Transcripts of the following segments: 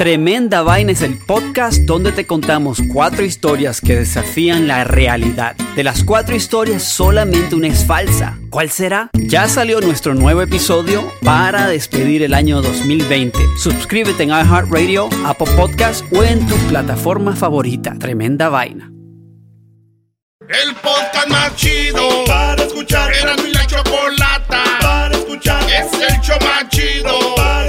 Tremenda Vaina es el podcast donde te contamos cuatro historias que desafían la realidad. De las cuatro historias, solamente una es falsa. ¿Cuál será? Ya salió nuestro nuevo episodio para despedir el año 2020. Suscríbete en iHeartRadio, Apple Podcast o en tu plataforma favorita. Tremenda Vaina. El podcast más chido para escuchar. Era mi la chocolata para escuchar. Es el show más chido para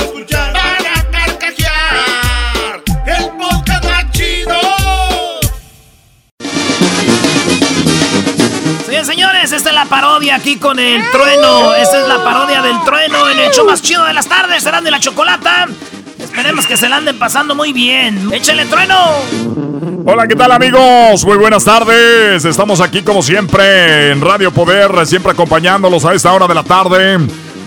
Señores, esta es la parodia aquí con el trueno. Esta es la parodia del trueno en el show más chido de las tardes. Serán de la chocolata. Esperemos que se la anden pasando muy bien. ¡Échale trueno! Hola, ¿qué tal amigos? Muy buenas tardes. Estamos aquí como siempre en Radio Poder, siempre acompañándolos a esta hora de la tarde.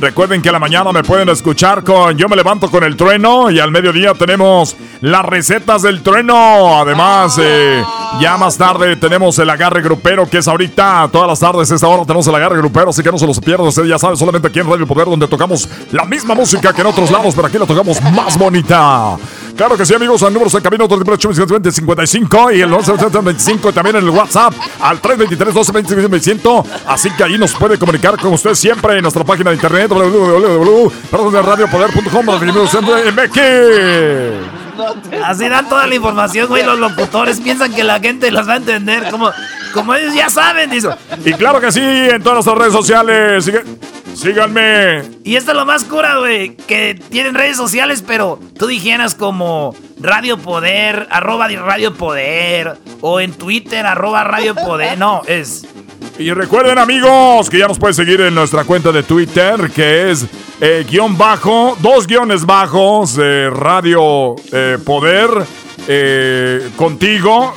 Recuerden que a la mañana me pueden escuchar con Yo me levanto con el trueno y al mediodía tenemos las recetas del trueno. Además, eh, ya más tarde tenemos el agarre grupero que es ahorita, todas las tardes, esta hora tenemos el agarre grupero, así que no se los pierdan. Usted ya sabe, solamente aquí en Radio Poder donde tocamos la misma música que en otros lados, pero aquí la tocamos más bonita. Claro que sí, amigos, al número de camino 55 y el 25 también en el WhatsApp al 323 12 25 Así que ahí nos puede comunicar con usted siempre en nuestra página de internet www.radiopoder.com. Así dan toda la información, güey. Los locutores piensan que la gente las va a entender. Como, como ellos ya saben, dice. Y claro que sí, en todas nuestras redes sociales. Sigue- síganme. Y esto es lo más cura, güey. Que tienen redes sociales, pero tú dijeras como Radio Poder, arroba de Radio Poder. O en Twitter, arroba Radio Poder. No, es. Y recuerden amigos que ya nos pueden seguir en nuestra cuenta de Twitter que es eh, guion bajo, dos guiones bajos, eh, Radio eh, Poder, contigo,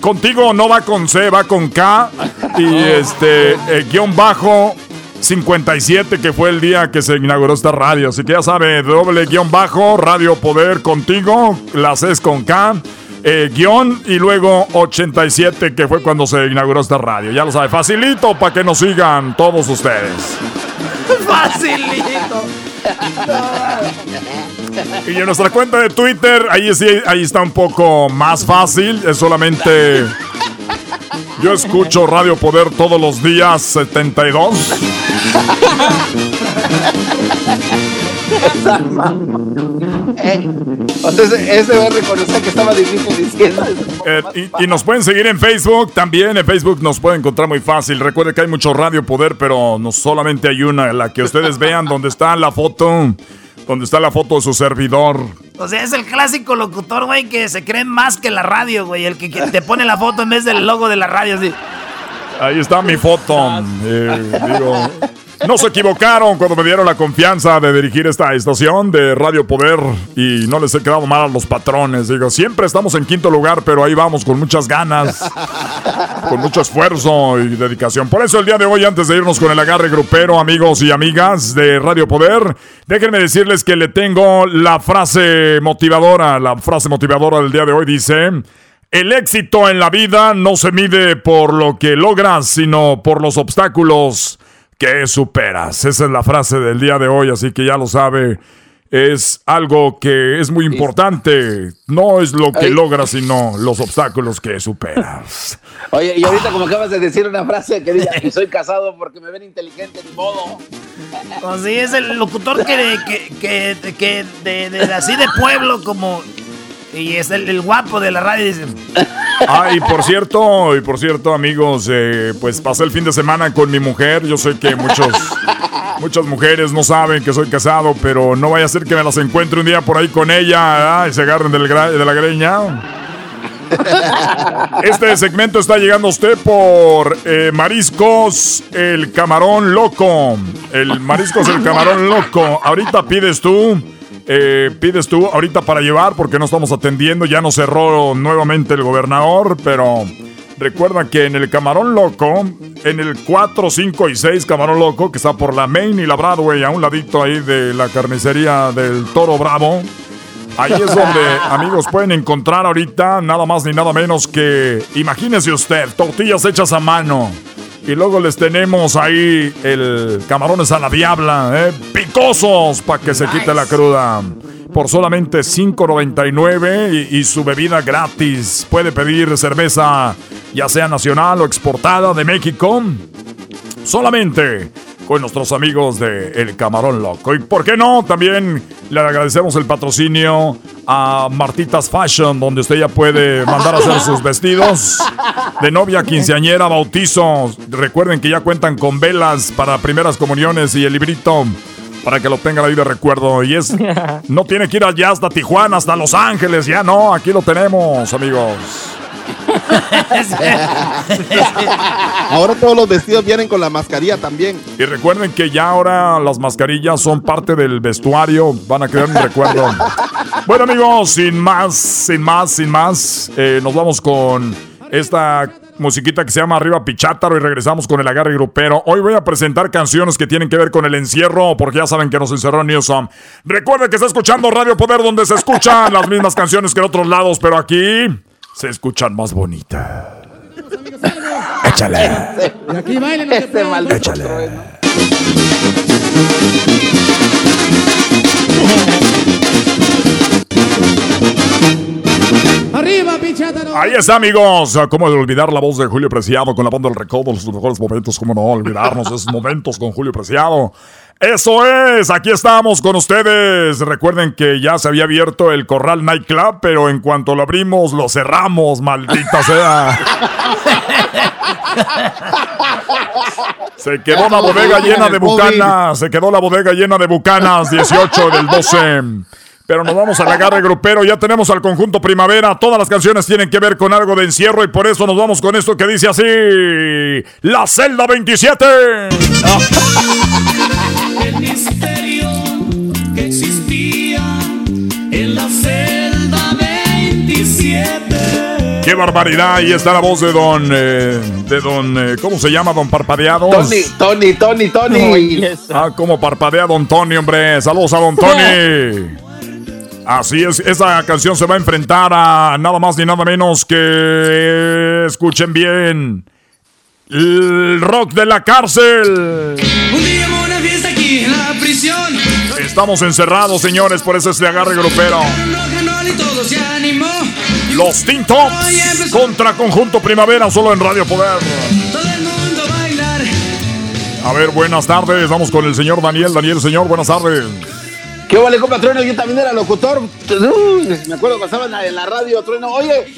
contigo no va con C, va con K y este guion bajo 57 que fue el día que se inauguró esta radio, así que ya sabe, doble guion bajo, Radio Poder contigo, la C es con K eh, guion y luego 87 que fue cuando se inauguró esta radio. Ya lo sabe, facilito para que nos sigan todos ustedes. Facilito. Y en nuestra cuenta de Twitter, ahí sí, ahí está un poco más fácil. Es solamente. Yo escucho Radio Poder todos los días 72. Entonces, ese va a reconocer que estaba difícil diciendo. Eh, y, y nos pueden seguir en Facebook también. En Facebook nos pueden encontrar muy fácil. Recuerde que hay mucho Radio Poder, pero no solamente hay una, la que ustedes vean donde está la foto, donde está la foto de su servidor. O sea, es el clásico locutor, güey, que se cree más que la radio, güey. El que, que te pone la foto en vez del logo de la radio, así. Ahí está mi foto. Eh, digo, no se equivocaron cuando me dieron la confianza de dirigir esta estación de Radio Poder y no les he quedado mal a los patrones. Digo, siempre estamos en quinto lugar, pero ahí vamos con muchas ganas, con mucho esfuerzo y dedicación. Por eso el día de hoy, antes de irnos con el agarre grupero, amigos y amigas de Radio Poder, déjenme decirles que le tengo la frase motivadora. La frase motivadora del día de hoy dice... El éxito en la vida no se mide por lo que logras, sino por los obstáculos que superas. Esa es la frase del día de hoy, así que ya lo sabe. Es algo que es muy importante. No es lo que Ay. logras, sino los obstáculos que superas. Oye, y ahorita como acabas de decir una frase que diga que soy casado porque me ven inteligente, ni modo. Pues sí, es el locutor que, que, que, que de, de- así de pueblo como... Y es el, el guapo de la radio, dicen. Ah, y por cierto, y por cierto, amigos, eh, pues pasé el fin de semana con mi mujer. Yo sé que muchos, muchas mujeres no saben que soy casado, pero no vaya a ser que me las encuentre un día por ahí con ella ah, y se agarren del de la greña. Este segmento está llegando a usted por eh, Mariscos el Camarón Loco. El Mariscos el Camarón Loco. Ahorita pides tú. Eh, pides tú ahorita para llevar porque no estamos atendiendo. Ya nos cerró nuevamente el gobernador, pero recuerda que en el Camarón Loco, en el 4, 5 y 6 Camarón Loco, que está por la Main y la Broadway, a un ladito ahí de la carnicería del Toro Bravo. Ahí es donde, amigos, pueden encontrar ahorita nada más ni nada menos que, imagínese usted, tortillas hechas a mano. Y luego les tenemos ahí el camarones a la diabla, ¿eh? picosos para que se quite la cruda. Por solamente $5.99 y, y su bebida gratis. Puede pedir cerveza, ya sea nacional o exportada de México solamente con nuestros amigos de El Camarón Loco. Y por qué no, también le agradecemos el patrocinio a Martitas Fashion, donde usted ya puede mandar a hacer sus vestidos de novia, quinceañera, bautizo. Recuerden que ya cuentan con velas para primeras comuniones y el librito para que lo tengan ahí de recuerdo. Y es, no tiene que ir allá hasta Tijuana, hasta Los Ángeles, ya no, aquí lo tenemos, amigos. Ahora todos los vestidos vienen con la mascarilla también. Y recuerden que ya ahora las mascarillas son parte del vestuario, van a quedar un recuerdo. Bueno amigos, sin más, sin más, sin más, eh, nos vamos con esta musiquita que se llama Arriba Pichátaro y regresamos con el agarre grupero. Hoy voy a presentar canciones que tienen que ver con el encierro, porque ya saben que nos encerró Newsom. Recuerden que está escuchando Radio Poder, donde se escuchan las mismas canciones que en otros lados, pero aquí se escuchan más bonitas. Échale. Y aquí bailen Este maldito Échale. trueno. Arriba, pichátaro. Ahí está, amigos. ¿Cómo de olvidar la voz de Julio Preciado con la banda del recodo? Los mejores momentos. ¿Cómo no olvidarnos de esos momentos con Julio Preciado? Eso es, aquí estamos con ustedes. Recuerden que ya se había abierto el Corral Nightclub, pero en cuanto lo abrimos, lo cerramos, maldita sea. Se quedó la bodega llena de bucanas. Se quedó la bodega llena de bucanas 18 del 12. Pero nos vamos al agarre grupero. Ya tenemos al conjunto primavera. Todas las canciones tienen que ver con algo de encierro y por eso nos vamos con esto que dice así: La celda 27. El misterio que existía en la celda 27. ¡Qué barbaridad! Ahí está la voz de don. eh, de don. eh, ¿Cómo se llama? Don Parpadeados. Tony, Tony, Tony, Tony. Ah, como parpadea Don Tony, hombre. Saludos a Don Tony. Así es, esa canción se va a enfrentar a nada más ni nada menos que. Escuchen bien. El rock de la cárcel. Un día hubo una fiesta aquí en la prisión. Estamos encerrados, señores, por eso es de agarre grupero. Los Teen Tops contra Conjunto Primavera, solo en Radio Poder. A ver, buenas tardes. Vamos con el señor Daniel. Daniel, señor, buenas tardes. ¿Qué vale, compa Trueno? Yo también era locutor. Uy, me acuerdo cuando estaba en la, radio, Trueno. Oye,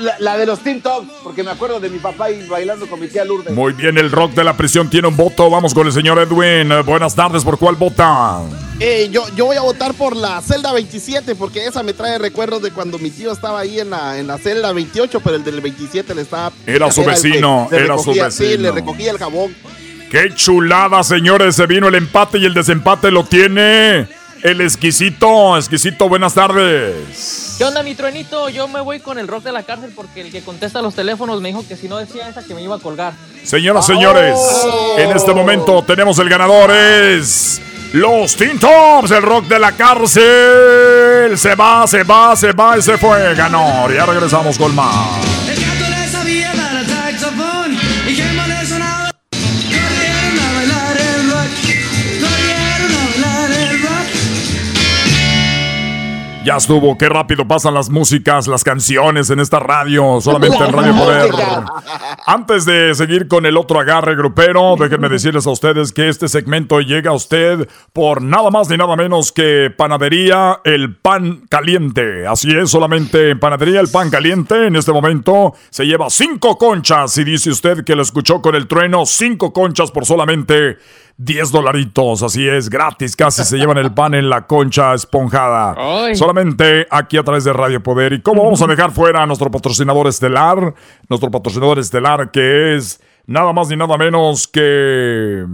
la, la de los Team Tops, porque me acuerdo de mi papá y bailando con mi tía Lourdes. Muy bien, el rock de la prisión tiene un voto. Vamos con el señor Edwin. Eh, Buenas tardes, ¿por cuál vota? Eh, yo, yo voy a votar por la celda 27 porque esa me trae recuerdos de cuando mi tío estaba ahí en la, en la celda 28, pero el del 27 le estaba... Era su vecino, era su recogía- Sí, le vecino. recogía el jabón. ¡Qué chulada, señores! Se vino el empate y el desempate lo tiene el exquisito. Exquisito, buenas tardes. ¿Qué onda, mi truenito? Yo me voy con el rock de la cárcel porque el que contesta los teléfonos me dijo que si no decía esa que me iba a colgar. Señoras, señores, en este momento tenemos el ganador es los Teen Tops, el rock de la cárcel. Se va, se va, se va y se fue. Ganó. Ya regresamos con más. Ya estuvo, qué rápido pasan las músicas, las canciones en esta radio, solamente en Radio Poder. Antes de seguir con el otro agarre grupero, déjenme decirles a ustedes que este segmento llega a usted por nada más ni nada menos que Panadería El Pan Caliente. Así es, solamente en Panadería El Pan Caliente en este momento se lleva cinco conchas y dice usted que lo escuchó con el trueno, cinco conchas por solamente 10 dolaritos, así es, gratis, casi se llevan el pan en la concha esponjada. Solamente aquí a través de Radio Poder. ¿Y cómo vamos a dejar fuera a nuestro patrocinador estelar? Nuestro patrocinador estelar que es nada más ni nada menos que...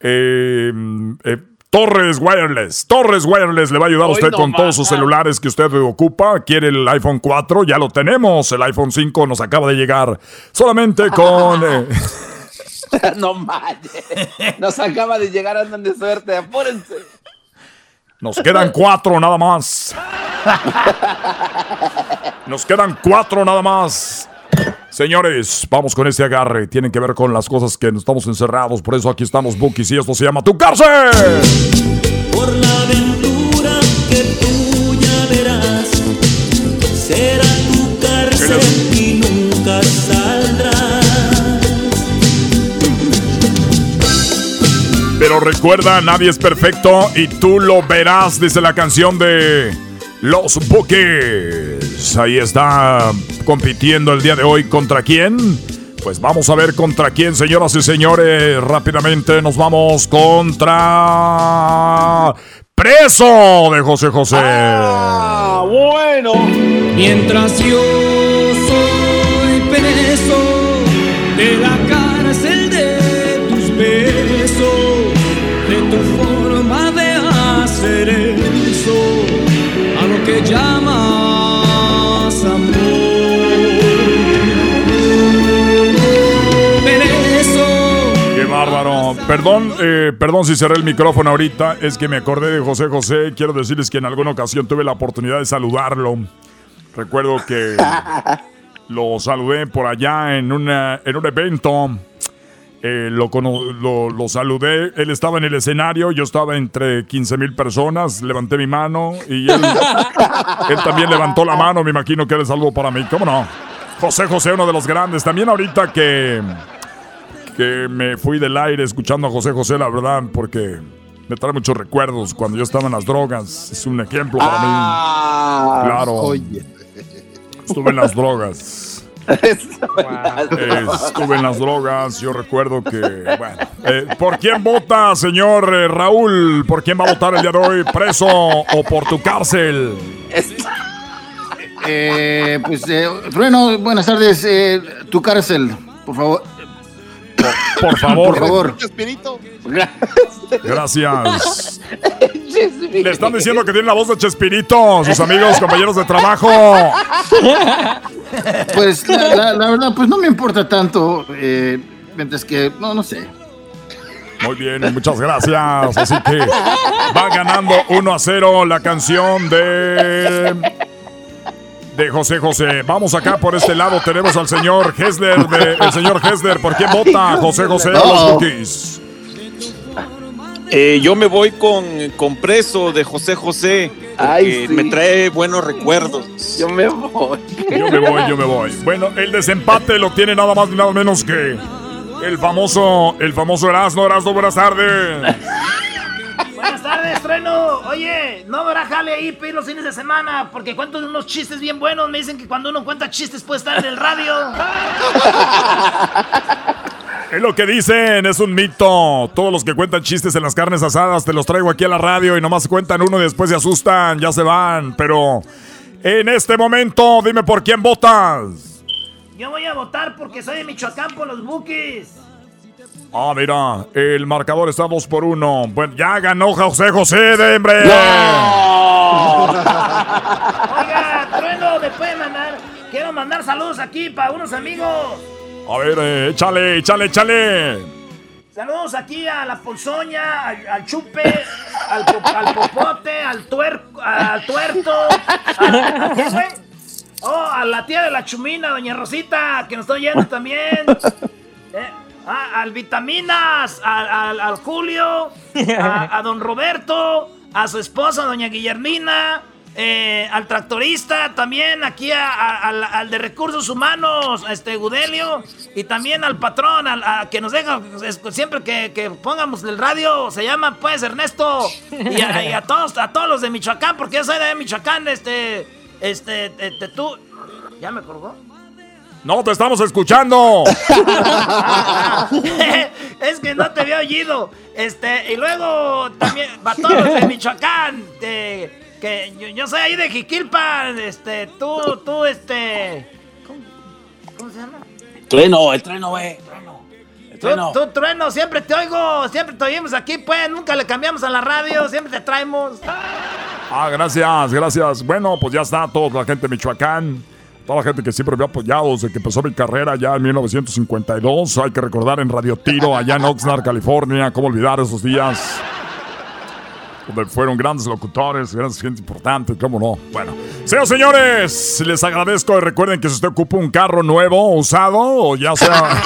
eh, eh, Torres Wireless. Torres Wireless le va a ayudar a usted no con todos sus celulares que usted ocupa. Quiere el iPhone 4, ya lo tenemos. El iPhone 5 nos acaba de llegar. Solamente con... eh, no manches. Nos acaba de llegar, andan de suerte. Apúrense. Nos quedan cuatro nada más. Nos quedan cuatro nada más. Señores, vamos con este agarre. Tienen que ver con las cosas que estamos encerrados. Por eso aquí estamos, Bookies, y esto se llama Tu Cárcel. Por la aventura que tú ya verás, será tu cárcel y nunca saldrás. Recuerda, nadie es perfecto y tú lo verás, dice la canción de Los Bookies. Ahí está compitiendo el día de hoy. ¿Contra quién? Pues vamos a ver contra quién, señoras y señores. Rápidamente nos vamos contra Preso de José José. Ah, bueno. Mientras yo Perdón, eh, perdón si cerré el micrófono ahorita. Es que me acordé de José José. Quiero decirles que en alguna ocasión tuve la oportunidad de saludarlo. Recuerdo que lo saludé por allá en, una, en un evento. Eh, lo, lo, lo saludé. Él estaba en el escenario. Yo estaba entre 15 mil personas. Levanté mi mano y él, él también levantó la mano. Me imagino que era el saludo para mí. ¿Cómo no? José José, uno de los grandes. También ahorita que que me fui del aire escuchando a José José, la verdad, porque me trae muchos recuerdos cuando yo estaba en las drogas. Es un ejemplo para Ah, mí. Claro. Oye. Estuve en las drogas. Eh, estuve en las drogas. Yo recuerdo que. Bueno. Eh, ¿Por quién vota, señor eh, Raúl? ¿Por quién va a votar el día de hoy? ¿Preso o por tu cárcel? Eh, pues, eh, Trueno, buenas tardes. eh, tu cárcel, por favor. Por favor. Por favor. Chespirito. Gracias. Le están diciendo que tiene la voz de Chespirito, sus amigos, compañeros de trabajo. Pues la, la- la verdad, pues no me importa tanto. Eh, mientras que, no, no sé. Muy bien, muchas gracias. Así que va ganando 1 a 0 la canción de. De José José. Vamos acá por este lado. Tenemos al señor Hesler. De, el señor Hesler. ¿Por quién vota José José? Los cookies. Eh, yo me voy con, con preso de José José. Porque Ay, sí. me trae buenos recuerdos. Yo me voy. Yo me voy, yo me voy. Bueno, el desempate lo tiene nada más ni nada menos que el famoso, el famoso Erasmo. Erasmo, buenas tardes. Tardes, Trueno. Oye, no habrá jale ahí pedir los fines de semana porque cuento unos chistes bien buenos. Me dicen que cuando uno cuenta chistes puede estar en el radio. Es lo que dicen, es un mito. Todos los que cuentan chistes en las carnes asadas te los traigo aquí a la radio y nomás cuentan uno y después se asustan, ya se van. Pero en este momento, dime por quién votas. Yo voy a votar porque soy de Michoacán por los buques. Ah, mira, el marcador está 2 por 1. Bueno, ya ganó José José de hombre. Oiga, Trueno, me puede mandar. Quiero mandar saludos aquí para unos amigos. A ver, eh, échale, échale, échale. Saludos aquí a la ponzoña, al, al chupe, al, po- al popote, al, tuerco, al tuerto. a- ¿Qué fue? Oh, a la tía de la chumina, doña Rosita, que nos está oyendo también. Eh, ah, al Vitaminas, al, al- Julio, a, don Roberto, a su esposa, doña Guillermina, eh, al tractorista, también aquí a- al, de recursos humanos, este Gudelio, y también al patrón, al, que nos deja siempre que, pongamos el radio, se llama pues Ernesto, y a, y a todos, a todos los de Michoacán, porque yo soy de Michoacán, este, este, este, tú, ¿ya me colgó? No, te estamos escuchando. es que no te había oído. Este, y luego también, todos los de Michoacán, de- que yo, yo soy ahí de Jiquilpan, este, tú, tú, este. ¿Cómo, cómo se llama? Trueno, el trueno, güey. El Tú, trueno. tú, Trueno, siempre te oigo, siempre te oímos aquí, pues, nunca le cambiamos a la radio, siempre te traemos. Ah, gracias, gracias. Bueno, pues ya está toda la gente de Michoacán. Toda la gente que siempre me ha apoyado desde que empezó mi carrera ya en 1952. Hay que recordar en Radio Tiro, allá en Oxnard, California. ¿Cómo olvidar esos días? Donde fueron grandes locutores, grandes gente importante, ¿cómo no? Bueno, señores, señores, les agradezco y recuerden que si usted ocupa un carro nuevo, usado, o ya sea...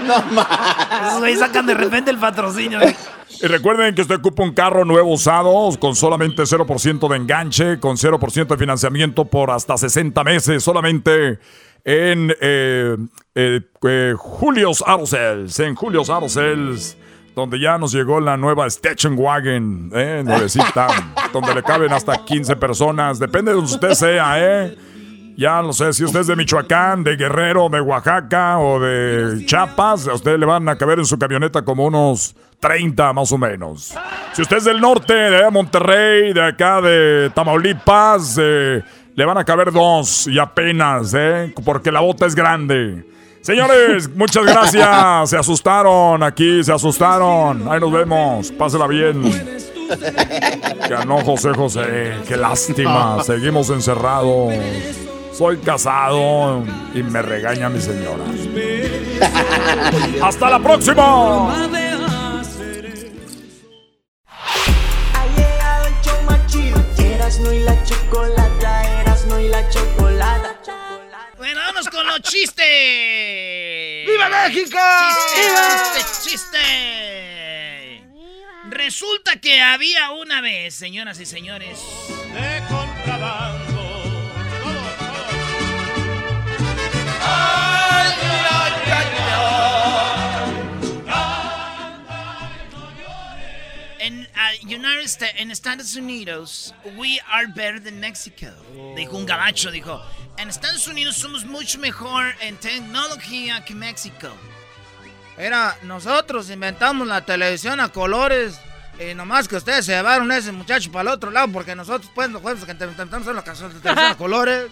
Esos güeyes sacan de repente el patrocinio. ¿eh? Y recuerden que usted ocupa un carro nuevo usado con solamente 0% de enganche, con 0% de financiamiento por hasta 60 meses, solamente en eh, eh, eh, Julio's Auto Sales, en Julio's Auto Sales, donde ya nos llegó la nueva Station Wagon, eh, nuevecita, donde le caben hasta 15 personas, depende de donde usted sea, ¿eh? Ya no sé si usted es de Michoacán, de Guerrero, de Oaxaca o de Chiapas, a usted le van a caber en su camioneta como unos 30 más o menos. Si usted es del norte, de Monterrey, de acá de Tamaulipas, eh, le van a caber dos y apenas, ¿eh? Porque la bota es grande. Señores, muchas gracias. Se asustaron aquí, se asustaron. Ahí nos vemos. Pásela bien. Ganó José José. Qué lástima. Seguimos encerrados. Soy casado y me regaña mi señora. Hasta la próxima. Erasmo y la chocolata, Erasmo y la chocolata. Bueno, vamos con los chistes. ¡Viva México! Chiste, ¡Viva! chiste, chiste. Resulta que había una vez, señoras y señores. De contrabando. United States, en Estados Unidos, we are better than Mexico. Dijo un gabacho, dijo, en Estados Unidos somos mucho mejor en tecnología que México. Era, nosotros inventamos la televisión a colores. Y nomás que ustedes se llevaron a ese muchacho para el otro lado, porque nosotros, pues, los jueves que intentamos hacer la canción de televisión a colores.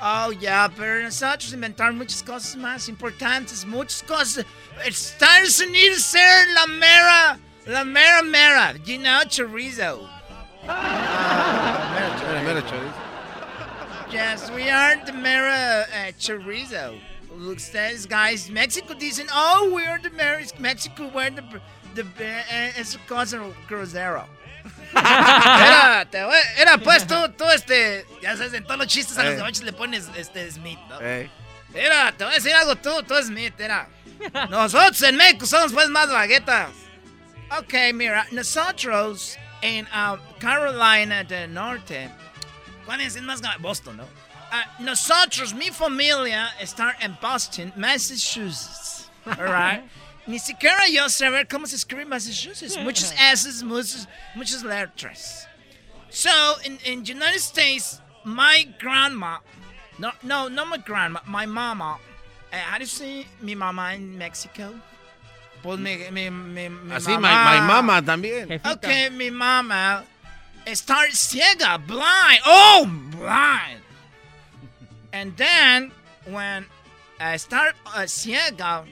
Oh, ya, pero nosotros inventaron muchas cosas más importantes, muchas cosas. Estados Unidos ser la mera, la mera mera, you know, chorizo. Yes, we are the mera uh, chorizo. Ustedes, guys, Mexico dicen, oh, we're the mera, Mexico, we're the, the, uh, es crucero. era, te era, pues tú, tú, este, ya sabes, en todos los chistes a los Eh. gabachos le pones, este, Smith, ¿no? Ey. Mira, te voy a decir algo tú, tú Smith, mira. Nosotros en México somos pues más baguetas. Ok, mira, nosotros en ah, Carolina del Norte, ¿cuál es el más grande? Boston, ¿no? Ah, nosotros, mi familia, está en Boston, Massachusetts. Alright. Ni siquiera yo sé ver cómo se escribe Massachusetts. Muchos S's, muchas, muchas letras. So, in, in United States, my grandma, no, no, not my grandma, my mama, Uh, how do you say mi mamá in Mexico? Pues mi, mi, mi, mi Así, my, mamá. my mama también. Okay, mi mamá start ciega, blind. Oh, blind. and then when I start uh, ciega,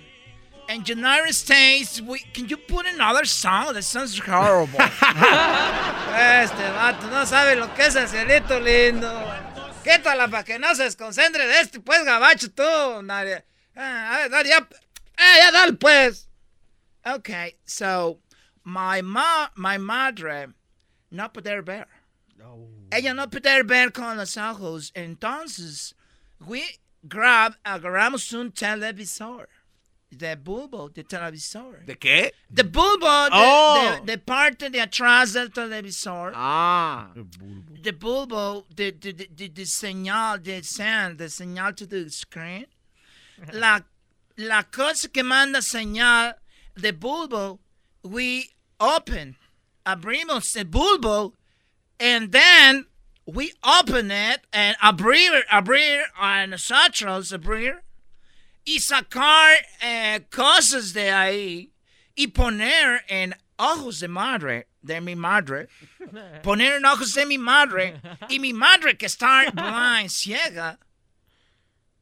in United States, we, can you put another song? That sounds horrible. este vato no sabe lo que es el cielito lindo. Quítala para que no se desconcentre de este, pues, gabacho, tú. Nadie. Ah, a ver, dale, ya. Eh, ya dale, pues. Okay, so my ma, my madre no poder ver. Ella no poder ver con los ojos. Entonces, we grab, agarramos un televisor. De bulbo de televisor. ¿De qué? De bulbo, de, Oh. de- de parte de atrás del televisor. Ah. De bulbo, de, de, de, de, de señal, de send, de señal to the screen. La, la cosa que manda señal de bulbo, we open, abrimos el bulbo, and then we open it, and abrir, abrir a nosotros, abrir, y sacar eh, cosas de ahí, y poner en ojos de madre, de mi madre, poner en ojos de mi madre, y mi madre que está blind, ciega,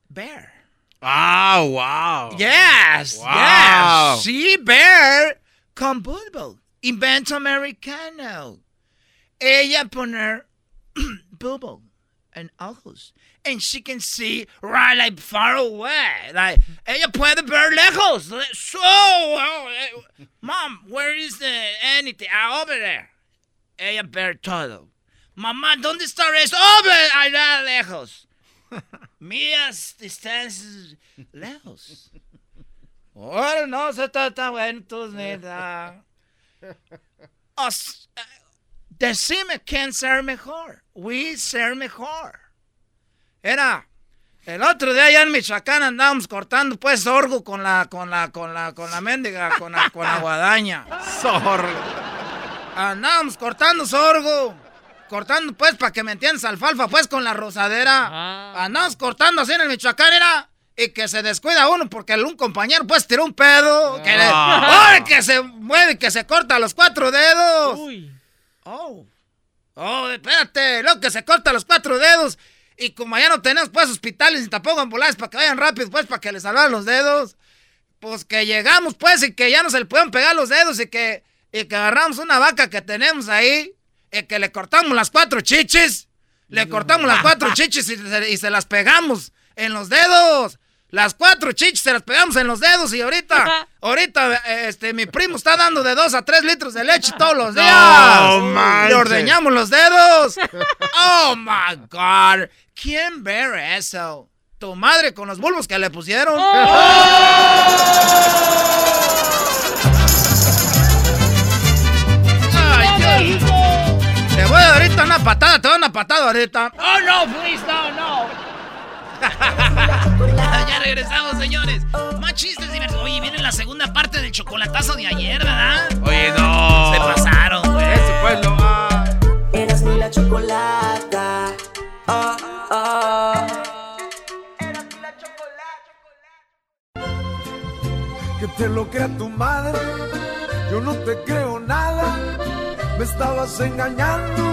ver. Ah, wow. Yes, Wow. yes. Sí, Bear con bulbo. Invento americano. Ella poner bulbo and ojos. And she can see right like far away. Like ella puede ver lejos. So, oh, eh, mom, where is the anything? Ah, over there. Ella ver todo. Mamá, ¿dónde está esto? Over allá lejos. Mías distancias lejos. Ahora no, bueno, entonces, neta. Os- eh, decime quién ser mejor. We ser mejor. Era, el otro día allá en Michoacán andábamos cortando pues sorgo con la, con la, con la, con la mendiga, con la, con la guadaña. Sorgo. Andábamos cortando sorgo. Cortando pues para que me entiendas alfalfa pues con la rosadera. Andábamos cortando así en el Michoacán era. Y que se descuida uno porque un compañero pues tiró un pedo. Que, le- Ah. ¡Ay, que se mueve, que se corta los cuatro dedos. Oh. Oh, espérate, lo que se corta los cuatro dedos. Y como ya no tenemos pues hospitales ni tampoco ambulancias para que vayan rápido, pues para que le salvan los dedos. Pues que llegamos pues y que ya no se le pueden pegar los dedos y que, y que agarramos una vaca que tenemos ahí que le cortamos las cuatro chichis. Le cortamos las cuatro chichis y se, y se las pegamos en los dedos. Las cuatro chichis se las pegamos en los dedos y ahorita, ahorita, eh, este, mi primo está dando de dos a tres litros de leche todos los días. No Le ordeñamos los dedos. Oh my God. ¿Quién ve eso? Tu madre con los bulbos que le pusieron. Ay, Te voy a dar ahorita una patada, te voy a dar una patada ahorita. Oh no, please, no, no. ya regresamos, señores. Más chistes divertidos. Oye, viene la segunda parte del chocolatazo de ayer, ¿verdad? Oye, no. Se pasaron, güey. Ese pues lo Eras mi la chocolata. Oh, oh. Que te lo crea tu madre, yo no te creo nada. Me estabas engañando,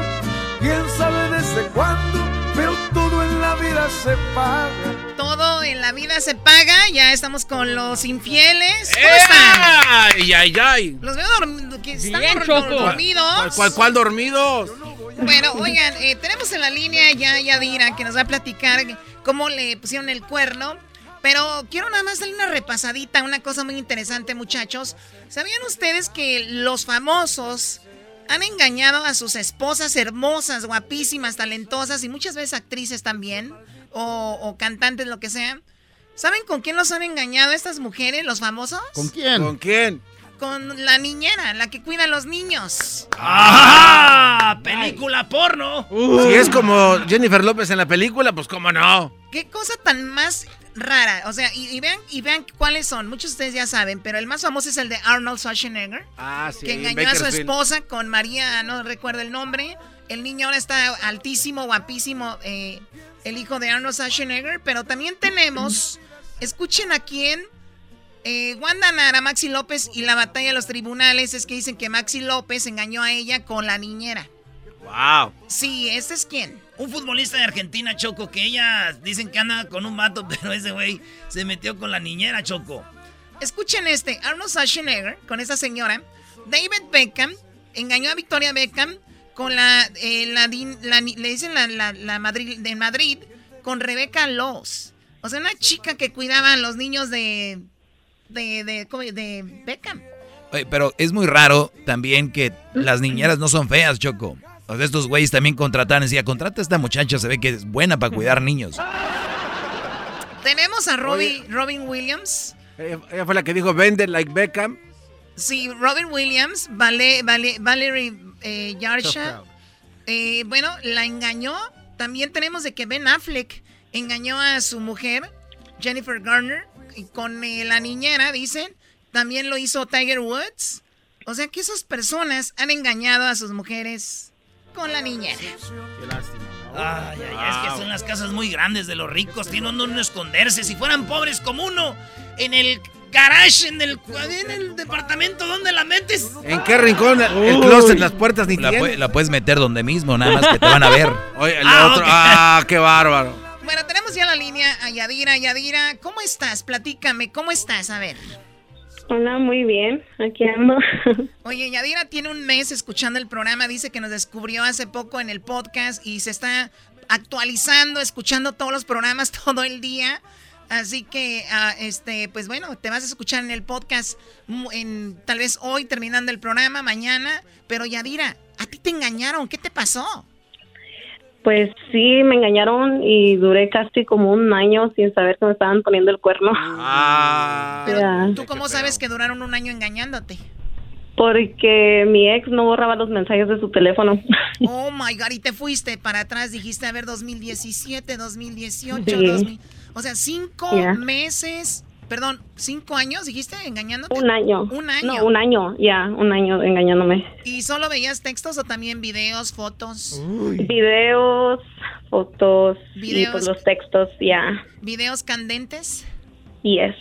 quién sabe desde cuándo, pero todo en la vida se paga. Todo en la vida se paga. Ya estamos con los infieles. ¿Cómo están? Ay, ay, ay. Los veo dormidos. que Están Bien, dor- Choco. dormidos. ¿Cuál, cuál, cuál dormidos? Bueno, oigan, eh, tenemos en la línea ya Yadira que nos va a platicar cómo le pusieron el cuerno. Pero quiero nada más darle una repasadita, una cosa muy interesante, muchachos. ¿Sabían ustedes que los famosos han engañado a sus esposas hermosas, guapísimas, talentosas y muchas veces actrices también, o, o cantantes, lo que sea? ¿Saben con quién los han engañado estas mujeres, los famosos? ¿Con quién? ¿Con quién? Con la niñera, la que cuida a los niños. ¡Ah! Película porno. Si es como Jennifer López en la película, pues cómo no. Qué cosa tan más rara. O sea, y, y vean, y vean cuáles son. Muchos de ustedes ya saben, pero el más famoso es el de Arnold Schwarzenegger, Ah, sí. que engañó a su esposa con María, no recuerdo el nombre. El niño ahora está altísimo, guapísimo, eh, el hijo de Arnold Schwarzenegger. Pero también tenemos Escuchen a quién. Eh, Wanda Nara, Maxi López y la batalla de los tribunales es que dicen que Maxi López engañó a ella con la niñera. Wow. Sí, ¿este es quién? Un futbolista de Argentina, Choco, que ella dicen que anda con un vato, pero ese güey se metió con la niñera, Choco. Escuchen este, Arnold Schwarzenegger con esta señora. David Beckham engañó a Victoria Beckham con la, eh, la, le dicen la, la, la Madrid, de Madrid con Rebeca Loss. O sea, una chica que cuidaba a los niños de, de, de, de Beckham. Oye, pero es muy raro también que las niñeras no son feas, Choco. O sea, estos güeyes también contratan, decía, contrata a esta muchacha, se ve que es buena para cuidar niños. Tenemos a Robin, Robin Williams. Ella, ella fue la que dijo, vende like Beckham. Sí, Robin Williams, Vale, Vale, Valerie eh, Yarsha. Eh, bueno, la engañó. También tenemos de que Ben Affleck engañó a su mujer, Jennifer Garner, y con eh, la niñera, dicen. También lo hizo Tiger Woods. O sea que esas personas han engañado a sus mujeres con la niñera. Ay, ay, ay, es que son las casas muy grandes de los ricos, tienen donde esconderse. Si fueran pobres como uno, en el garage, en el, en el departamento, ¿dónde la metes? ¿En qué rincón? El closet, las puertas ni La, pu- la puedes meter donde mismo, nada más que te van a ver. Oye, el Ah, otro. ok. Ah, qué bárbaro. Bueno, tenemos ya la línea a Yadira. Yadira, ¿cómo estás? Platícame, ¿cómo estás? A ver. Hola, muy bien. Aquí ando. Oye, Yadira tiene un mes escuchando el programa, dice que nos descubrió hace poco en el podcast y se está actualizando, escuchando todos los programas todo el día. Así que, ah, este, pues bueno, te vas a escuchar en el podcast en tal vez hoy terminando el programa, mañana. Pero Yadira, a ti te engañaron, ¿qué te pasó? Pues sí, me engañaron y duré casi como un año sin saber que me estaban poniendo el cuerno. Ah. Ya. ¿Tú cómo sabes que duraron un año engañándote? Porque mi ex no borraba los mensajes de su teléfono. Oh my God, y te fuiste para atrás, dijiste, a ver, 2017, 2018, Sí. 2000. O sea, cinco meses, perdón, cinco años, dijiste, engañándote. Un año. Un año. No, un año, ya, un año engañándome. ¿Y solo veías textos o también videos, fotos? Videos, fotos y Videos. pues los textos, ya. ¿Videos candentes? Yes.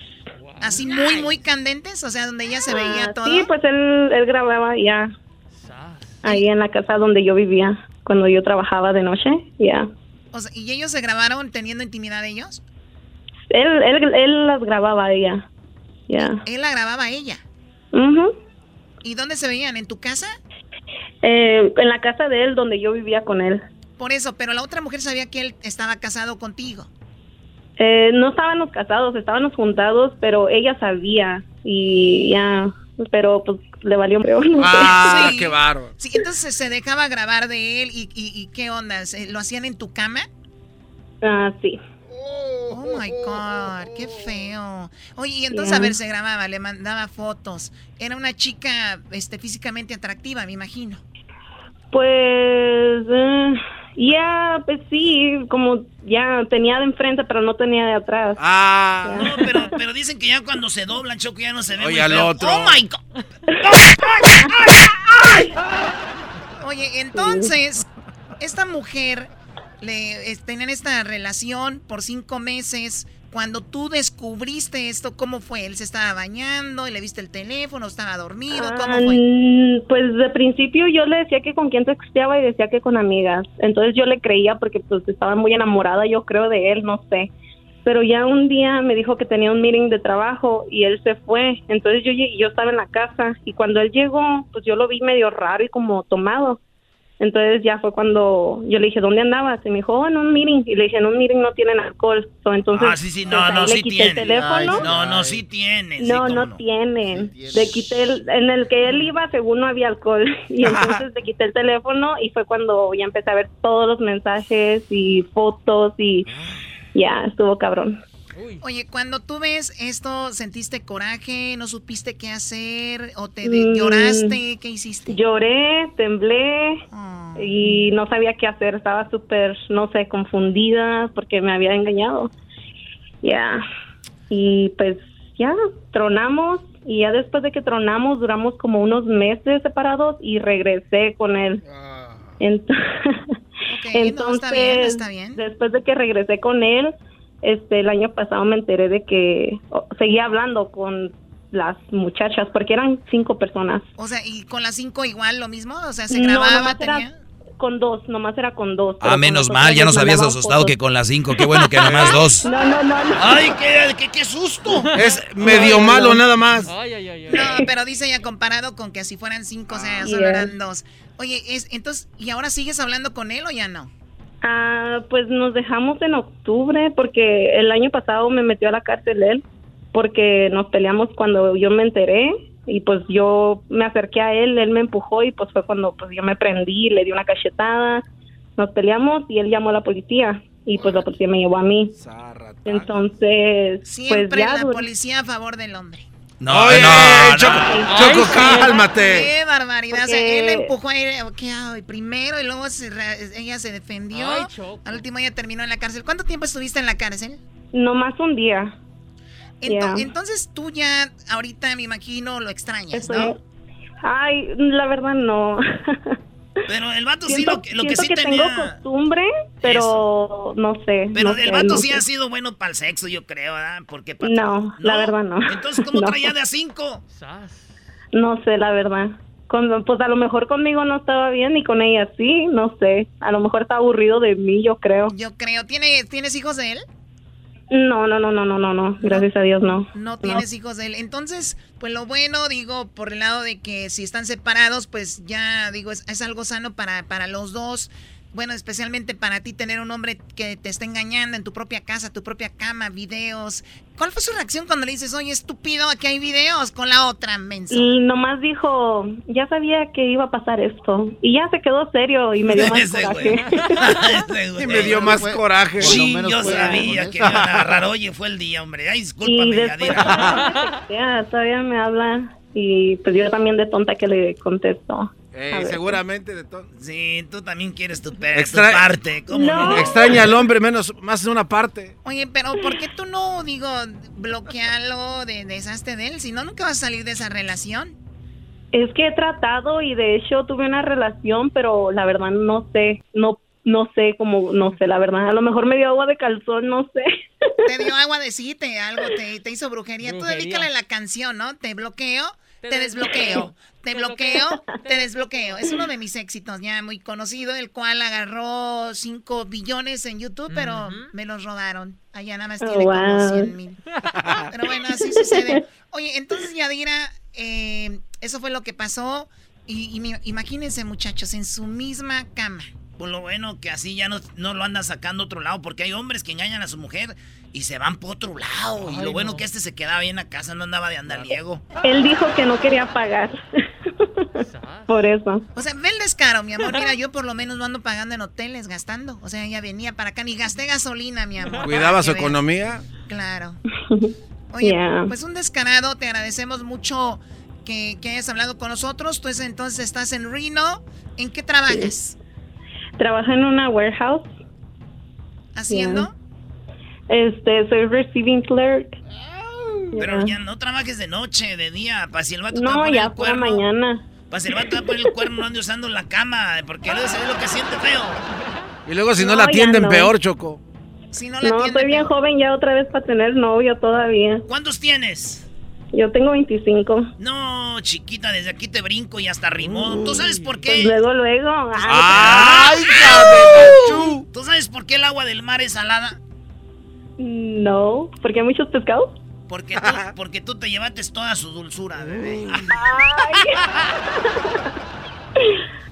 Así muy, muy candentes, o sea, donde ya se veía Ah, todo. Sí, pues él, él grababa ya. Ahí en la casa donde yo vivía, cuando yo trabajaba de noche, ya. O sea, ¿Y ellos se grabaron teniendo intimidad de ellos? Él, él, él las grababa ella, ya. Él la grababa a ella. Ujú. ¿Y dónde se veían? ¿En tu casa? Eh, en la casa de él donde yo vivía con él. Por eso, pero la otra mujer sabía que él estaba casado contigo. Eh, no estábamos casados, estábamos juntados, pero ella sabía y ya, pero pues le valió no sé. Ah, Sí. qué bárbaro. Sí, entonces se dejaba grabar de él y, y, y qué onda, ¿Se- ¿lo hacían en tu cama? Ah, sí. Oh my God, qué feo. Oye, y entonces a ver, se grababa, le mandaba fotos. Era una chica este, físicamente atractiva, me imagino. Pues eh, ya, pues sí, como ya tenía de enfrente, pero no tenía de atrás. Ah. No, pero, pero dicen que ya cuando se doblan, Choco, ya no se ve Oye, muy al feo. otro. Oh my God. Oye, entonces, esta mujer le es- tenían esta relación por cinco meses. Cuando tú descubriste esto, ¿cómo fue? ¿Él se estaba bañando? ¿Le viste el teléfono? ¿Estaba dormido? ¿Cómo Ah, fue? mm, Pues de principio yo le decía que con quién texteaba y decía que con amigas. Entonces yo le creía porque pues estaba muy enamorada, yo creo de él, no sé. Pero ya un día me dijo que tenía un meeting de trabajo y él se fue. Entonces yo yo estaba en la casa y cuando él llegó, pues yo lo vi medio raro y como tomado. Entonces ya fue cuando yo le dije, ¿dónde andabas? Y me dijo, oh, en un meeting. Y le dije, en un meeting no tienen alcohol. So, entonces, Ah, sí, sí, pues, no, ahí no, le sí quité el tienen. teléfono. No, no, sí tienen. sí, No, no, tienen. Le quité el, en el que él iba, según no había alcohol. Y entonces le quité el teléfono y fue cuando ya empecé a ver todos los mensajes y fotos y ya, estuvo cabrón. Oye, cuando tú ves esto, ¿sentiste coraje? ¿No supiste qué hacer? ¿O te de- Mm, lloraste? ¿Qué hiciste? Lloré, temblé y no sabía qué hacer. Estaba súper, no sé, confundida porque me había engañado. Ya. Y pues ya, tronamos y ya después de que tronamos duramos como unos meses separados y regresé con él. Ent- no, está bien, está bien. después de que regresé con él, este, el año pasado me enteré de que seguía hablando con las muchachas, porque eran cinco personas. O sea, ¿y con las cinco igual lo mismo? O sea, se No, grababa, nomás era con dos, nomás era con dos. Ah, menos mal, ya nos habías asustado fotos. que con las cinco. Qué bueno que nada más dos. No, no, no, no. Ay, qué, qué, qué susto. Es medio malo nada más. No, pero dice ya comparado con que si fueran cinco, o sea, solo Yeah. eran dos. Oye, es, entonces, ¿y ahora sigues hablando con él o ya no? Ah, pues nos dejamos en octubre porque el año pasado me metió a la cárcel él porque nos peleamos cuando yo me enteré y pues yo me acerqué a él, él me empujó y pues fue cuando pues yo me prendí, le di una cachetada, nos peleamos y él llamó a la policía y pues la policía me llevó a mí. Entonces, pues Siempre ya la policía a favor del hombre. No, Oye, no, Choco, Choco, Ay, sí. cálmate. Qué barbaridad. O sea, él empujó a ella ok, ay, primero y luego se re- ella se defendió. Ay, Al último ella terminó en la cárcel. ¿Cuánto tiempo estuviste en la cárcel? no más un día. Ento-. Entonces tú ya ahorita me imagino lo extrañas, ¿no? Estoy- Ay, la verdad no. Pero el vato sí lo que, lo que siento sí que tenía. tengo costumbre, pero no sé. Pero no el sé, vato no sí sé. ha sido bueno para el sexo, yo creo, ¿verdad? Porque pa- No, la verdad no. Entonces, ¿cómo No. traía de a cinco? No sé, la verdad. Con- pues a lo mejor conmigo no estaba bien y con ella sí, no sé. A lo mejor está aburrido de mí, yo creo. Yo creo. ¿Tiene, ¿Tienes hijos de él? No, no, no, no, no, no, no. Gracias a Dios no. No tienes hijos de él. Entonces, pues lo bueno, digo, por el lado de que si están separados, pues ya, digo, es, es algo sano para, para los dos. Bueno, especialmente para ti tener un hombre que te está engañando en tu propia casa, tu propia cama, videos. ¿Cuál fue su reacción cuando le dices, oye, estúpido, aquí hay videos con la otra, menso? Y nomás dijo, ya sabía que iba a pasar esto. Y ya se quedó serio y me dio más Ese coraje. Y me dio más coraje. Sí, Por lo menos yo fue sabía que iban a agarrar. Oye, fue el día, hombre. Ay, Y discúlpame, después textea, todavía me habla. Y pues yo también de tonta que le contesto. Eh, seguramente de todo. Sí, tú también quieres tu, pe- tu Extra- parte. ¿Cómo no? Extraña al hombre menos, más de una parte. Oye, pero ¿por qué tú no, digo, bloquealo, de, deshazte de él? Si no, nunca vas a salir de esa relación. Es que he tratado y de hecho tuve una relación, pero la verdad no sé, no no sé cómo, no sé, la verdad. A lo mejor me dio agua de calzón, no sé. Te dio agua de sí, te, algo, te, te hizo brujería. Tú Brujería. dedícale la canción, ¿no? Te bloqueo, te desbloqueo. Te bloqueo, te desbloqueo. Es uno de mis éxitos ya muy conocido, el cual agarró 5 billones en YouTube, pero me los rodaron. Allá nada más Oh, tiene como wow. 100 mil. Pero bueno, así sucede. Oye, entonces Yadira, eh, eso fue lo que pasó. Y, imagínense, muchachos, en su misma cama. Por lo bueno que así ya no, no lo anda sacando a otro lado, porque hay hombres que engañan a su mujer y se van por otro lado. y lo bueno no. que este se quedaba bien a casa, no andaba de andaliego. Él dijo que no quería pagar. Por eso. O sea, ve el descaro, mi amor. Mira, yo por lo menos no ando pagando en hoteles, gastando. O sea, ella venía para acá, ni gasté gasolina, mi amor. Cuidaba su economía. Claro. Oye, Yeah. pues un descarado, te agradecemos mucho que, que hayas hablado con nosotros. Tú es- entonces estás en Reno. ¿En qué trabajas? Trabaja en una warehouse. ¿Haciendo? Este, soy receiving clerk. Pero Yeah. ya no trabajes de noche, de día, para si el vato No, ya fue mañana. Para si el vato va a poner el cuerno, no ande usando la cama, porque luego se ve lo que siente feo. Y luego si no, No, la atienden no. peor, Choco. Si no No, estoy bien joven ya otra vez para tener novio todavía. ¿Cuántos tienes? Yo tengo 25. No, chiquita, desde aquí te brinco y hasta rimó. ¿Tú sabes por qué? Pues luego, luego. ¡Ay, hija ¿Tú sabes por qué el agua del mar es salada? No, porque hay muchos pescados. Porque tú, porque tú te llevaste toda su dulzura, bebé.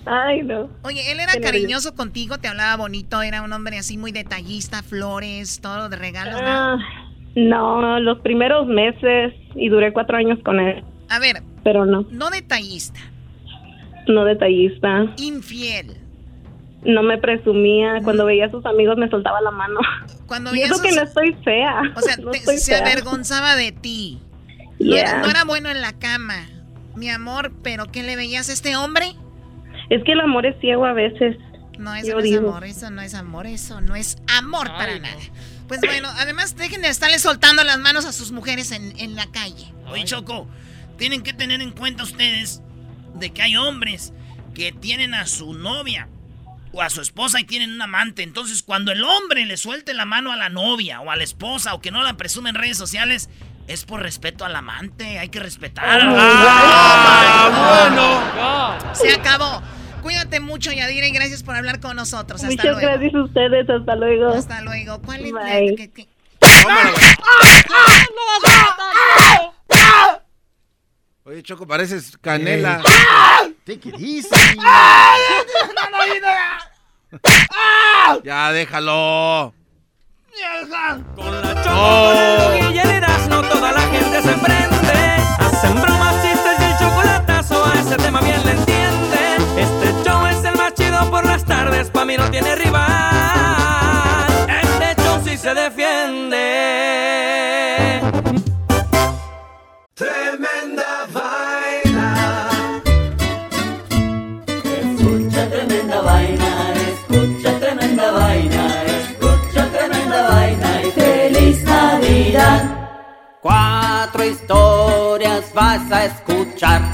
Ay, no. Oye, él era cariñoso contigo, te hablaba bonito, era un hombre así muy detallista, flores, todo de regalos. Ah, no, los primeros meses y duré cuatro años con él, A ver, pero no, no detallista, no detallista. infiel. No me presumía. Cuando veía a sus amigos me soltaba la mano. Cuando y veía eso sus- que no estoy fea. O sea, no te- se fea. avergonzaba de ti. No, era, no bueno en la cama, mi amor, pero ¿qué le veías a este hombre? Es que el amor es ciego a veces. No, eso Yo no es amor, eso no es amor, eso no es amor para nada. Pues bueno, además dejen de estarle soltando las manos a sus mujeres en, en la calle. Oye, Choco, tienen que tener en cuenta ustedes de que hay hombres que tienen a su novia o a su esposa y tienen un amante. Entonces, cuando el hombre le suelte la mano a la novia o a la esposa o que no la presume en redes sociales, es por respeto al amante. Hay que respetar. Ah, bueno. Se acabó. Cuídate mucho, Yadira, y gracias por hablar con nosotros. Hasta Muchas luego. gracias a ustedes. Hasta luego. Hasta luego. ¿Cuál es la- Bye. que- que- Oye, Choco, pareces canela. It easy. Ya, déjalo. Con la choco, y el Erasmo, toda la gente se prende. Hacen bromas, chistes y el chocolatazo a ese tema bien le el por las tardes, pa' mí no tiene rival. Este show sí se defiende. Tremenda vaina. Escucha tremenda vaina, escucha tremenda vaina, escucha tremenda vaina y feliz Navidad. Cuatro historias vas a escuchar.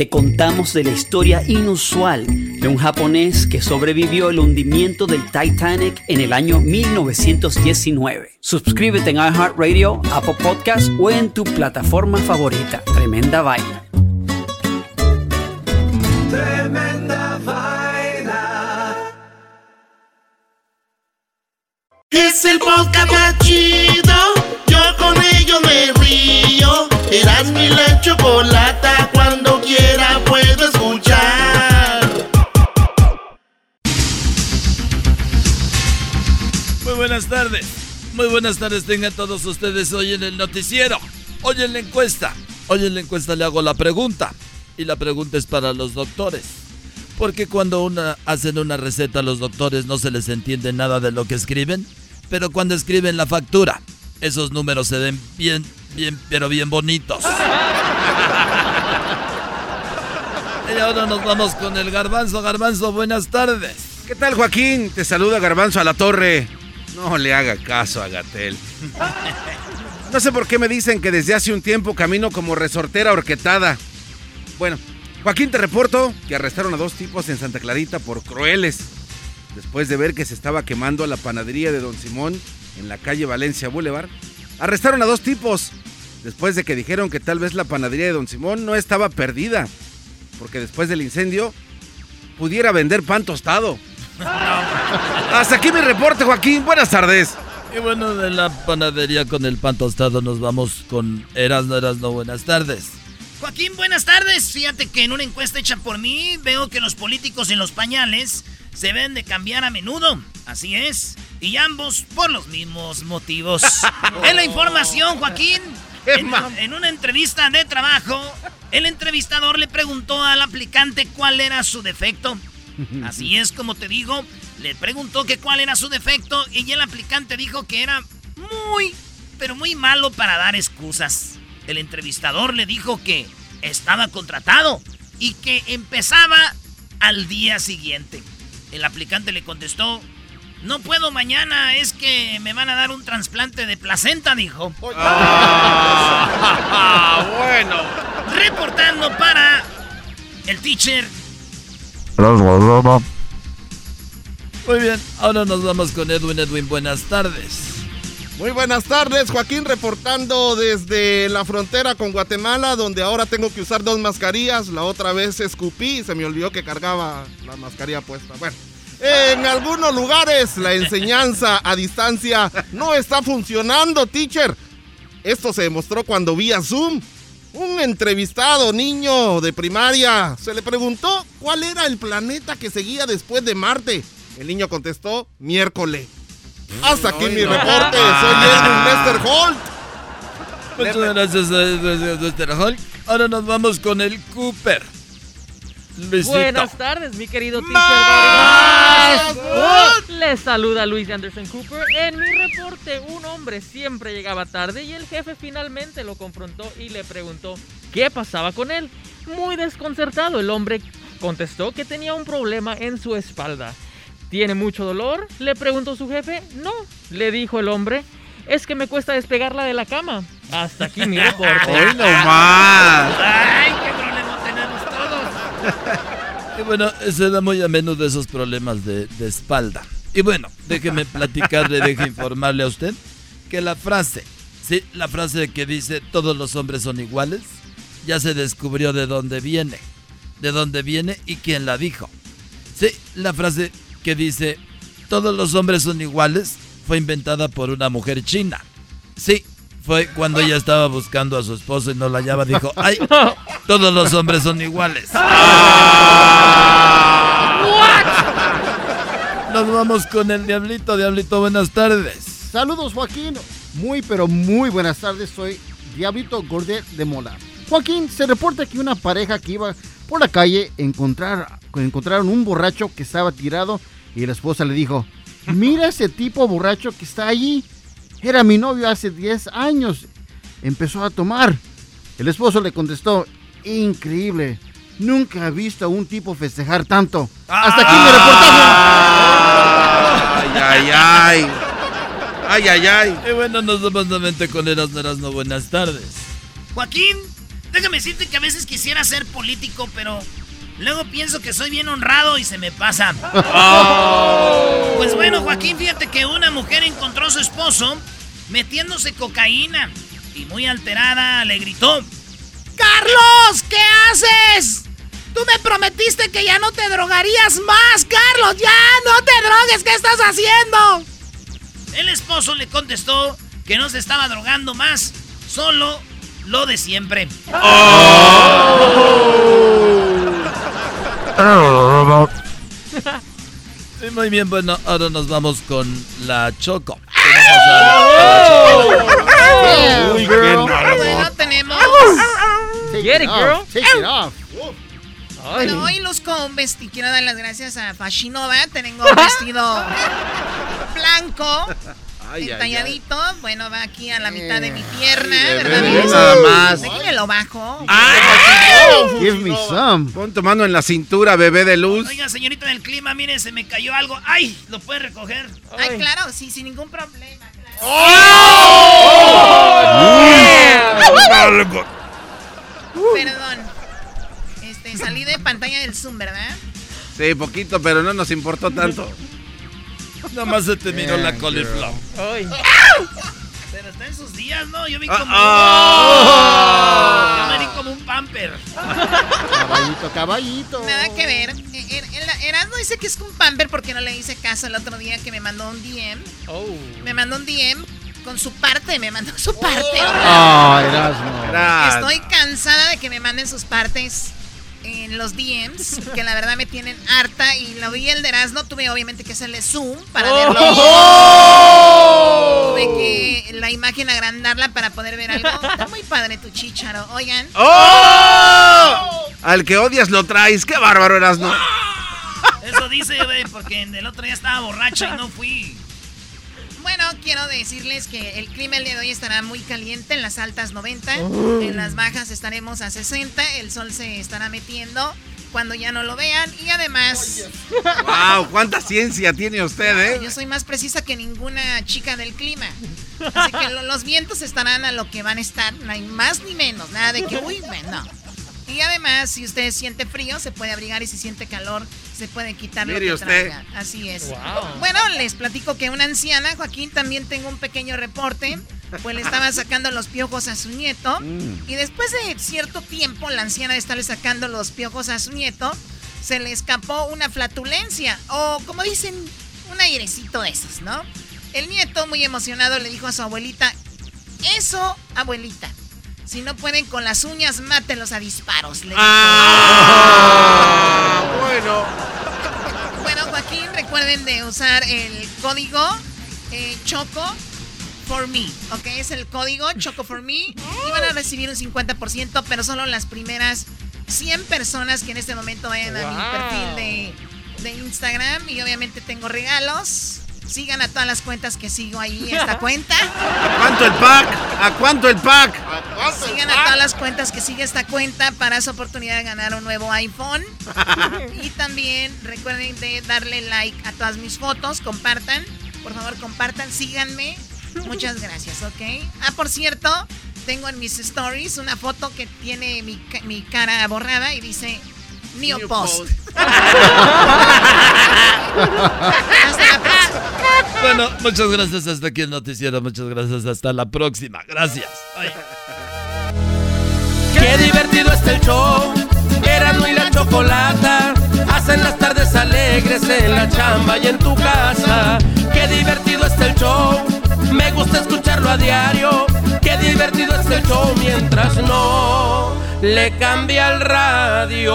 te contamos de la historia inusual de un japonés que sobrevivió el hundimiento del Titanic en el año 1919. Suscríbete en iHeartRadio, Apple Podcast o en tu plataforma favorita. Tremenda vaina. Tremenda vaina. Es el podcast más chido. Yo con ello me río. Mi la chocolata. Cuando quiera puedo escuchar. Muy buenas tardes. Muy buenas tardes tengan todos ustedes hoy en el noticiero. Hoy en la encuesta. Hoy en la encuesta le hago la pregunta. Y la pregunta es para los doctores. Porque cuando una, hacen una receta los doctores no se les entiende nada de lo que escriben. Pero cuando escriben la factura, esos números se ven bien, bien, pero bien bonitos. Y ahora nos vamos con el garbanzo. Garbanzo, buenas tardes. ¿Qué tal, Joaquín? Te saluda Garbanzo a la torre. No le haga caso a Gatel. No sé por qué me dicen que desde hace un tiempo camino como resortera horquetada. Bueno, Joaquín, te reporto que arrestaron a dos tipos en Santa Clarita por crueles. Después de ver que se estaba quemando la panadería de Don Simón en la calle Valencia Boulevard, arrestaron a dos tipos. Después de que dijeron que tal vez la panadería de Don Simón no estaba perdida. Porque después del incendio pudiera vender pan tostado. Hasta aquí mi reporte, Joaquín. Buenas tardes. Y bueno, de la panadería con el pan tostado nos vamos con Erasno, Erasno. Buenas tardes. Joaquín, buenas tardes. Fíjate que en una encuesta hecha por mí veo que los políticos en los pañales se deben de cambiar a menudo. Así es. Y ambos por los mismos motivos. en la información, Joaquín. En, en una entrevista de trabajo, el entrevistador le preguntó al aplicante cuál era su defecto. Así es como te digo, le preguntó que cuál era su defecto y el aplicante dijo que era muy, pero muy malo para dar excusas. El entrevistador le dijo que estaba contratado y que empezaba al día siguiente. El aplicante le contestó, no puedo mañana, es que me van a dar un trasplante de placenta, dijo. Ah, bueno. Reportando para el teacher. Muy bien, ahora nos vamos con Edwin. Edwin, buenas tardes. Muy buenas tardes, Joaquín, reportando desde la frontera con Guatemala, donde ahora tengo que usar dos mascarillas. La otra vez escupí y se me olvidó que cargaba la mascarilla puesta. Bueno, en algunos lugares la enseñanza a distancia no está funcionando, teacher. Esto se demostró cuando vía Zoom. Un entrevistado niño de primaria se le preguntó cuál era el planeta que seguía después de Marte. El niño contestó miércoles. Hasta aquí mi reporte. Soy Edwin Lester Holt. Muchas gracias, eh, Mr. Hulk. Ahora nos vamos con el Cooper. Luisito. Buenas tardes, mi querido teacher. ¡Más! Les saluda Luis Anderson Cooper. En mi reporte, un hombre siempre llegaba tarde y el jefe finalmente lo confrontó y le preguntó, qué pasaba con él. Muy desconcertado, el hombre contestó que tenía un problema en su espalda. ¿Tiene mucho dolor? Le preguntó su jefe. No, le dijo el hombre. Es que me cuesta despegarla de la cama. Hasta aquí mi reporte. ¡Hoy no más! ¡Ay, qué! Y bueno, se da muy a menudo esos problemas de, espalda. Y bueno, déjeme platicarle, déjeme informarle a usted que la frase, sí, la frase que dice todos los hombres son iguales, ya se descubrió de dónde viene. De dónde viene y quién la dijo. Sí, la frase que dice todos los hombres son iguales fue inventada por una mujer china. Sí, fue cuando ella estaba buscando a su esposo y no la hallaba. Dijo, ay, todos los hombres son iguales. Nos vamos con el Diablito. Diablito, buenas tardes. Saludos, Joaquín. Muy, pero muy buenas tardes. Soy Diablito Gordet de Mola. Joaquín, se reporta que una pareja que iba por la calle encontrar, encontraron un borracho que estaba tirado y la esposa le dijo, mira ese tipo borracho que está allí. Era mi novio hace 10 años. Empezó a tomar. El esposo le contestó, increíble. Nunca he visto a un tipo festejar tanto. Hasta aquí mi reportaje. Ay, ay, ay. Ay, ay, ay. Y bueno, nos vamos nuevamente con Erasmo Erasmo. Buenas tardes. Joaquín, déjame decirte que a veces quisiera ser político, pero luego pienso que soy bien honrado y se me pasa. Pues bueno, Joaquín, fíjate que una mujer encontró a su esposo metiéndose cocaína y muy alterada le gritó. ¡Carlos! ¿Qué haces? Tú me prometiste que ya no te drogarías más, Carlos. Ya no te drogues. ¿Qué estás haciendo? El esposo le contestó que no se estaba drogando más, solo lo de siempre. Sí, muy bien, bueno, ahora nos vamos con la Choco. Uy, Bueno, tenemos. Get it, girl. Take it off. Bueno, hoy luzco un vestido. Quiero dar las gracias a Fashinova. Tengo un vestido blanco. Ay, ay, bueno, va aquí a la mitad de mi pierna, Ay, ¿verdad? bebé, nada más. Déjenme lo bajo. Give me some. Pon tu mano en la cintura, bebé de luz. Oiga, señorita del clima, mire, se me cayó algo. ¡Ay! ¿Lo puede recoger? Ay, claro, sí, sin ningún problema. Perdón. Este, salí de pantalla del Zoom, ¿verdad? Sí, poquito, pero no nos importó tanto. Nomás se te miró la coliflor. Ay. Pero está en sus días, ¿no? Yo vi Ah, como. ah. Yo me vi como un pamper. Caballito, caballito. Nada que ver. Eh, er- Erasmo dice que es un pamper porque no le hice caso el otro día que me mandó un DM. Oh. Me mandó un DM con su parte, me mandó su parte. Ah, Erasmo. Estoy cansada de que me manden sus partes en los DMs, que la verdad me tienen harta y lo vi el de Erasmo, tuve obviamente que hacerle zoom para verlo. ¡Oh! Tuve que la imagen agrandarla para poder ver algo. Está muy padre tu chicharo. Oigan. ¡Oh! Al que odias lo traes. ¡Qué bárbaro eras, no! Eso dice, güey, porque el otro día estaba borracho y no fui. Bueno, quiero decirles que el clima el día de hoy estará muy caliente en las altas 90, Oh. en las bajas estaremos a 60, el sol se estará metiendo cuando ya no lo vean y además ¡Wow! ¡Cuánta ciencia tiene usted, eh! yo soy más precisa que ninguna chica del clima. Así que lo- los vientos estarán a lo que van a estar, no hay más ni menos, nada de que, uy, bueno, no. Y además, si usted siente frío, se puede abrigar y si siente calor, se puede quitar lo Mire que usted. traiga. Así es. Wow. Bueno, les platico que una anciana, Joaquín, también tengo un pequeño reporte, pues le estaba sacando los piojos a su nieto. Y después de cierto tiempo, la anciana de estarle sacando los piojos a su nieto, se le escapó una flatulencia, o como dicen, un airecito de esos, ¿no? El nieto, muy emocionado, le dijo a su abuelita, eso, abuelita. Si no pueden con las uñas, mátenlos a disparos. Le. ¡Ah! Bueno. Bueno, Joaquín, recuerden de usar el código eh, Choco for me, ¿ok? Es el código Choco for me y van a recibir un 50%, pero solo las primeras 100 personas que en este momento vayan a mi perfil de, de Instagram y obviamente tengo regalos. Sigan a todas las cuentas que sigo ahí esta cuenta. ¿A cuánto el pack? ¿A cuánto el pack? Sigan a todas las cuentas que sigue esta cuenta para esa oportunidad de ganar un nuevo iPhone. y también recuerden de darle like a todas mis fotos, compartan. Por favor, compartan, síganme. Muchas gracias, ¿ok? Ah, por cierto, tengo en mis stories una foto que tiene mi, mi cara borrada y dice New, New Post. Post. Hasta la próxima. Bueno, muchas gracias. Hasta aquí el noticiero. Muchas gracias. Hasta la próxima. Gracias. Ay. Qué divertido está el show. Erasmo y la chocolata hacen las tardes alegres en la chamba y en tu casa. Qué divertido está el show. Me gusta escucharlo a diario. Qué divertido está el show mientras no le cambia el radio.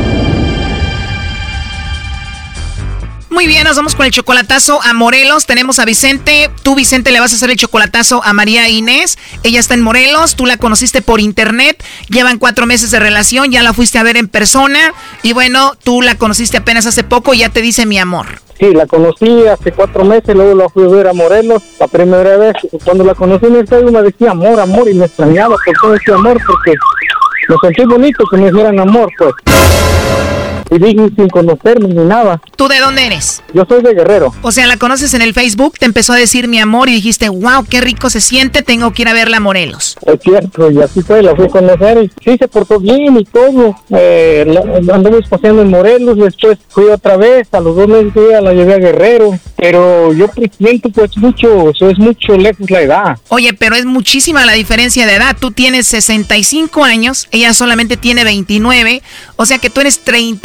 Muy bien, nos vamos con el chocolatazo a Morelos. Tenemos a Vicente. Tú, Vicente, le vas a hacer el chocolatazo a María Inés. Ella está en Morelos. Tú la conociste por internet. Llevan cuatro meses de relación. Ya la fuiste a ver en persona. Y bueno, tú la conociste apenas hace poco. y Ya te dice mi amor. Sí, la conocí hace cuatro meses, luego la fui a ver a Morelos, la primera vez. Cuando la conocí en el estadio me decía amor, amor, y me extrañaba por todo ese amor, porque me sentí bonito que me dijeran amor, pues. Y dije sin conocerme ni nada. ¿Tú de dónde eres? Yo soy de Guerrero. O sea, la conoces en el Facebook, te empezó a decir mi amor y dijiste, wow, qué rico se siente, tengo que ir a verla a Morelos. Es cierto, y así fue, la fui a conocer y sí se portó bien y todo. Eh, la- paseando en Morelos, después fui otra vez, a los dos meses iba, la llevé a Guerrero, pero yo siento pues mucho, eso es mucho lejos la edad. Oye, pero es muchísima la diferencia de edad. Tú tienes 65 años, ella solamente tiene 29, o sea que tú eres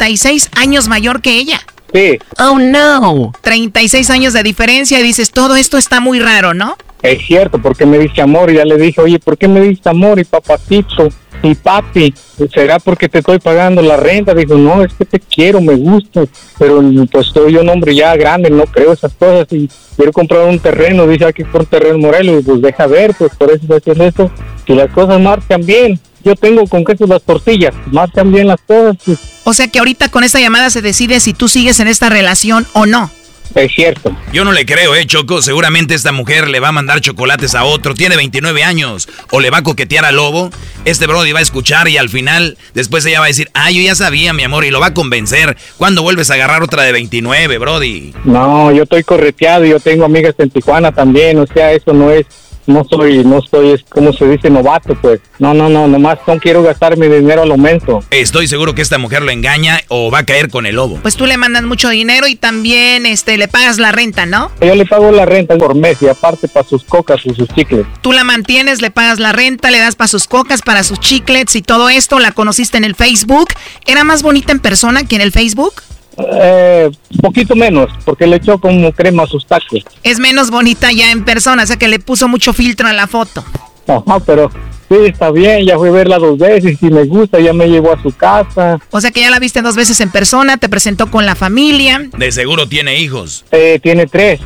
36 años mayor que ella. Sí. Oh no. 36 años de diferencia y dices, todo esto está muy raro, ¿no? Es cierto, porque me dice amor, y ya le dije, oye, ¿por qué me dice amor y papacito y papi? ¿Será porque te estoy pagando la renta? Dijo, no, es que te quiero, me gusta, pero pues soy un hombre ya grande, no creo esas cosas y quiero comprar un terreno, dice aquí por un terreno en Morelos, y pues deja ver, pues por eso estoy haciendo esto, y las cosas marchan bien. Yo tengo con queso las tortillas, marchan bien las cosas, pues O sea que ahorita con esta llamada se decide si tú sigues en esta relación o no. es cierto. Yo no le creo, eh, Choco. Seguramente esta mujer le va a mandar chocolates a otro. Tiene 29 años. O le va a coquetear al lobo. Este Brody va a escuchar y al final, después ella va a decir, ah, yo ya sabía, mi amor, y lo va a convencer. ¿Cuándo vuelves a agarrar otra de 29, Brody? No, yo estoy correteado y yo tengo amigas en Tijuana también, o sea, eso no es, no soy, no soy, es como se dice, novato, pues. No, no, no, nomás no quiero gastar mi dinero a lo mento. Estoy seguro que esta mujer lo engaña o va a caer con el lobo. Pues tú le mandas mucho dinero y también este le pagas la renta, ¿no? Yo le pago la renta por mes y aparte para sus cocas y sus chicles. Tú la mantienes, le pagas la renta, le das para sus cocas, para sus chiclets y todo esto. La conociste en el Facebook. ¿Era más bonita en persona que en el Facebook? Eh, poquito menos, porque le echó como crema a sus tacos. Es menos bonita ya en persona, o sea que le puso mucho filtro a la foto. Ajá, pero sí, está bien, ya fui a verla dos veces, si me gusta, ya me llevó a su casa. O sea que ya la viste dos veces en persona, te presentó con la familia. De seguro tiene hijos. Eh, tiene tres.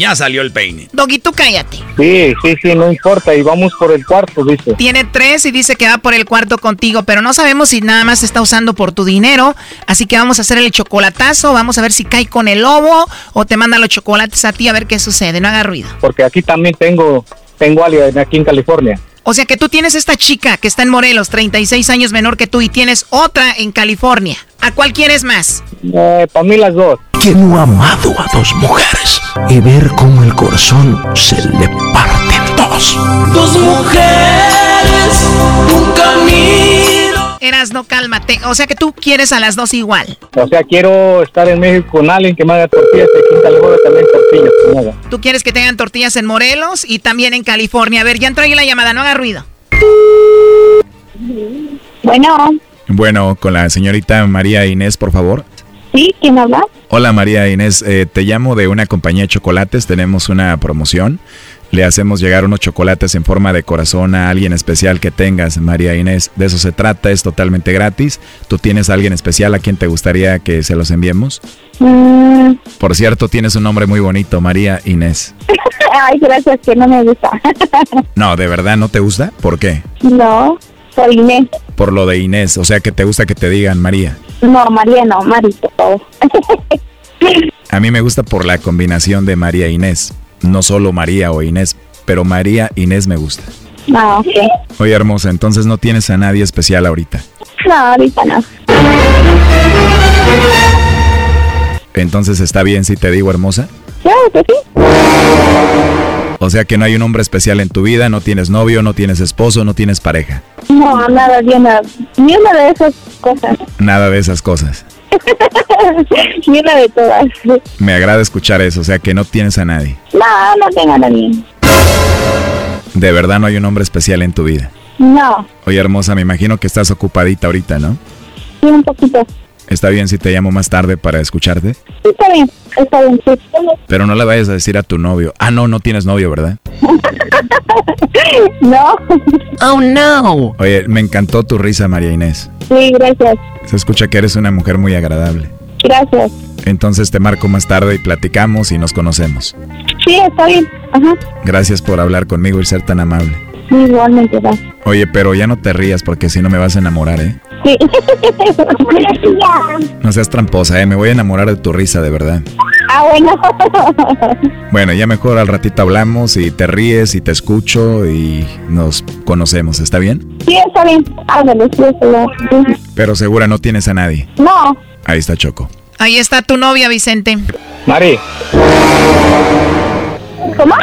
Ya salió el peine. Doggy, tú cállate. Sí, sí, sí, no importa, y vamos por el cuarto, dice. Tiene tres y dice que va por el cuarto contigo, pero no sabemos si nada más está usando por tu dinero. Así que vamos a hacer el chocolatazo, vamos a ver si cae con el lobo o te manda los chocolates a ti a ver qué sucede. No haga ruido. Porque aquí también tengo, tengo alguien aquí en California. O sea que tú tienes esta chica que está en Morelos, 36 años menor que tú, y tienes otra en California. ¿A cuál quieres más? Eh, para mí las dos. que no ha amado a dos mujeres y ver cómo el corazón se le parte en dos. Dos mujeres, un camino. Eras, no cálmate. O sea que tú quieres a las dos igual. O sea, quiero estar en México con alguien que me haga tortillas y aquí en también tortillas. Tú quieres que tengan tortillas en Morelos y también en California. A ver, ya entró ahí la llamada, no haga ruido. Bueno, Bueno, con la señorita María Inés, por favor. Sí, ¿quién habla? Hola María Inés, eh, te llamo de una compañía de chocolates, tenemos una promoción. Le hacemos llegar unos chocolates en forma de corazón a alguien especial que tengas, María Inés. De eso se trata, es totalmente gratis. ¿Tú tienes a alguien especial a quien te gustaría que se los enviemos? Mm, Por cierto, tienes un nombre muy bonito, María Inés. Ay, gracias, que no me gusta. No, ¿de verdad no te gusta? ¿Por qué? no, soy Inés. Por lo de Inés, o sea que te gusta que te digan María. No, María no, Mari, por favor. A mí me gusta por la combinación de María e Inés. No solo María o Inés, pero María Inés me gusta. No, ok. Oye, hermosa, entonces no tienes a nadie especial ahorita. No, ahorita no. Entonces está bien si te digo hermosa. Claro que sí. O sea que no hay un hombre especial en tu vida, no tienes novio, no tienes esposo, no tienes pareja. No, nada, ni una, ni una de esas cosas. Nada de esas cosas. una de todas. Me agrada escuchar eso, o sea que no tienes a nadie. No, no tengo a nadie. De verdad no hay un hombre especial en tu vida. No, Oye, hermosa, me imagino que estás ocupadita ahorita, ¿no? sí, un poquito. ¿Está bien si te llamo más tarde para escucharte? Está bien, está bien, sí. Pero no le vayas a decir a tu novio. Ah, no, no tienes novio, ¿verdad? No. Oh, no. Oye, me encantó tu risa, María Inés. Sí, gracias. Se escucha que eres una mujer muy agradable. Gracias. Entonces te marco más tarde y platicamos y nos conocemos. Sí, está bien. Ajá. Gracias por hablar conmigo y ser tan amable. Sí, igualmente, va. Oye, pero ya no te rías porque si no me vas a enamorar, ¿eh? Sí. No seas tramposa, ¿eh? Me voy a enamorar de tu risa, de verdad. ah, bueno. Bueno, ya mejor al ratito hablamos y te ríes y te escucho y nos conocemos, ¿está bien? sí, está bien. Ándale, sí, está bien. Pero segura no tienes a nadie. No. Ahí está Choco. Ahí está tu novia, Vicente. Mari, ¿Cómo?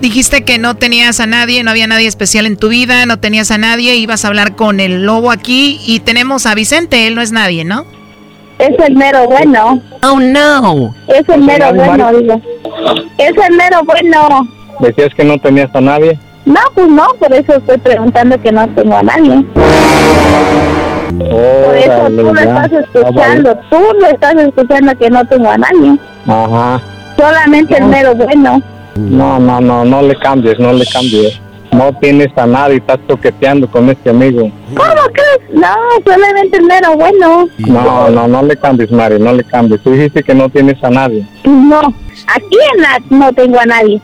Dijiste que no tenías a nadie, no había nadie especial en tu vida, no tenías a nadie, ibas a hablar con el lobo aquí y tenemos a Vicente, él no es nadie, ¿no? Es el mero bueno. Oh, no. Es el mero bueno, digo. Es el mero bueno. decías que no tenías a nadie. No, pues no, por eso estoy preguntando que no tengo a nadie. Por eso tú lo estás escuchando, tú lo estás escuchando que no tengo a nadie. Ajá. Solamente el mero bueno. No, no, no, no le cambies, no le cambies. No tienes a nadie, estás toqueteando con este amigo. ¿Cómo crees? No, solamente el mero bueno. No, no, no le cambies, Mari, no le cambies. Tú dijiste que no tienes a nadie. No, aquí en la no tengo a nadie.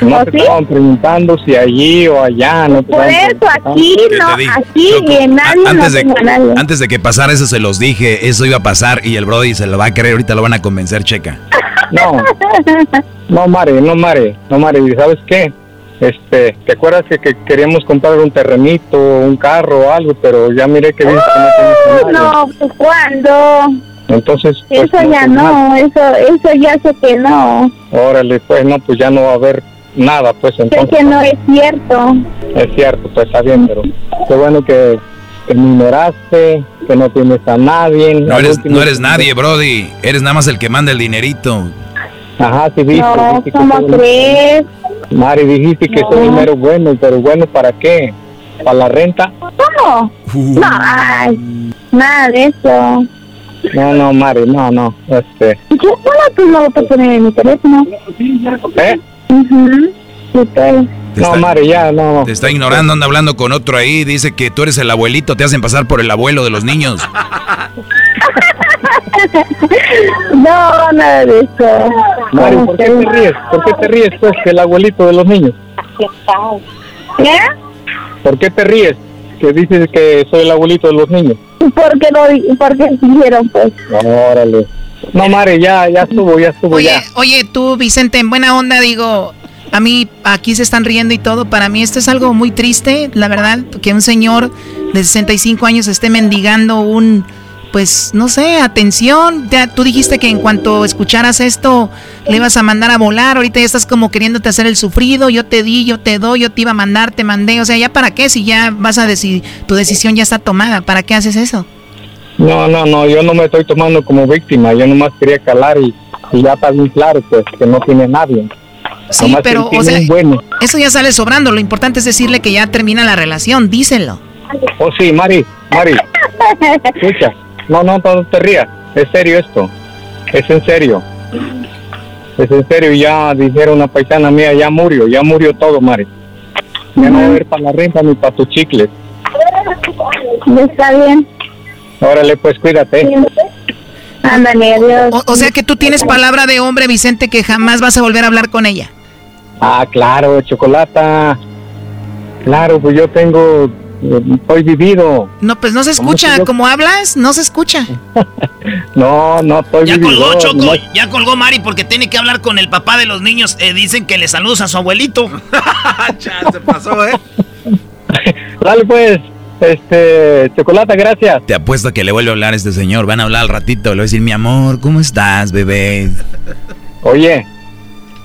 No ¿Oh, te sí? estaban preguntando si allí o allá. No te Por eso aquí no, aquí y en nadie no antes, de, tengo a nadie. antes de que pasara eso se los dije, eso iba a pasar y el Brody se lo va a creer, ahorita lo van a convencer, checa. No, no, Mari, no, Mari, no, Mari, ¿sabes qué? Este, ¿te acuerdas que, que queríamos comprar un terrenito, un carro o algo? Pero ya miré que dices que no nadie. No, pues ¿cuándo? Entonces, pues, Eso ya pues, no, eso, eso ya sé que no. Órale, pues no, pues ya no va a haber nada, pues Sé entonces. que no es cierto. Es cierto, pues está bien, pero qué bueno que, que me ignoraste, que no tienes a nadie. No eres, no eres nadie, Brody, eres nada más el que manda el dinerito. Ajá, sí, viste. No, viste ¿cómo crees? Mari, dijiste que No. soy mero bueno, pero bueno, ¿para qué? ¿Para la renta? ¿Cómo? No, ay, nada de eso. No, no, Mari, no, no. Este, Yo solo tú no lo puedes poner en mi teléfono. ¿eh? Sí, pues. No, Mari, ya, no. Te está ignorando, anda hablando con otro ahí, dice que tú eres el abuelito, te hacen pasar por el abuelo de los niños. No, nada de eso. Mari, ¿por qué te ríes? ¿Por qué te ríes, pues, que el abuelito de los niños? ¿Qué? ¿Por qué te ríes? Que dices que soy el abuelito de los niños. Porque lo porque dijeron pues. Órale. No, Mari, ya, ya estuvo, ya estuvo, Oye, ya. oye, tú, Vicente, en buena onda, digo, a mí aquí se están riendo y todo. Para mí esto es algo muy triste, la verdad, que un señor de 65 años esté mendigando un, pues, no sé, atención. Ya, tú dijiste que en cuanto escucharas esto, le ibas a mandar a volar. Ahorita ya estás como queriéndote hacer el sufrido. Yo te di, yo te doy, yo te iba a mandar, te mandé. O sea, ¿ya para qué? Si ya vas a decir, tu decisión ya está tomada. ¿Para qué haces eso? No, no, no, yo no me estoy tomando como víctima, yo nomás quería calar y, y ya está bien claro, pues, que no tiene nadie. Sí, Nomás pero, o sea, bueno. eso ya sale sobrando. Lo importante es decirle que ya termina la relación. Díselo. Oh, sí, Mari, Mari, escucha. No, no, no te rías. Es serio esto. Es en serio. Es en serio. Ya dijeron una paisana mía, ya murió, ya murió todo, Mari. Ya no va a haber para la renta ni para tus chicles. Está bien. Órale, pues cuídate. Ándale, adiós. O, o sea que tú tienes palabra de hombre, Vicente, que jamás vas a volver a hablar con ella. Ah, claro, chocolata. Claro, pues yo tengo, estoy vivido. No, pues no se ¿Cómo escucha. Como hablas, no se escucha. No, no estoy Ya vivido. colgó, Choco. no- Ya colgó Mari porque tiene que hablar con el papá de los niños. Eh, dicen que le saludos a su abuelito. Ya se pasó, ¿eh? Dale pues, este, chocolata, gracias. Te apuesto que le vuelve a hablar a este señor. Van a hablar al ratito. Le voy a decir, mi amor, ¿cómo estás, bebé? Oye,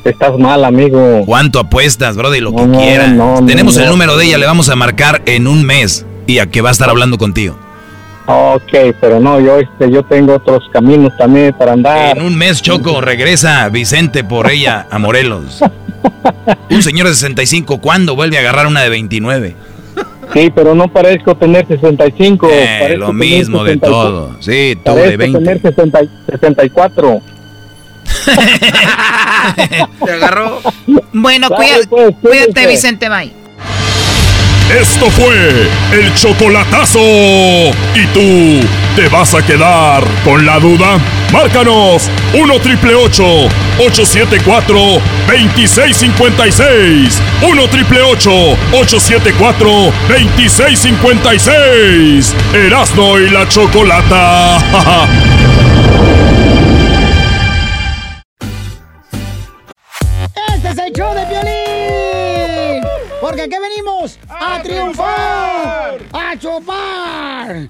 estás mal, amigo. ¿Cuánto apuestas, brother? Lo que No, quiera. no, no, Tenemos el número de ella, le vamos a marcar en un mes. Y a que va a estar hablando contigo. Ok, pero no, yo, este, yo tengo otros caminos también para andar. En un mes, Choco, regresa Vicente por ella a Morelos. Un señor de 65, ¿cuándo vuelve a agarrar una de 29? Sí, pero no parezco tener 65. Eh, parezco lo mismo de 64. todo. Sí, tú de Parezco 20. tener 60 64. Te agarró. Bueno, Dale, cuida- pues, cuídate. Vicente, bye. Esto fue el chocolatazo. ¿Y tú te vas a quedar con la duda? Márcanos 1 triple 874 2656. 1 triple 874 2656. Erasno y la chocolata. Porque aquí venimos a, triunfar, a chupar.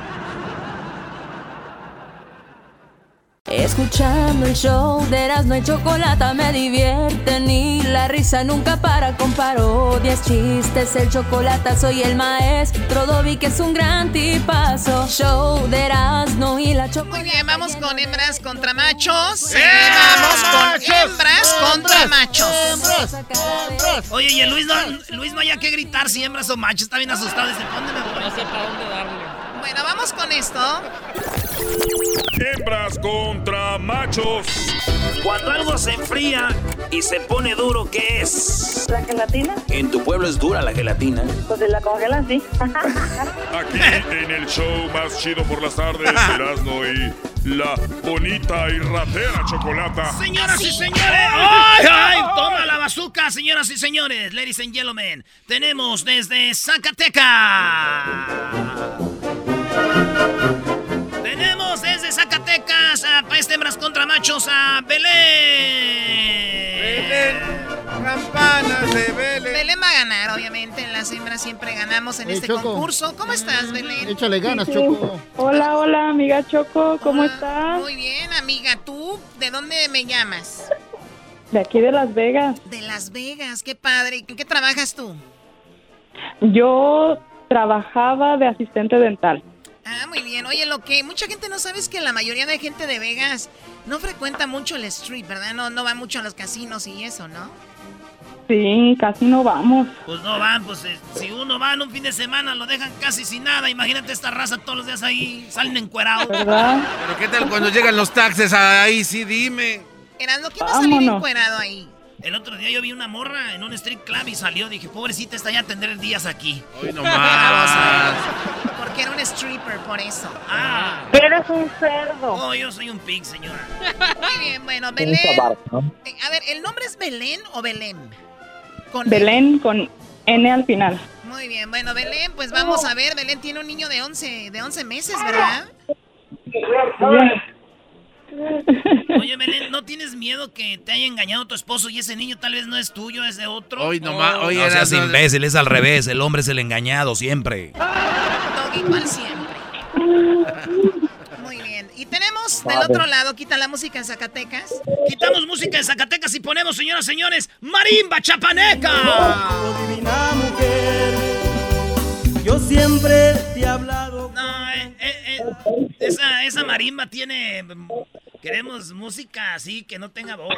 Escuchando el show de Erasmo y Chocolata me divierte ni la risa nunca para con parodias, chistes, el chocolate soy el maestro Dobby que es un gran tipazo. Show de Erasmo y la Chocolata. Muy bien, vamos con hembras contra machos. ¡Eh! Vamos con ¡Machos! hembras contra machos. Oye, y el Luis no, Luis no haya que gritar si hembras o machos. Está bien asustado. Dice, ¿pa' dónde me voy? No sé para dónde darle. Bueno, vamos con esto. Hembras contra machos. Cuando algo se enfría y se pone duro, ¿qué es? ¿La gelatina? En tu pueblo es dura la gelatina. Pues si la congelan, sí. Aquí en el show más chido por las tardes, Erasno y la bonita y ratera chocolata. Señoras y señores. ¡Ay, ay! Toma la bazooka, señoras y señores. Ladies and gentlemen. Tenemos desde Zacatecas. Zacatecas a País de Hembras contra Machos a Belén. Belén, campanas de Belén. Belén va a ganar, obviamente. En las hembras siempre ganamos en Hey, este Choco. concurso. ¿Cómo estás, Belén? Échale ganas, Sí. Choco. Hola, hola, amiga Choco, ¿cómo estás? Muy bien, amiga. ¿Tú de dónde me llamas? De aquí de Las Vegas. De Las Vegas, qué padre. ¿En qué trabajas tú? Yo trabajaba de asistente dental. Ah, muy bien. Oye, lo que mucha gente no sabe es que la mayoría de gente de Vegas no frecuenta mucho el street, ¿verdad? No, no va mucho a los casinos y eso, ¿no? Sí, casi no vamos. Pues no van, pues eh, si uno va en un fin de semana lo dejan casi sin nada. Imagínate esta raza todos los días ahí, salen encuerados. ¿Verdad? Pero ¿qué tal cuando llegan los taxes? Ahí sí, dime. Erasmo, ¿quién va a salir encuerado ahí? El otro día yo vi una morra en un street club y salió. Dije, pobrecita, está ya a tener días aquí. Hoy no Porque era un stripper, por eso. Ah. Eres un cerdo. Oh, yo soy un pig, señora. Muy bien, bueno, Belén. Eh, A ver, ¿el nombre es Belén o Belén? Con Belén con N al final. Muy bien, bueno, Belén, pues vamos a ver. Belén tiene un niño de 11, de 11 meses, ¿verdad? Oye, Belén, ¿no tienes miedo que te haya engañado tu esposo y ese niño tal vez no es tuyo, es de otro? Hoy nomás, Oh. oye, No seas imbécil, es al revés. El hombre es el engañado siempre. Doggy, igual siempre. Muy bien. Y tenemos del Vale. otro lado, quita la música en Zacatecas. Quitamos música de Zacatecas y ponemos, señoras y señores, marimba chapaneca. divina mujer. Yo siempre te he hablado. No, eh, eh, eh, esa, esa marimba tiene. mm, Queremos música así que no tenga voz.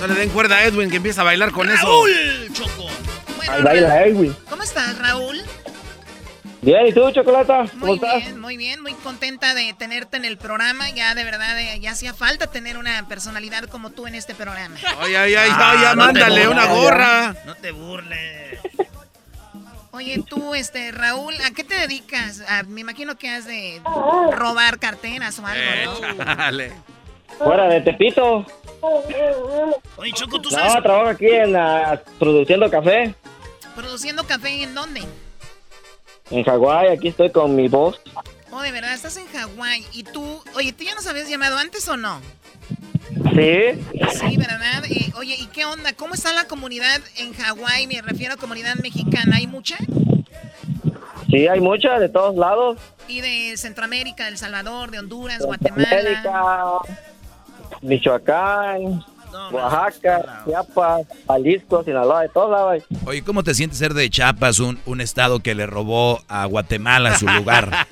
No le den cuerda a Edwin que empieza a bailar con eso. Raúl Choco. Ahí baila Edwin. ¿Cómo estás, Raúl? Bien, ¿y tú, Chocolata? ¿Cómo Muy estás? bien, muy bien, muy contenta de tenerte en el programa. Ya de verdad, eh, ya hacía falta tener una personalidad como tú en este programa. Ay, ay, ay, Ah, ay, ya no te mándale una gorra. No te burles. Oye, tú, este, Raúl, ¿a qué te dedicas? Ah, me imagino que has de robar carteras o algo, ¿no? Dale. Fuera de Tepito. Oye, Choco, tú No, sabes. trabajo aquí en la, produciendo café ¿Produciendo café en dónde? en Hawái. Aquí estoy con mi voz. Oh, de verdad, estás en Hawái. Y tú, oye, ¿tú ya nos habías llamado antes o no? Sí. Sí, ¿verdad? Eh, oye, ¿y qué onda? ¿Cómo está la comunidad en Hawái? Me refiero a comunidad mexicana. ¿Hay mucha? Sí, hay muchas de todos lados. Y de Centroamérica, de El Salvador, de Honduras, Guatemala. América, Michoacán, Oaxaca, Chiapas, Jalisco, Sinaloa, de todos lados. Oye, ¿cómo te sientes ser de Chiapas, un, un estado que le robó a Guatemala su lugar?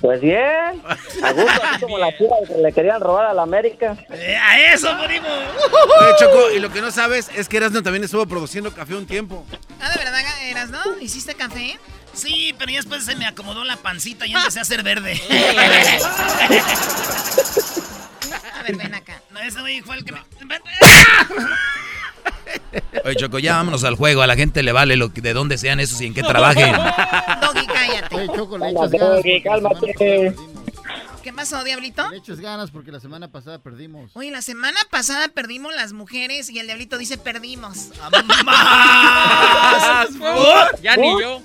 Pues bien, a gusto, así como la chiva que le querían robar a la América. Eh, a eso, primo. Oye, Choco, y lo que no sabes es que Erasmo también estuvo produciendo café un tiempo. Ah, de verdad eras, ¿no? ¿Hiciste café? Sí, pero ya después se me acomodó la pancita y empecé a hacer verde. A ver, ven acá. No, ese güey fue el que me... Oye, Choco, ya vámonos al juego. A la gente le vale lo que, de dónde sean esos y en qué trabajen. Cállate. Oye, Choco, le Cálmate, echas ganas. ¿Qué pasó, Diablito? Le echas ganas porque la semana pasada perdimos. Oye, la semana pasada perdimos las mujeres y el Diablito dice perdimos. ¡Más! Ya ni yo.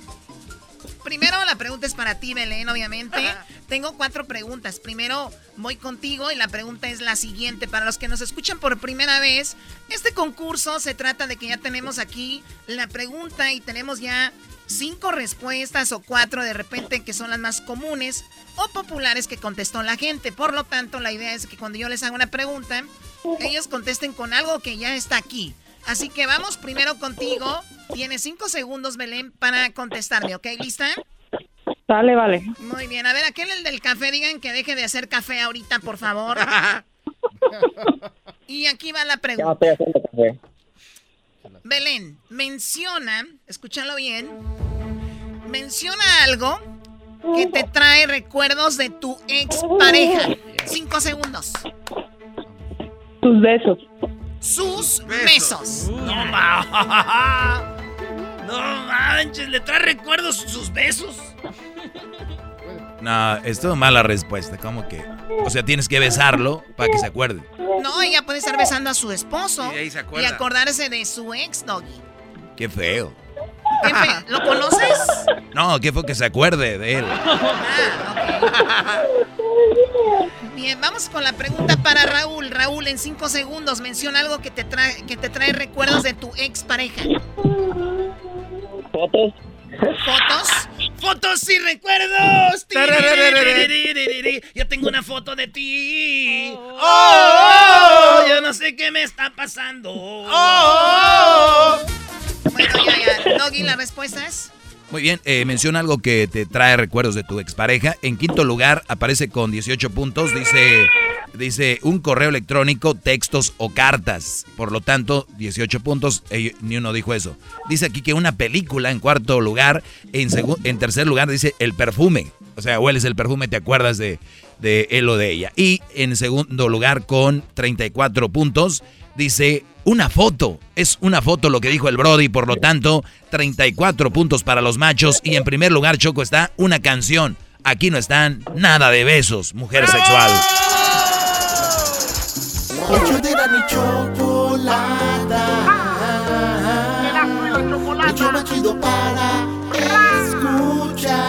Primero la pregunta es para ti, Belén, obviamente. Tengo cuatro preguntas. Primero voy contigo y la pregunta es la siguiente. Para los que nos escuchan por primera vez, este concurso se trata de que ya tenemos aquí la pregunta y tenemos ya cinco respuestas o cuatro de repente que son las más comunes o populares que contestó la gente. Por lo tanto, la idea es que cuando yo les haga una pregunta, ellos contesten con algo que ya está aquí. Así que vamos primero contigo. Tienes cinco segundos, Belén, para contestarme, ¿ok? ¿Lista? Sale, vale. Muy bien. A ver, aquel el del café, digan que deje de hacer café ahorita, por favor. y aquí va la Ya pregunta. Belén, menciona, escúchalo bien, menciona algo que te trae recuerdos de tu expareja. Cinco segundos. Tus besos. Sus besos. No, ma- no manches, le trae recuerdos sus besos. No, estuvo mala respuesta. ¿Cómo que? O sea, tienes que besarlo para que se acuerde. No, ella puede estar besando a su esposo Y ahí se y acordarse de su ex, Doggy. Qué feo. Qué fe- ¿Lo conoces? No, qué fue que se acuerde de él. Bien, vamos con la pregunta para Raúl. Raúl, en cinco segundos, menciona algo que te trae, que te trae recuerdos de tu ex pareja. ¿Fotos? ¿Fotos? ¡Fotos y recuerdos! Yo tengo una foto de ti. Oh. Oh, oh, oh, yo no sé qué me está pasando. Bueno, ya, ya. Doggy, la respuesta es. Muy bien, eh, menciona algo que te trae recuerdos de tu expareja. En quinto lugar, aparece con 18 puntos, dice dice un correo electrónico, textos o cartas. Por lo tanto, 18 puntos. Ni uno dijo eso. Dice aquí que una película en cuarto lugar. En, en tercer lugar dice el perfume. O sea, hueles el perfume, te acuerdas de, de él o de ella. Y en segundo lugar, con 34 puntos, dice una foto. Es una foto lo que dijo el Brody, por lo tanto, 34 puntos para los machos. Y en primer lugar, Choco, está una canción. Aquí no están nada de besos, mujer sexual. Ocho de la mi chocolata. El show más chido para escuchar.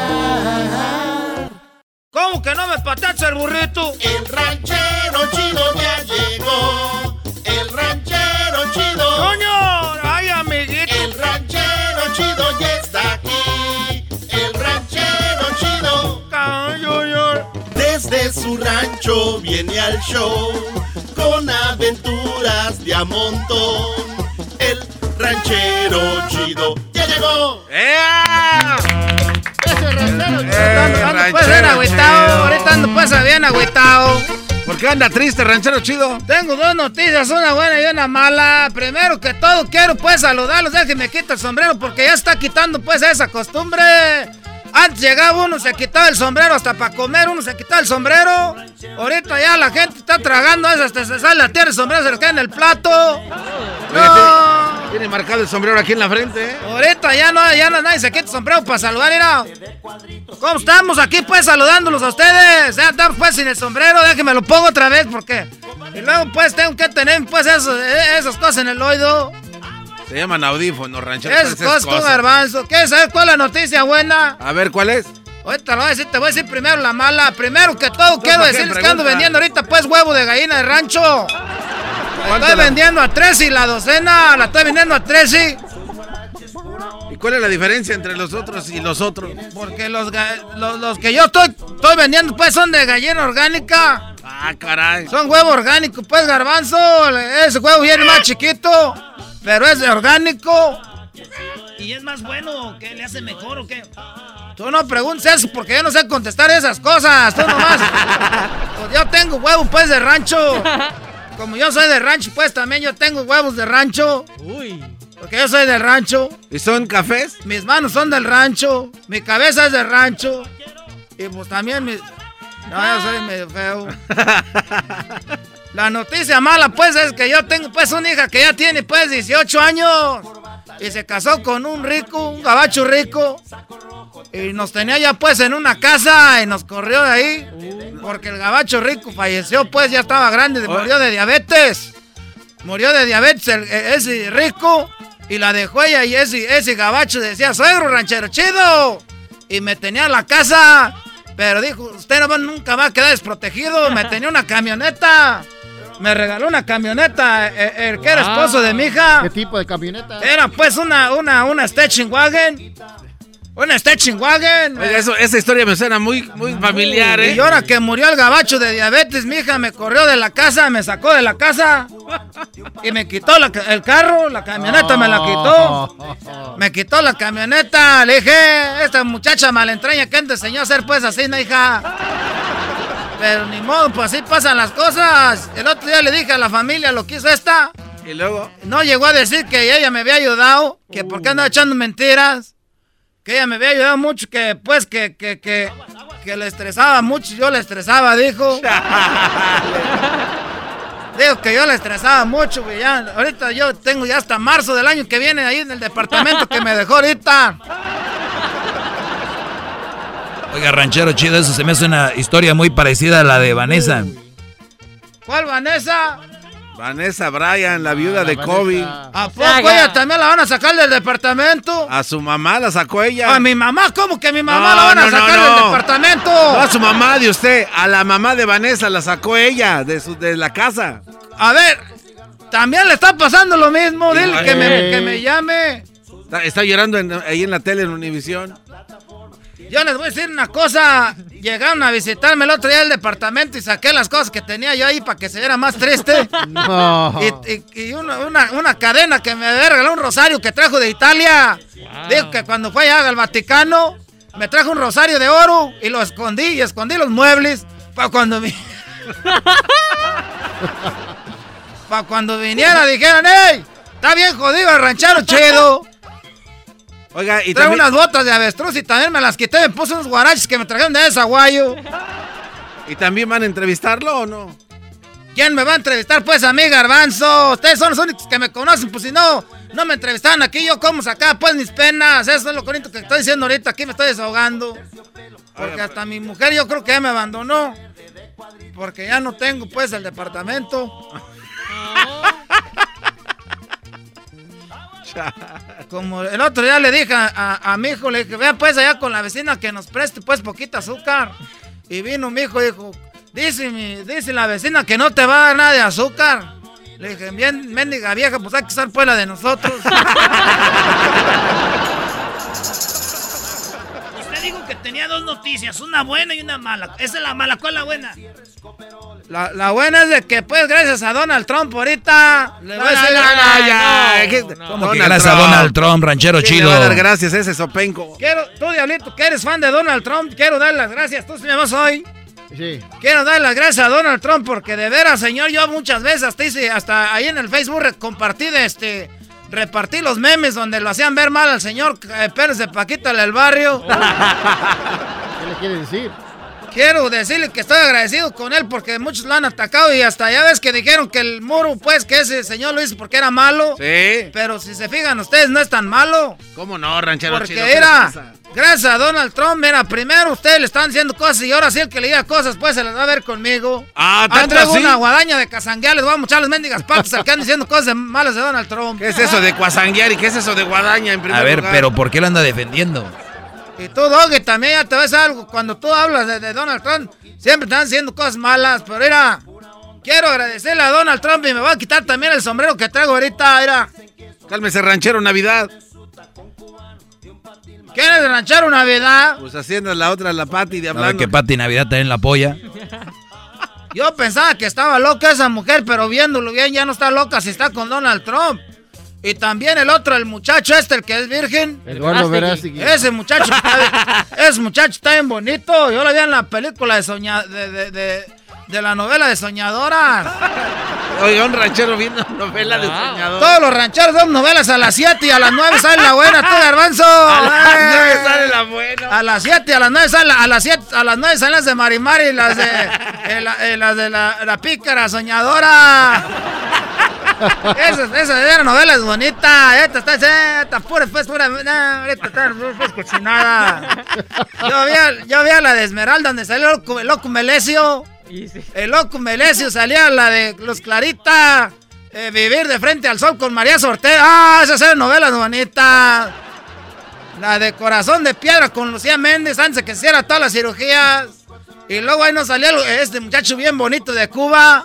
¿Cómo que no me patacha el burrito? El ranchero chido ya llegó. El ranchero chido. ¡Coño! ¡Ay, amiguito! El ranchero chido ya está aquí. El ranchero chido. Desde su rancho viene al show con aventuras de a montón. El ranchero chido ya llegó. Ese ranchero chido. Eh, ando, pues ranchero bien agüitado. Ahorita ando pues bien agüitado. ¿Por qué anda triste, ranchero chido? Tengo dos noticias, una buena y una mala. Primero que todo, quiero pues saludarlos. Déjenme quitar el sombrero porque ya está quitando pues esa costumbre. Antes llegaba uno, se quitaba el sombrero hasta para comer, uno se quitaba el sombrero. Ahorita ya la gente está tragando eso, hasta se sale la tierra el sombrero, se le cae en el plato. No. Tiene marcado el sombrero aquí en la frente, ¿eh? Ahorita ya no, ya no nadie se quita el sombrero para saludar, mira. ¿Cómo estamos aquí pues saludándolos a ustedes? Ya estamos pues sin el sombrero, déjenme lo pongo otra vez porque... Y luego pues tengo que tener pues eh, esas cosas en el oído. Se llaman audífonos, ranchero. Esas cosas con garbanzo. ¿Quieres saber cuál es la noticia buena? A ver, ¿cuál es? Ahorita lo voy a decir, te voy a decir primero la mala. Primero que todo, quiero ¿para qué decirles que ando vendiendo ahorita pues huevo de gallina de rancho. ¿Cuánto Estoy la- vendiendo a 13 y la docena, la estoy vendiendo a 13. ¿Y cuál es la diferencia entre los otros y los otros? Porque los, ga- los, los que yo estoy, estoy vendiendo pues son de gallina orgánica. Ah, caray. Son huevo orgánico, pues garbanzo. Ese huevo viene más chiquito, pero es de orgánico. ¿Y es más bueno? ¿Qué le hace mejor o qué? Tú no preguntes eso porque yo no sé contestar esas cosas. Tú nomás. Pues yo tengo huevos pues de rancho. Como yo soy de rancho, pues también yo tengo huevos de rancho. Uy. Porque yo soy de rancho. ¿Y son cafés? Mis manos son del rancho. Mi cabeza es del rancho. Y pues también mi. No, yo soy medio feo. La noticia mala, pues, es que yo tengo, pues, una hija que ya tiene, pues, 18 años. Y se casó con un rico, un gabacho rico. Y nos tenía ya, pues, en una casa y nos corrió de ahí. Porque el gabacho rico falleció, pues, ya estaba grande, murió de diabetes. Murió de diabetes e- ese rico. Y la dejó ella y ese, ese gabacho decía, suegro ranchero chido. Y me tenía en la casa. Pero dijo, usted nunca va a quedar desprotegido. Me tenía una camioneta. Me regaló una camioneta, eh, el, que era esposo de mi hija. ¿Qué tipo de camioneta? Era pues una, una, una station wagon. Una station wagon. Oiga, eso, esa historia me suena muy, muy familiar, ¿eh? Y ahora que murió el gabacho de diabetes, mi hija me corrió de la casa, me sacó de la casa y me quitó la el carro, la camioneta me la quitó. Me quitó la camioneta, le dije, esta muchacha malentraña que te enseñó a hacer pues así, ¿no, hija? Pero ni modo, pues así pasan las cosas. El otro día le dije a la familia lo que hizo esta. Y luego. No llegó a decir que ella me había ayudado, que por qué andaba echando mentiras. Que ella me había ayudado mucho, que pues que, que, que, que le estresaba mucho, yo le estresaba, dijo. Dijo que yo le estresaba mucho, güey. Ya, ahorita yo tengo ya hasta marzo del año que viene ahí en el departamento que me dejó ahorita. Oiga, ranchero chido, eso se me hace una historia muy parecida a la de Vanessa. ¿Cuál Vanessa? Vanessa Bryan, la viuda de Kobe. ¿A poco ella también la van a sacar del departamento? A su mamá la sacó ella. ¿A mi mamá? ¿Cómo que a mi mamá No, la van a no, sacar no. del departamento? No a su mamá de usted, a la mamá de Vanessa la sacó ella de, su, de la casa. A ver, también le está pasando lo mismo. Dile que me, que me llame. Está, está llorando en- ahí en la tele en Univisión. Yo les voy a decir una cosa. Llegaron a visitarme el otro día al departamento y saqué las cosas que tenía yo ahí para que se viera más triste. No. Y, y- y una, una- una cadena que me había regalado un rosario que trajo de Italia. Dijo que cuando fue allá al Vaticano me trajo un rosario de oro y lo escondí y escondí los muebles para cuando vi- para cuando viniera dijeran, ¡Ey! Está bien jodido el ranchero chido. Oiga, y Traigo también, unas botas de avestruz y también me las quité. Me puse unos guaraches que me trajeron de Desaguayo. ¿y también van a entrevistarlo o no? ¿Quién me va a entrevistar? Pues a mí, Garbanzo. Ustedes son los únicos que me conocen. Pues si no, no me entrevistaban aquí. Yo cómo sacar pues mis penas. Eso es lo bonito que estoy diciendo ahorita. Aquí me estoy desahogando. Porque hasta mi mujer yo creo que ya me abandonó. Porque ya no tengo pues el departamento. Como el otro día le dije a, mi hijo, le dije, vea pues allá con la vecina que nos preste pues poquita azúcar. Y vino mi hijo y dijo, dice, dice la vecina que no te va a dar nada de azúcar. Le dije, bien, mendiga vieja, pues hay que usar pues de nosotros. Usted dijo que tenía dos noticias, una buena y una mala. Esa es la mala, ¿cuál es la buena? La, la buena es de que pues gracias a Donald Trump ahorita le voy a No, decir... no, no, ya, Ay, ¿qué- no, ¿Cómo que gracias a. Donald Trump, ranchero ¿Quién chido? le va a dar gracias a ese sopenco? Quiero, tú, Diablito, que eres fan de Donald Trump, quiero dar las gracias. Tú vas hoy. Sí. Quiero dar las gracias a Donald Trump porque de veras, señor, yo muchas veces hasta, hice- hasta ahí en el Facebook compartí de este. Repartí los memes donde lo hacían ver mal al señor eh, Pérez de Paquita del barrio. ¿Qué le quiere decir? Quiero decirle que estoy agradecido con él porque muchos lo han atacado y hasta ya ves que dijeron que el muro, pues, que ese señor lo hizo porque era malo. Sí. Pero si se fijan ustedes, no es tan malo. ¿Cómo no, ranchero Porque chido? era, gracias a Donald Trump, mira, primero ustedes le están diciendo cosas y ahora sí el que le diga cosas, pues se las va a ver conmigo. Ah, ¿tanto así? una guadaña de casanguear, les voy a mochar las mendigas patas al que andan diciendo cosas de- malas de Donald Trump. ¿Qué es eso de cuasanguear y qué es eso de guadaña en primer A ver, lugar? pero ¿por qué lo anda defendiendo? Y tú, Doggy, también ya te ves algo. Cuando tú hablas de, de Donald Trump, siempre están diciendo cosas malas. Pero mira, quiero agradecerle a Donald Trump y me voy a quitar también el sombrero que traigo ahorita. Mira, Cálmese, ranchero, Navidad. ¿quieres ranchar una Navidad? Pues haciendo la otra, la Pati de hablando. que Pati Navidad también la apoya. Yo pensaba que estaba loca esa mujer, pero viéndolo bien ya no está loca si está con Donald Trump. Y también el otro, el muchacho este, el que es virgen. Eduardo Verástegui. Ese muchacho, está bien- ese muchacho está bien bonito. Yo lo vi en la película de soña, de, de, de, de la novela de Soñadoras. Oiga, un ranchero viendo novela de soñador. Todos los rancheros dan novelas a las 7 y a las 9 sale la buena, tú garbanzo. A las Eh. nueve sale la buena. A las 7 y a las 9 sale a las 7 a las 9 salen las de Marimar y las de eh, la- eh, las de la, la pícara soñadora. Esas, esas eran novelas bonitas. Esta está, esta pura, pues, pura, ahorita está pues, cochinada. Yo vi, yo vi a la de Esmeralda donde salió el loco, el loco Melesio. El loco Melesio salía la de Los Clarita. eh, vivir de frente al sol con María Sortera. Ah, esas eran novelas bonitas. La de Corazón de Piedra con Lucía Méndez antes de que hiciera todas las cirugías. Y luego ahí nos salía este muchacho bien bonito de Cuba.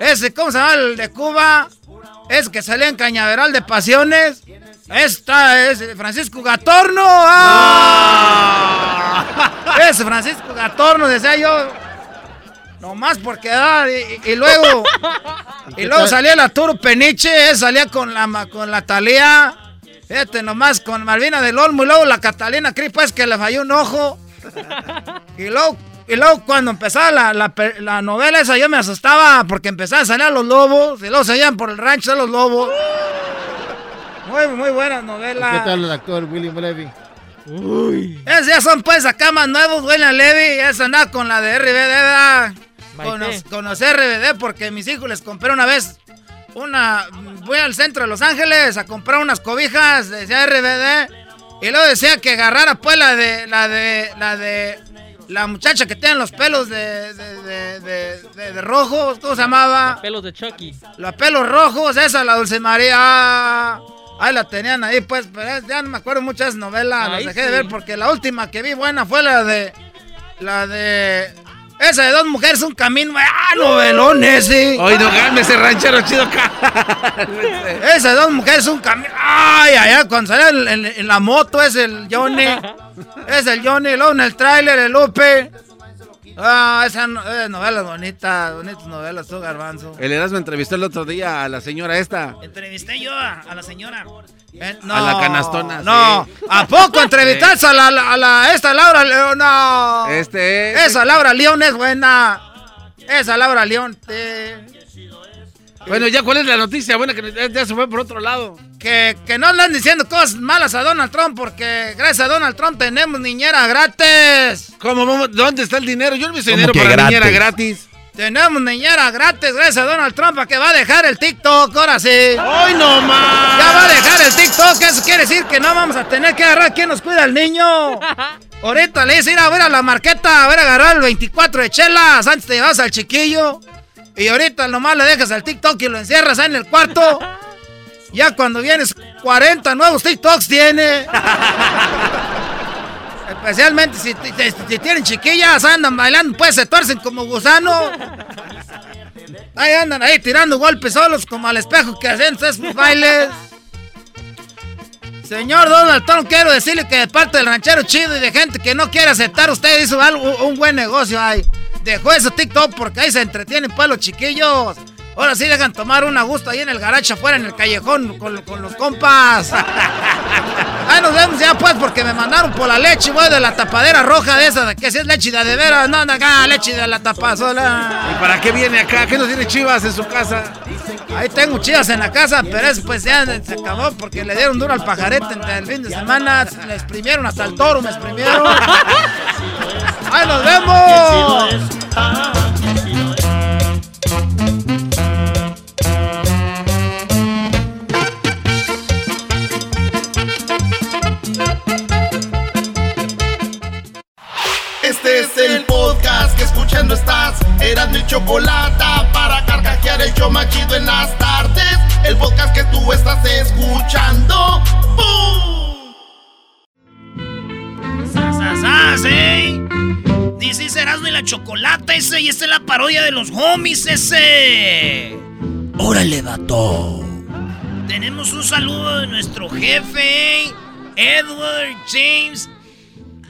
Ese, ¿cómo se llama el de Cuba? Es que salía en Cañaveral de Pasiones. Esta es Francisco Gatorno. ¡Ah! Ese Francisco Gatorno, decía yo. Nomás por quedar. Y, y- y luego. Y luego salía la Turo Peniche. eh, Salía con la, con la Talía. Fíjate nomás con Malvina del Olmo. Y luego la Catalina Cri, pues que le falló un ojo. Y luego, y luego cuando empezaba la, la la novela esa yo me asustaba porque empezaban a salir los lobos y luego salían por el rancho de los lobos. Muy, muy buenas novelas. ¿Qué tal el actor William Levy? Esos ya son pues acá más nuevos, William Levy. Esa anda con la de RBD, ¿verdad? Con los, con los RBD porque mis hijos les compré una vez una... Voy al centro de Los Ángeles a comprar unas cobijas, decía RBD. Y luego decía que agarrara pues la de... La de... La de... La muchacha que tiene los pelos de, de, de, de- rojos, ¿cómo se llamaba? Pelos de Chucky. Los pelos rojos, esa, la Dulce María. Ahí la tenían ahí, pues, pero ya no me acuerdo muchas novelas, las dejé de ver porque la última que vi buena fue la de. La de. Esa de dos mujeres, un camino. ¡Ah, novelón ese! Oye, no cálmese, ranchero chido. Esa de dos mujeres, un camino. ¡Ay, ay! Cuando sale en la moto es el Johnny. es el Johnny, luego en el tráiler el Lupe. Ah, esa no- eh, novelas bonitas, bonitas novelas, tú, Garbanzo. El Erasmo entrevistó el otro día a la señora esta. Entrevisté yo a, a la señora. Eh, A la canastona, No, sí. ¿a poco entrevistaste a, la, a la- esta Laura León? No. Este es- Esa Laura León es buena. Esa Laura León. Bueno, ya, ¿cuál es la noticia? Bueno, que ya, ya se fue por otro lado. que, que no andan diciendo cosas malas a Donald Trump porque gracias a Donald Trump tenemos niñera gratis. ¿Cómo vamos? ¿Dónde está el dinero? Yo no hice ¿Cómo dinero para gratis? niñera gratis. Tenemos niñera gratis gracias a Donald Trump que va a dejar el TikTok, ahora sí. ¡Hoy no más! Ya va a dejar el TikTok, eso quiere decir que no vamos a tener que agarrar quién nos cuida al niño. Ahorita le dice ir a ver a la marqueta, a ver a agarrar el 24 de chelas antes te llevas al chiquillo. Y ahorita nomás le dejas al TikTok y lo encierras ahí en el cuarto. Ya cuando vienes, 40 nuevos TikToks tiene. Especialmente si, si tienen chiquillas, andan bailando, pues se tuercen como gusano. Ahí andan ahí tirando golpes solos como al espejo que hacen esos bailes. Señor Donald Trump, quiero decirle que de parte del ranchero chido y de gente que no quiere aceptar, usted hizo algo, un buen negocio ahí. Dejó ese TikTok porque ahí se entretienen pues los chiquillos. Ahora sí dejan tomar un a gusto ahí en el garaje afuera en el callejón con, con los compas. Ahí nos vemos ya pues porque me mandaron por la leche, voy de la tapadera roja de esa, de que si es leche de, de veras, no, no, acá leche de la tapazola. ¿Y para qué viene acá? ¿Qué no tiene chivas en su casa? Ahí tengo chivas en la casa, pero eso pues ya se acabó porque le dieron duro al pajarete entre el fin de semana. Le exprimieron hasta el toro, me exprimieron. ¡Ahí nos vemos! Este es el podcast que escuchando estás. Eran mi chocolate para carcajear el show machido en las tardes. El podcast que tú estás escuchando. ¡Bum! ¡Sas, eh! Dice Erasmo y la chocolata ese y esta es la parodia de los homies ese. Órale, vato. Tenemos un saludo de nuestro jefe, Edward James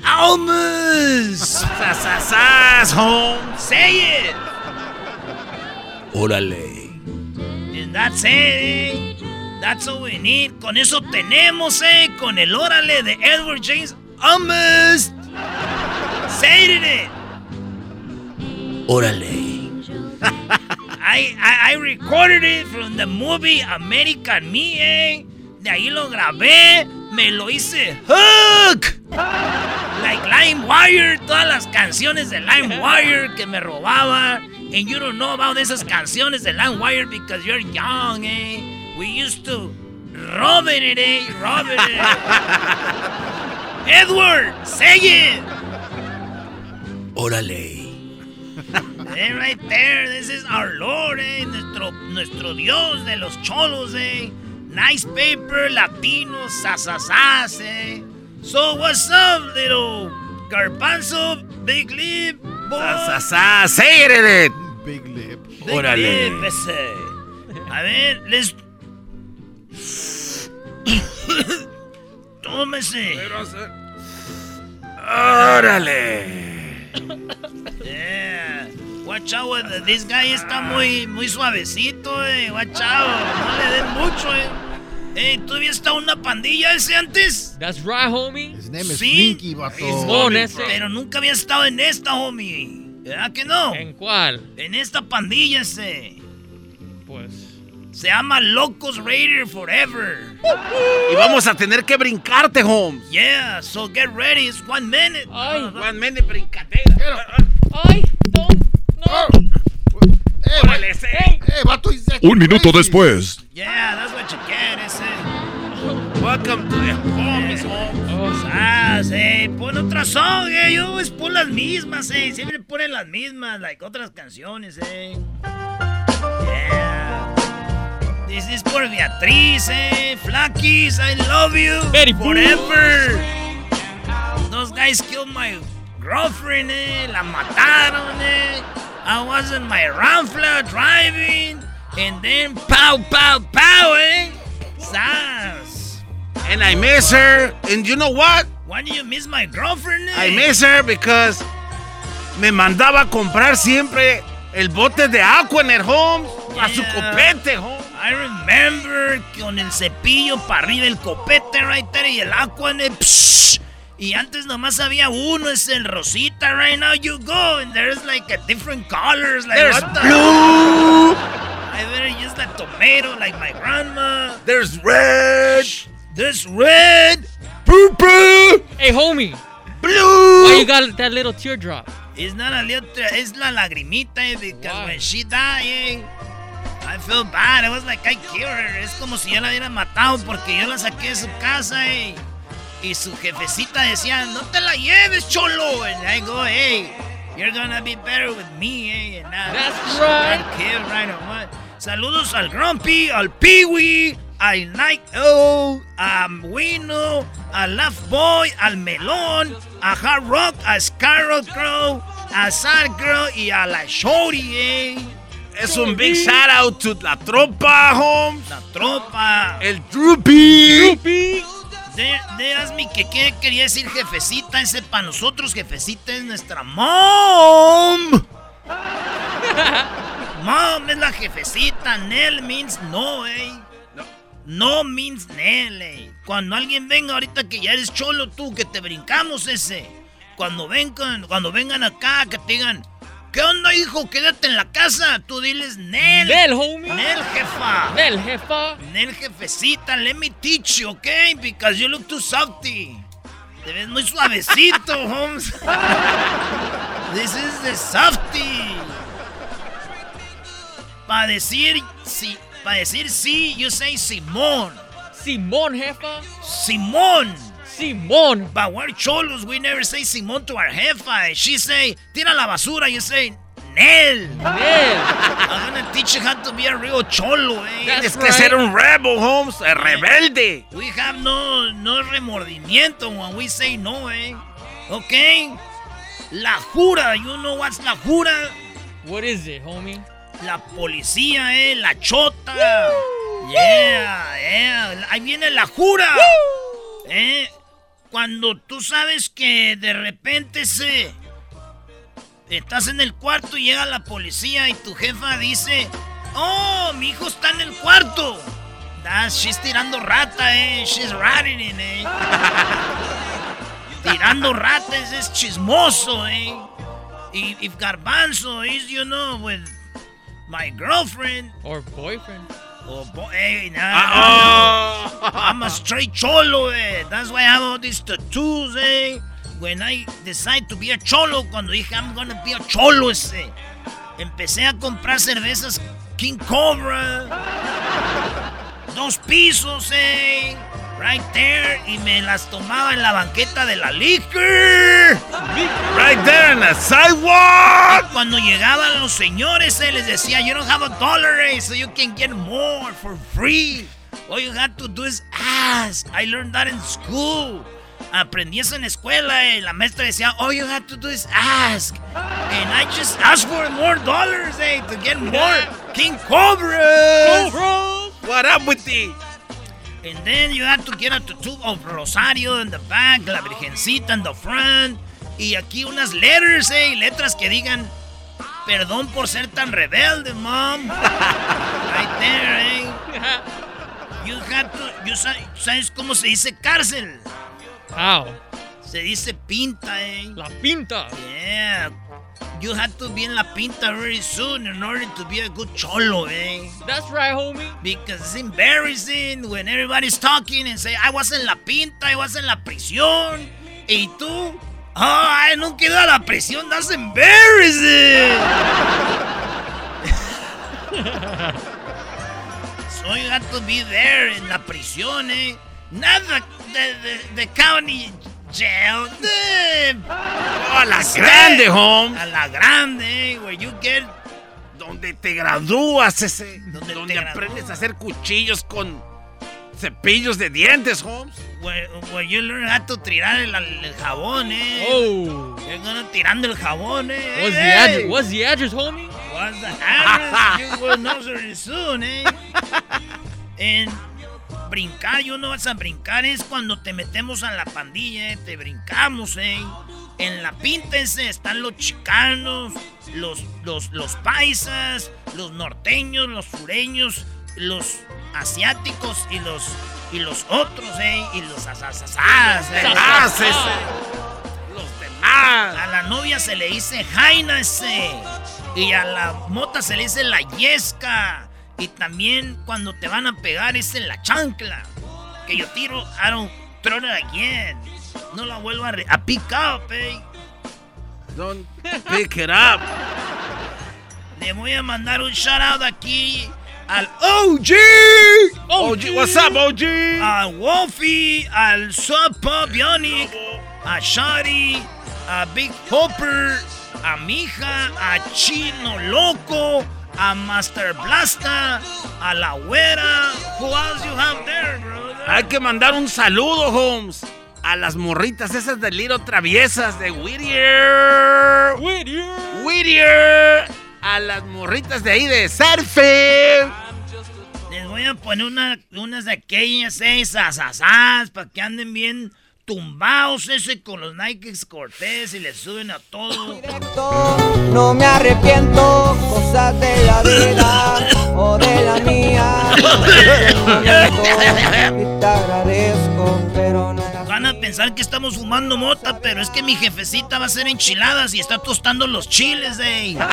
Almus. ¡Sas, home! ¡Say it! Órale. And that's it, eh. That's all we need. Con eso tenemos, eh. Con el órale de Edward James Almus. Say it. Órale. I, I, I recorded it from the movie American Me, eh. De ahí lo grabé, me lo hice hook. Like LimeWire, todas las canciones de LimeWire que me robaba. And you don't know about esas canciones de LimeWire because you're young, eh. We used to rob it, eh. Rob it, eh. Edward, say it. Órale. Eh, right there, this is our Lord, eh, nuestro, nuestro Dios de los cholos, eh. Nice paper, latinos, sasasas, eh. So what's up, little garbanzo, big lip, boy? Sasasá, say it. Big lip. Big Órale. lip, ese. A ver, les... Tómese. Órale. Yeah. Watch out, the- this guy está muy, muy suavecito, eh. Watch out, no le den mucho, eh. Eh, ¿todavía está una pandilla ese antes? That's right, homie. His name is Sí. Slinky, vato. Ese. Pero nunca había estado en esta, homie. ¿Verdad que no? ¿En cuál? En esta pandilla ese. Pues. Se llama Locos Raider Forever. Y vamos a tener que brincarte, Holmes. Yeah, so get ready, it's one minute. Ay. One minute brincadera. Ay, don't, no. Eh, Órale, say. eh, vato, he's acting Un minuto después. Yeah, that's what you get, ese. Welcome to the homies, Holmes. Ah, sí, pon otra song, eh. Yo es pon las mismas, eh. Siempre ponen las mismas, like otras canciones, eh. Yeah. This is por Beatriz, eh. Flakis, I love you. Boo. forever. Those guys killed my girlfriend, eh. La mataron, eh. I was in my Ramfla driving. And then pow, pow, pow, eh. Sas. And I miss her. And you know what? Why do you miss my girlfriend? eh? I miss her because me mandaba a comprar siempre el bote de Aquanet, Holmes. A su copete, Holmes. I remember con el cepillo para arriba el copete right there y el Aquanet. psh, y antes nomás había uno, es el rosita. Right now you go and there's like a different colors. Like There's what the- blue. I better use that tomato like my grandma. There's red. There's red. Purple. Hey, homie. Blue. Why you got that little teardrop? It's not a little, it's la lagrimita eh, because when she died, eh, I feel bad. It was like I killed her. Es como si yo la hubiera matado porque yo la saqué de su casa, eh. Y su jefecita decía, no te la lleves, cholo. And I go, hey, you're gonna be better with me, eh. And now, That's right. I right what. Saludos al Grumpy, al Peewee, al Night Owl, a Wino, al Laugh Boy, al Melón, a Hard Rock, a Scarlet Crow, a Sad Girl y a la Shorty, eh. Es un big shout out to la tropa, Holmes. La tropa. El Droopy. De, de mi que qué quería decir jefecita, ese para nosotros jefecita es nuestra mom. mom es la jefecita, Nell means no, eh. No means Nell, eh. Cuando alguien venga ahorita que ya eres cholo tú, que te brincamos ese. Cuando vengan, cuando vengan acá, que te digan, ¿qué onda, hijo? Quédate en la casa. Tú diles, Nel. Nel, homie. Nel, jefa. Nel, jefa. Nel, jefecita, let me teach you, ¿ok? Because you look too softy. Te ves muy suavecito, Holmes. This is the softy. Para decir sí, para decir sí, you say Simón. Simón, jefa. Simón. Simón. But we're cholos, we never say Simón to our jefa. She say, tira la basura, you say, Nel. Nel. I'm gonna teach you how to be a real cholo, eh. Tienes que ser un rebel, Holmes, el rebelde. We have no, no remordimiento when we say no, eh. Okay? La jura, you know what's la jura? What is it, homie? La policía, eh, la chota. Yeah, yeah. Ahí viene la jura. Eh, cuando tú sabes que de repente se estás en el cuarto y llega la policía y tu jefa dice, "Oh, mi hijo está en el cuarto." That's, she's tirando rata, eh. She's ratting in, eh. tirando rata es chismoso, eh. Y if Garbanzo is, you know, with my girlfriend Or boyfriend. Oh, boy, hey, nah, Ah, oh. I'm a straight cholo, eh. That's why I have all these tattoos, eh. When I decide to be a cholo, cuando dije I'm gonna be a cholo, ese. Empecé a comprar cervezas King Cobra. Dos pisos, eh. Right there. Y me las tomaba en la banqueta de la liquor. Right there in the sidewalk. Y cuando llegaban los señores, eh, les decía, you don't have a dollar, eh, so you can get more for free. All you have to do is ask. I learned that in school. Aprendí eso en la escuela, eh. La maestra decía, all you have to do is ask. And I just asked for more dollars, eh, to get more King Cobras. What up with the... And then you have to get a tattoo of Rosario in the back, la Virgencita in the front. Y aquí unas letters, eh, letras que digan, perdón por ser tan rebelde, mom. right there, eh. You have to, you sa- ¿sabes cómo se dice cárcel? How? Se dice pinta, eh. La pinta. Yeah. You have to be in la pinta very soon in order to be a good cholo, eh. That's right, homie. Because it's embarrassing when everybody's talking and say, I was en la pinta, I was en la prisión. Y tú, oh, I nunca he ido a la prisión, that's embarrassing. so you have to be there en la prisión, eh. Nada de, de, de county jail. A la grande, Holmes. A la grande, where you get Donde te gradúas, ese. Donde aprendes a hacer cuchillos con cepillos de dientes, Holmes. Where, where you learn how to tirar el, el jabón, eh. Oh. You're gonna tirando el jabón, eh. What's the address? What's the address, homie? What's the address? you will know very soon, eh. En brincar, yo no vas a brincar, es cuando te metemos a la pandilla, eh. Te brincamos, eh. En la pinta ese están los chicanos, los, los, los paisas, los norteños, los sureños, los asiáticos y los y los otros, eh, y los asasasas, eh. Los demás. A la novia se le dice Jaina ese. Y a la mota se le dice la yesca. Y también cuando te van a pegar es en la chancla. Que yo tiro, I don't throw it again. No la vuelvo a, re- a pick up, eh. Don't pick it up. Le voy a mandar un shout out aquí al OG. OG, what's up, OG? Al Wolfie, al Sub Pop Bionic, a Shari, a Big Hopper, a Mija, a Chino Loco, a Master Blasta, a la Güera. Who else you have there, brother? Hay que mandar un saludo, Holmes. A las morritas esas de Little Traviesas de Whittier. Whittier. Whittier. A las morritas de ahí de Surfe. Les voy a poner una- unas de aquellas esas asas para que anden bien tumbados ese con los Nike Cortés y les suben a todo. No me arrepiento, cosas de la vida o de la mía. Y te agradezco, pero no. Van a pensar que estamos fumando mota, pero es que mi jefecita va a hacer enchiladas y está tostando los chiles, ey.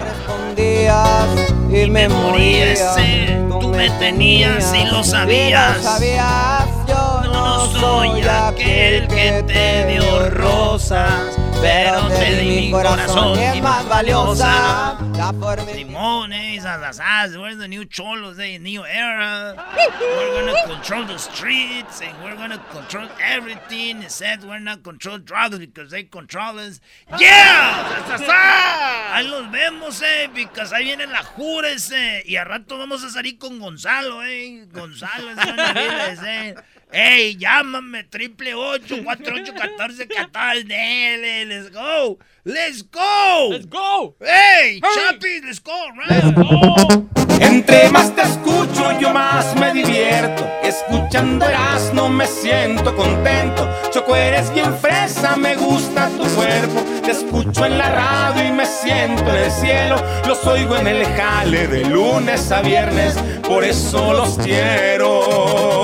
Respondías y me morías. ese, tú me tenías y lo sabías. Sabías, yo no soy aquel que te dio rosas, pero te di mi corazón y más valiosa. Limones, asas, we're the new cholos, the new era. We're gonna control the streets and we're gonna control everything. Except we're not control drugs because they control us. Yeah! Ahí los vemos, eh, because ahí viene la jures, eh. Y a rato vamos a salir con Gonzalo, eh. Gonzalo es eh. Ey, llámame, triple ocho, cuatro ocho, catorce, catorce, let's go, let's go, let's go, hey, Chapi, let's go, let's go. Entre más te escucho, yo más me divierto. Escuchando no me siento contento. Choco, eres bien fresa, me gusta tu cuerpo. Te escucho en la radio y me siento en el cielo. Los oigo en el jale de lunes a viernes, por eso los quiero.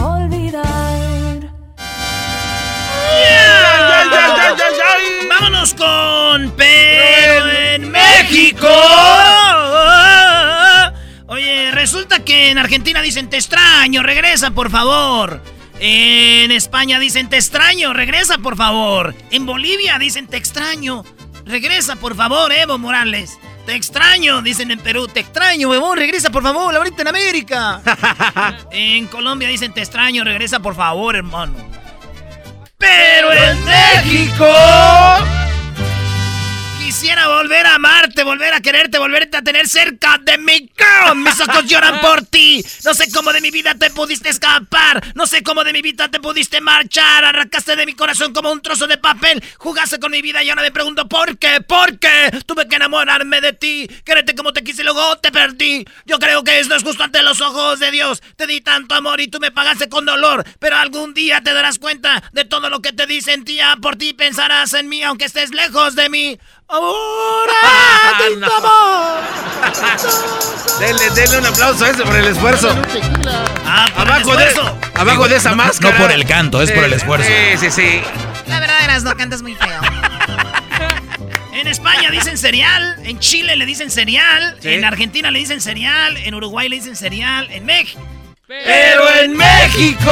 Vámonos con Pero en México. Oye, resulta que en Argentina dicen te extraño, regresa por favor. En España dicen te extraño, regresa por favor. En Bolivia dicen te extraño, regresa por favor, Evo Morales. Te extraño, dicen en Perú, te extraño, huevón, regresa por favor, ahorita en América. en Colombia dicen te extraño, regresa por favor, hermano. Pero en México quisiera volver a amarte, volver a quererte, volverte a tener cerca de mí. ¡Girl! Mis ojos lloran por ti. No sé cómo de mi vida te pudiste escapar. No sé cómo de mi vida te pudiste marchar. Arrancaste de mi corazón como un trozo de papel. Jugaste con mi vida y ahora me pregunto por qué. ¿Por qué? Tuve que enamorarme de ti. Quererte como te quise y luego te perdí. Yo creo que esto es justo ante los ojos de Dios. Te di tanto amor y tú me pagaste con dolor. Pero algún día te darás cuenta de todo lo que te di. Sentía por ti. Pensarás en mí aunque estés lejos de mí. Ahora te amo. Denle, denle un aplauso a ese por el esfuerzo. Ah, por el abajo de, esfuerzo. abajo de esa No- máscara. No por el canto, es por el esfuerzo. Sí, sí, sí. La verdad, eras no cantas muy feo. En España dicen cereal, en Chile le dicen cereal, Sí. en Argentina le dicen cereal, en Uruguay le dicen cereal, en México. Pero en México.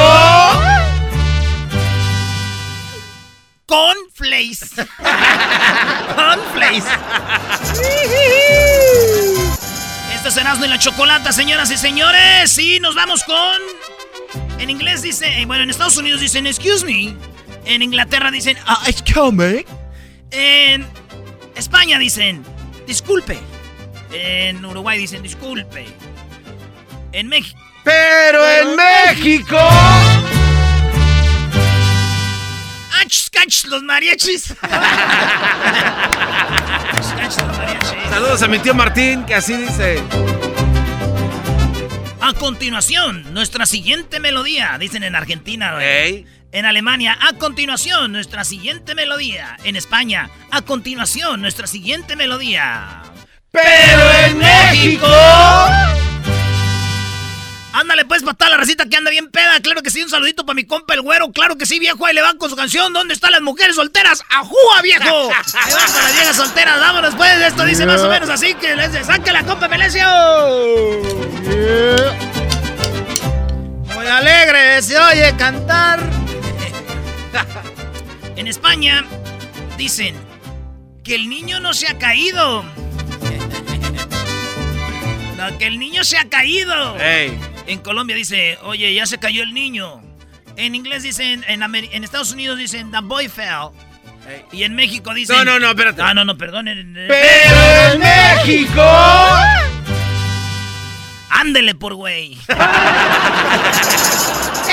Cornflakes. Cornflakes. Esto es Erasmo y la Chocolata, señoras y señores. Y nos vamos con... En inglés dice... eh, Bueno, en Estados Unidos dicen excuse me. En Inglaterra dicen ah, excuse me. En España dicen disculpe. En Uruguay dicen disculpe. En México. Pero en México. ¡Ach, cach, los mariachis! Saludos a mi tío Martín, que así dice. A continuación, nuestra siguiente melodía, dicen en Argentina. En Alemania, a continuación, nuestra siguiente melodía. En España, a continuación, nuestra siguiente melodía. ¡Pero en México! Ándale pues para toda la racita que anda bien peda. Claro que sí, un saludito para mi compa el güero. Claro que sí, viejo. Ahí le van con su canción. ¿Dónde están las mujeres solteras? ¡Ajúa, viejo! Ahí van para las viejas solteras. Vámonos pues. Esto dice más o menos así que les saque la compa Melesio. Muy alegre se oye cantar. En España dicen que el niño no se ha caído. No, que el niño se ha caído. En Colombia dice, oye, ya se cayó el niño. En inglés dicen, en, Estados Unidos dicen, the boy fell. Y en México dicen... No, no, no, espérate. Ah, no, no, perdón. ¡Pero en México! Ándele por güey. Te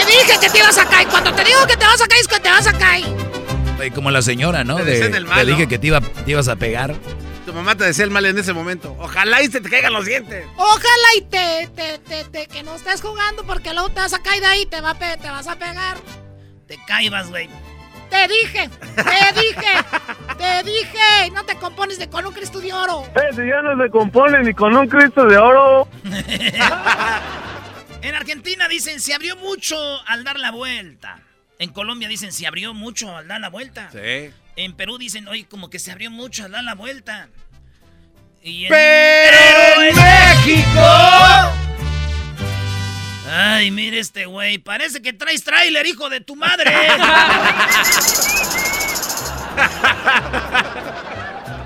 dije que te ibas a caer. Cuando te digo que te vas a caer, es que te vas a caer. Como la señora, ¿no? Te De- te dije que te, iba, te ibas a pegar. Mamá te decía el mal en ese momento. Ojalá y se te caigan los dientes. Ojalá y te, te, te, te- que no estés jugando porque luego te vas a caer de ahí te, va a pe- te vas a pegar. Te caibas, güey. Te dije, te dije, te dije. No te compones de con un Cristo de oro. Ese ya no se compone ni con un Cristo de oro. En Argentina dicen se abrió mucho al dar la vuelta. En Colombia dicen se abrió mucho al dar la vuelta. Sí. En Perú dicen, oye, como que se abrió mucho al dar la vuelta. Y. ¡Pero en México! Ay, mire este güey, parece que traes tráiler, hijo de tu madre.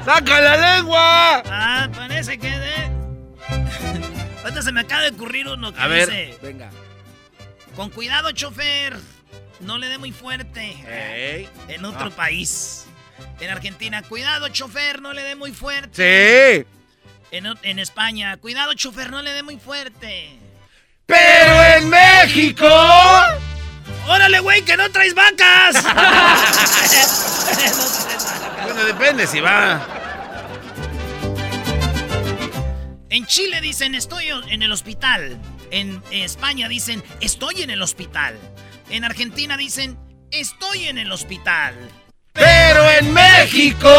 ¡Saca la lengua! Ah, parece que de... Ahorita se me acaba de ocurrir uno que A ver, dice... venga. Con cuidado, chofer. No le dé muy fuerte. En otro Ah. país. En Argentina, cuidado, chofer, no le dé muy fuerte. Sí. En, en España, cuidado, chofer, no le dé muy fuerte. ¡Pero en México! ¡Órale, güey, que no traes vacas! Bueno, depende si va. En Chile dicen estoy en el hospital. En España dicen estoy en el hospital. En Argentina dicen estoy en el hospital. ¡Pero en México!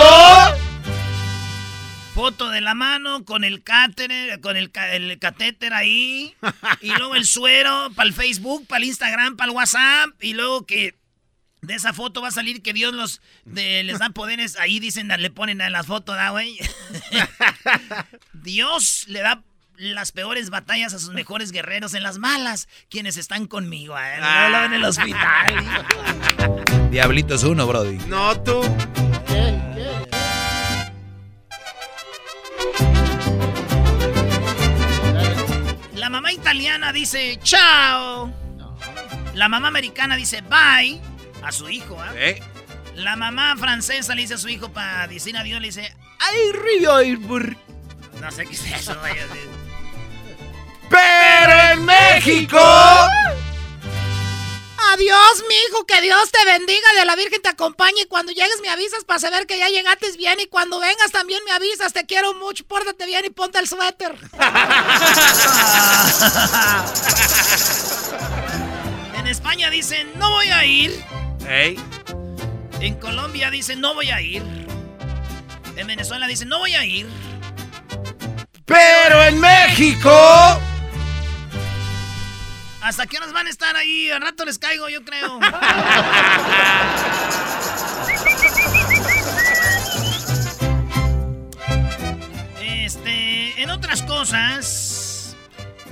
Foto de la mano con el cáter, con el, ca- el catéter ahí. y luego el suero para el Facebook, para el Instagram, para el WhatsApp. Y luego que de esa foto va a salir que Dios los de- les da poderes. Ahí dicen, le ponen en las fotos, ¿da, güey? Dios le da las peores batallas a sus mejores guerreros en las malas, quienes están conmigo, ¿eh? No, no, en el hospital. Diablito es uno, Brody. No, tú. La mamá italiana dice chao. La mamá americana dice bye a su hijo. ¿ah? Eh. La mamá francesa le dice a su hijo para decir adiós, le dice ¡Ay, Río! No sé qué es eso, güey. ¡Pero en México! Adiós, mijo, que Dios te bendiga, de la Virgen te acompañe y cuando llegues me avisas para saber que ya llegaste bien y cuando vengas también me avisas, te quiero mucho, pórtate bien y ponte el suéter. En España dicen no voy a ir. En Colombia dicen no voy a ir. En Venezuela dicen no voy a ir. ¡Pero en México! ¿Hasta qué horas van a estar ahí? Al rato les caigo, yo creo. Este, en otras cosas,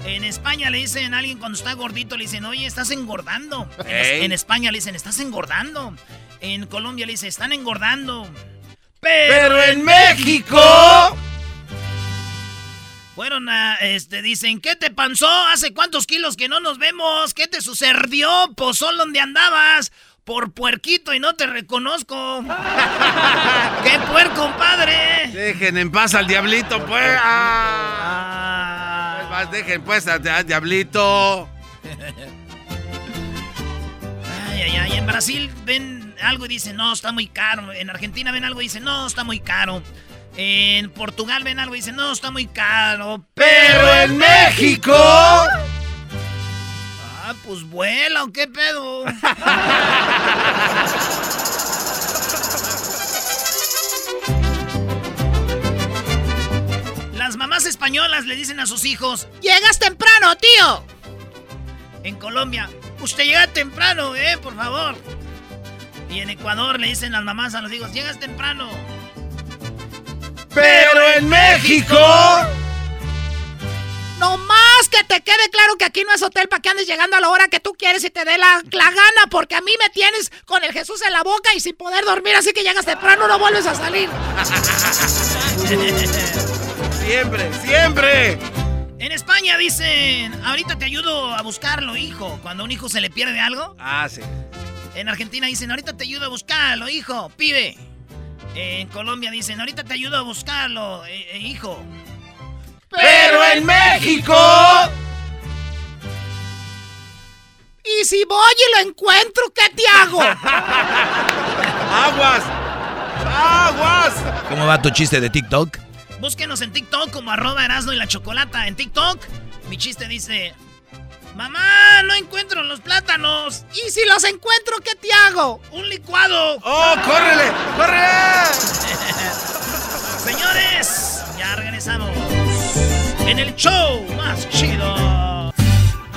en España le dicen a alguien cuando está gordito, le dicen, oye, estás engordando. En, España le dicen, estás engordando. En Colombia le dicen, están engordando. ¡Pero en México! Fueron a, este, dicen, ¿qué te pasó? ¿Hace cuántos kilos que no nos vemos? ¿Qué te sucedió? Pozón, ¿dónde andabas? Por puerquito y no te reconozco. ¡Qué puerco, compadre! Dejen en paz al diablito, pues. Ah. Ah, dejen pues a, a Diablito. Ay, ay, ay. En Brasil ven algo y dicen, no, está muy caro. En Argentina ven algo y dicen, no, está muy caro. En Portugal ven algo y dicen, no, está muy caro. Pero en México. Ah, pues vuela, ¿o qué pedo? Las mamás españolas le dicen a sus hijos, ¡Llegas temprano, tío! En Colombia, usted llega temprano, eh, por favor. Y en Ecuador le dicen las mamás a los hijos, llegas temprano. Pero en México. No más que te quede claro que aquí no es hotel para que andes llegando a la hora que tú quieres y te dé la, la gana, porque a mí me tienes con el Jesús en la boca y sin poder dormir, así que llegas temprano, no vuelves a salir. siempre, siempre. En España dicen, ahorita te ayudo a buscarlo, hijo. Cuando a un hijo se le pierde algo. Ah, sí. En Argentina dicen, ahorita te ayudo a buscarlo, hijo, pibe. En Colombia dicen, ahorita te ayudo a buscarlo, eh, eh, hijo. Pero en México. Y si voy y lo encuentro, ¿qué te hago? Aguas. Aguas. ¿Cómo va tu chiste de TikTok? Búsquenos en TikTok como arroba Erasno y la Chocolata. En TikTok, mi chiste dice... Mamá, no encuentro los plátanos. Y si los encuentro, ¿qué te hago? Un licuado. ¡Oh, córrele! ¡Corre! Señores, ya regresamos. En el show más chido.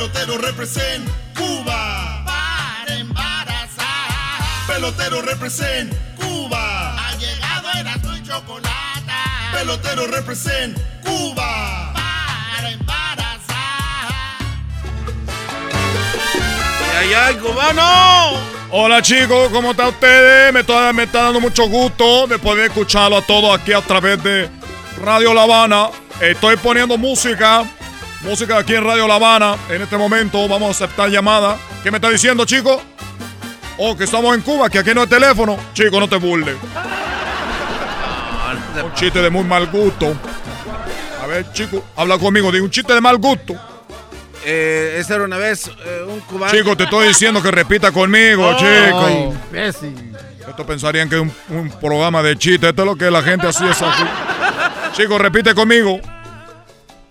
Pelotero represent Cuba. Para embarazar. Pelotero represent Cuba. Ha llegado el azul y chocolate. Pelotero represent Cuba. Para embarazar. ¡Ay, ay, ay, cubano! Hola chicos, ¿cómo están ustedes? Me está, me está dando mucho gusto de poder escucharlo a todos aquí a través de Radio La Habana. Estoy poniendo música, música aquí en Radio La Habana. En este momento vamos a aceptar llamada. ¿Qué me está diciendo, chico? Oh, que estamos en Cuba, que aquí no hay teléfono. Chico, no te burles. Un chiste de muy mal gusto. A ver, chico, habla conmigo. Digo, un chiste de mal gusto. Eh, esa era una vez eh, un cubano. Chico, te estoy diciendo que repita conmigo, Oh. chico. Imbécil. Esto pensarían que es un, un programa de chistes. Esto es lo que la gente aquí. Chico, repite conmigo.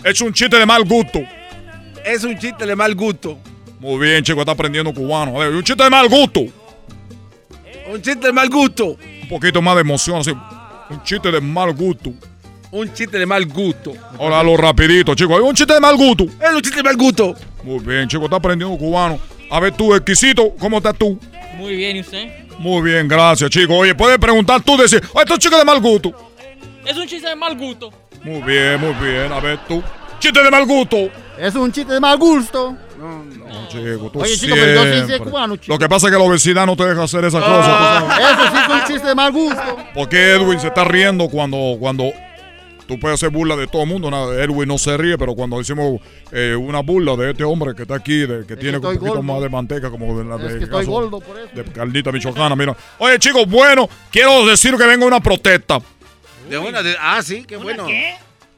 Es un chiste de mal gusto. Es un chiste de mal gusto. Muy bien, chico, está aprendiendo cubano. A ver, un chiste de mal gusto. Un chiste de mal gusto. Un poquito más de emoción, así. Un chiste de mal gusto. Un chiste de mal gusto. Ahora lo rapidito, chico. Un chiste de mal gusto. Es un chiste de mal gusto. Muy bien, chico, está aprendiendo cubano. A ver, tú, exquisito, ¿cómo estás tú? Muy bien, ¿y usted? Muy bien, gracias, chico. Oye, puedes preguntar tú, decir, oh, esto es chico de mal gusto. Es un chiste de mal gusto. Muy bien, muy bien. A ver, tú. Chiste de mal gusto. Es un chiste de mal gusto. No, chico, tú Oye, chico, pero yo sí cubano, chico. Lo que pasa es que la obesidad no te deja hacer esas cosas. tú sabes. Eso sí es un chiste de mal gusto. Porque Edwin se está riendo cuando, cuando tú puedes hacer burla de todo el mundo. nada, Edwin no se ríe, pero cuando hicimos eh, una burla de este hombre que está aquí, de, que tiene un poquito gordo. más de manteca, como de la Es de, que estoy caso gordo por eso. de Carlita Michoacana, mira. Oye, chicos, bueno, quiero decir que venga una protesta. De una de, ah, sí, qué bueno. ¿Qué?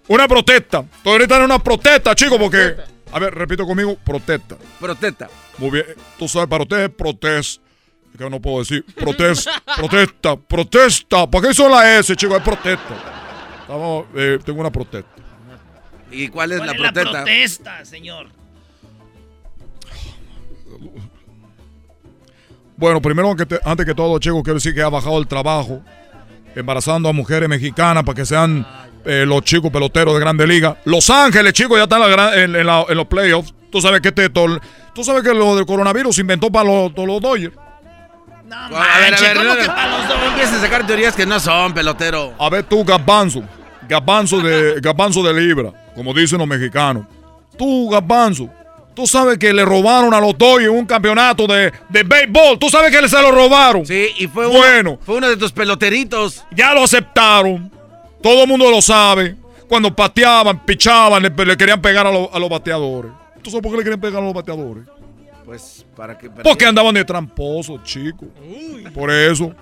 Una protesta. Tú ahorita en una protesta, chicos, porque. A ver, repito conmigo, protesta. Protesta. Muy bien. Tú sabes, para ustedes es protest. Es que no puedo decir protesta, protesta, protesta. ¿Por qué son la S, chicos? Es protesta. Estamos, eh, tengo una protesta. ¿Y cuál es ¿Cuál la es la protesta? protesta, señor? Bueno, primero, antes que todo, chicos, quiero decir que ha bajado el trabajo embarazando a mujeres mexicanas para que sean eh, los chicos peloteros de Grande Liga. Los Ángeles, chicos, ya están en, la gran- en- en la- en los playoffs. Tú sabes que este, todo- tú sabes que lo del coronavirus se inventó para los, todos los Dodgers. No, A ver, a ver, ¿cómo no, que para los dos? no empieces a sacar teorías que no son, pelotero. A ver tú, Garbanzo. Gabanzo de, gabanzo de libra, como dicen los mexicanos. Tú, Gabanzo, tú sabes que le robaron a los Dodgers un campeonato de, de béisbol. Tú sabes que se lo robaron. Sí, y fue bueno. uno, fue uno de tus peloteritos. Ya lo aceptaron. Todo el mundo lo sabe. Cuando pateaban, pichaban, le, le querían pegar a, lo- a los bateadores. ¿Tú sabes por qué le querían pegar a los bateadores? Pues, ¿para qué? Porque andaban de tramposos, chicos. Por eso.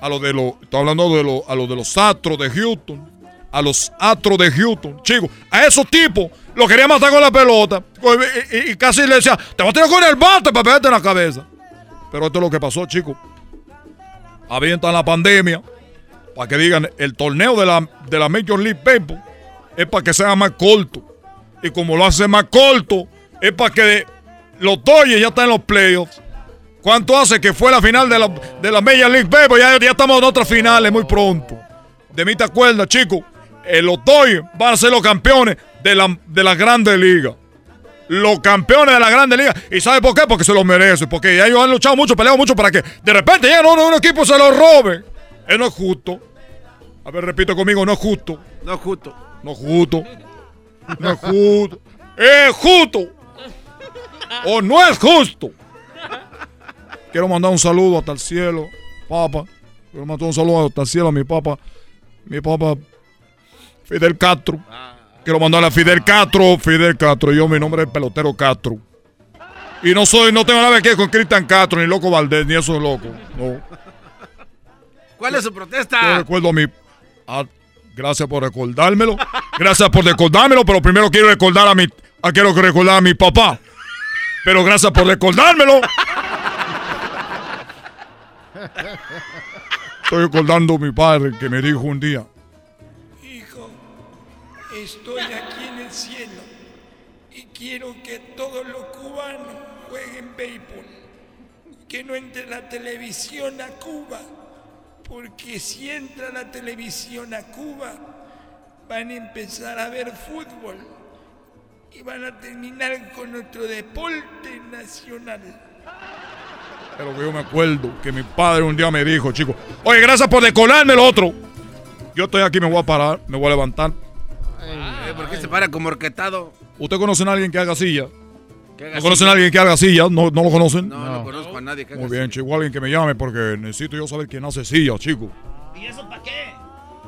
A los de los. Estoy hablando de los, a los de los Astros de Houston. A los Astros de Houston. Chicos, a esos tipos los querían matar con la pelota. Y, y- casi le decía, te voy a tirar con el bate para pegarte en la cabeza. Pero esto es lo que pasó, chicos. Avientan la pandemia. Para que digan, el torneo de la, de la Major League Baseball es para que sea más corto. Y como lo hace más corto, es para que los Dodgers ya están en los playoffs. ¿Cuánto hace que fue la final de la, de la Major League Baseball? Ya, ya estamos en otras finales muy pronto. De mí te acuerdas, chicos. Eh, los Dodgers van a ser los campeones de la, de la Grande Liga. Los campeones de la Grande Liga. ¿Y sabe por qué? Porque se los merecen. Porque ya ellos han luchado mucho, peleado mucho para que de repente lleguen uno un equipo y se los robe. Eso no es justo. A ver, repite conmigo, no es justo. No es justo. No es justo. No es justo. Es justo. O no es justo. Quiero mandar un saludo hasta el cielo, papá. Quiero mandar un saludo hasta el cielo a mi papá. Mi papá, Fidel Castro. Quiero mandarle a Fidel Castro, Fidel Castro. Yo, mi nombre es pelotero Castro. Y no soy, no tengo nada que ver con Cristian Castro, ni Loco Valdés, ni eso de loco. No. ¿Cuál es su Yo protesta? recuerdo a mi. gracias por recordármelo. Gracias por recordármelo, pero primero quiero recordar a mi. ah, quiero recordar a mi papá. Pero gracias por recordármelo. Estoy recordando a mi padre que me dijo un día. Estoy aquí en el cielo y quiero que todos los cubanos jueguen béisbol. Que no entre la televisión a Cuba, porque si entra la televisión a Cuba, van a empezar a ver fútbol y van a terminar con nuestro deporte nacional. Pero yo me acuerdo que mi padre un día me dijo, chico, oye, gracias por decolarme el otro. Yo estoy aquí, me voy a parar, me voy a levantar. Eh, ¿Por qué se para como orquetado? ¿Usted conoce a alguien que haga silla? ¿Que haga ¿No conocen a alguien que haga silla? ¿No, no lo conocen? No, no, conozco a nadie que haga Muy bien, chico, alguien que me llame porque necesito yo saber quién hace silla, chico. ¿Y eso para qué?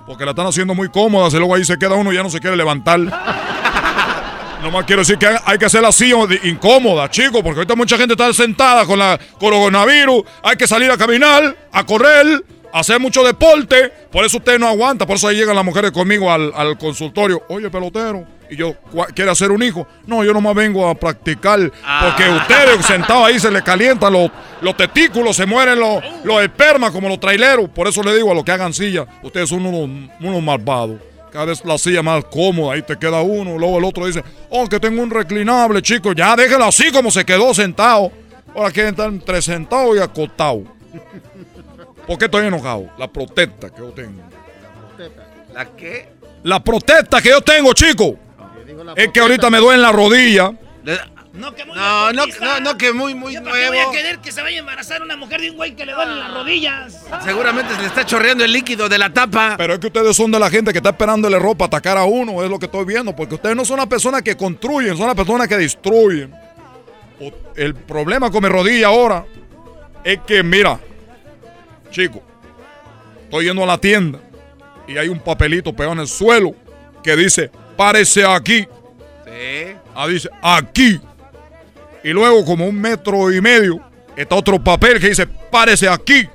Porque la están haciendo muy cómoda, y luego ahí se queda uno y ya no se quiere levantar. Nomás quiero decir que hay que hacer la silla incómoda, chico, porque ahorita mucha gente está sentada con la coronavirus. Hay que salir a caminar, a correr, hacer mucho deporte. Por eso usted no aguanta, por eso ahí llegan las mujeres conmigo al, al consultorio. Oye, pelotero, y yo, "¿Cuá- ¿quiere hacer un hijo? No, yo nomás vengo a practicar, porque ustedes sentados ahí se les calientan los, los testículos, se mueren los, los espermas como los traileros. Por eso le digo a los que hagan silla, ustedes son unos, unos malvados. Cada vez la silla más cómoda, ahí te queda uno, luego el otro dice, oh, que tengo un reclinable, chico, ya déjelo así como se quedó sentado. Ahora quieren estar entre sentado y acostado. ¿Por qué estoy enojado? La protesta que yo tengo. ¿La qué? La protesta que yo tengo, chico. Es que ahorita me duele en la rodilla. No, que muy No, no, no, no, que muy, muy ¿Yo para qué voy a nuevo. querer que se vaya a embarazar una mujer de un güey que le duelen las rodillas? Seguramente se le está chorreando el líquido de la tapa. Pero es que ustedes son de la gente que está esperándole ropa a atacar a uno, es lo que estoy viendo, porque ustedes no son las personas que construyen, son las personas que destruyen. El problema con mi rodilla ahora es que, mira, chico, estoy yendo a la tienda y hay un papelito pegado en el suelo que dice, párese aquí. Sí. Ah, dice, aquí. Y luego, como un metro y medio, está otro papel que dice, párese aquí.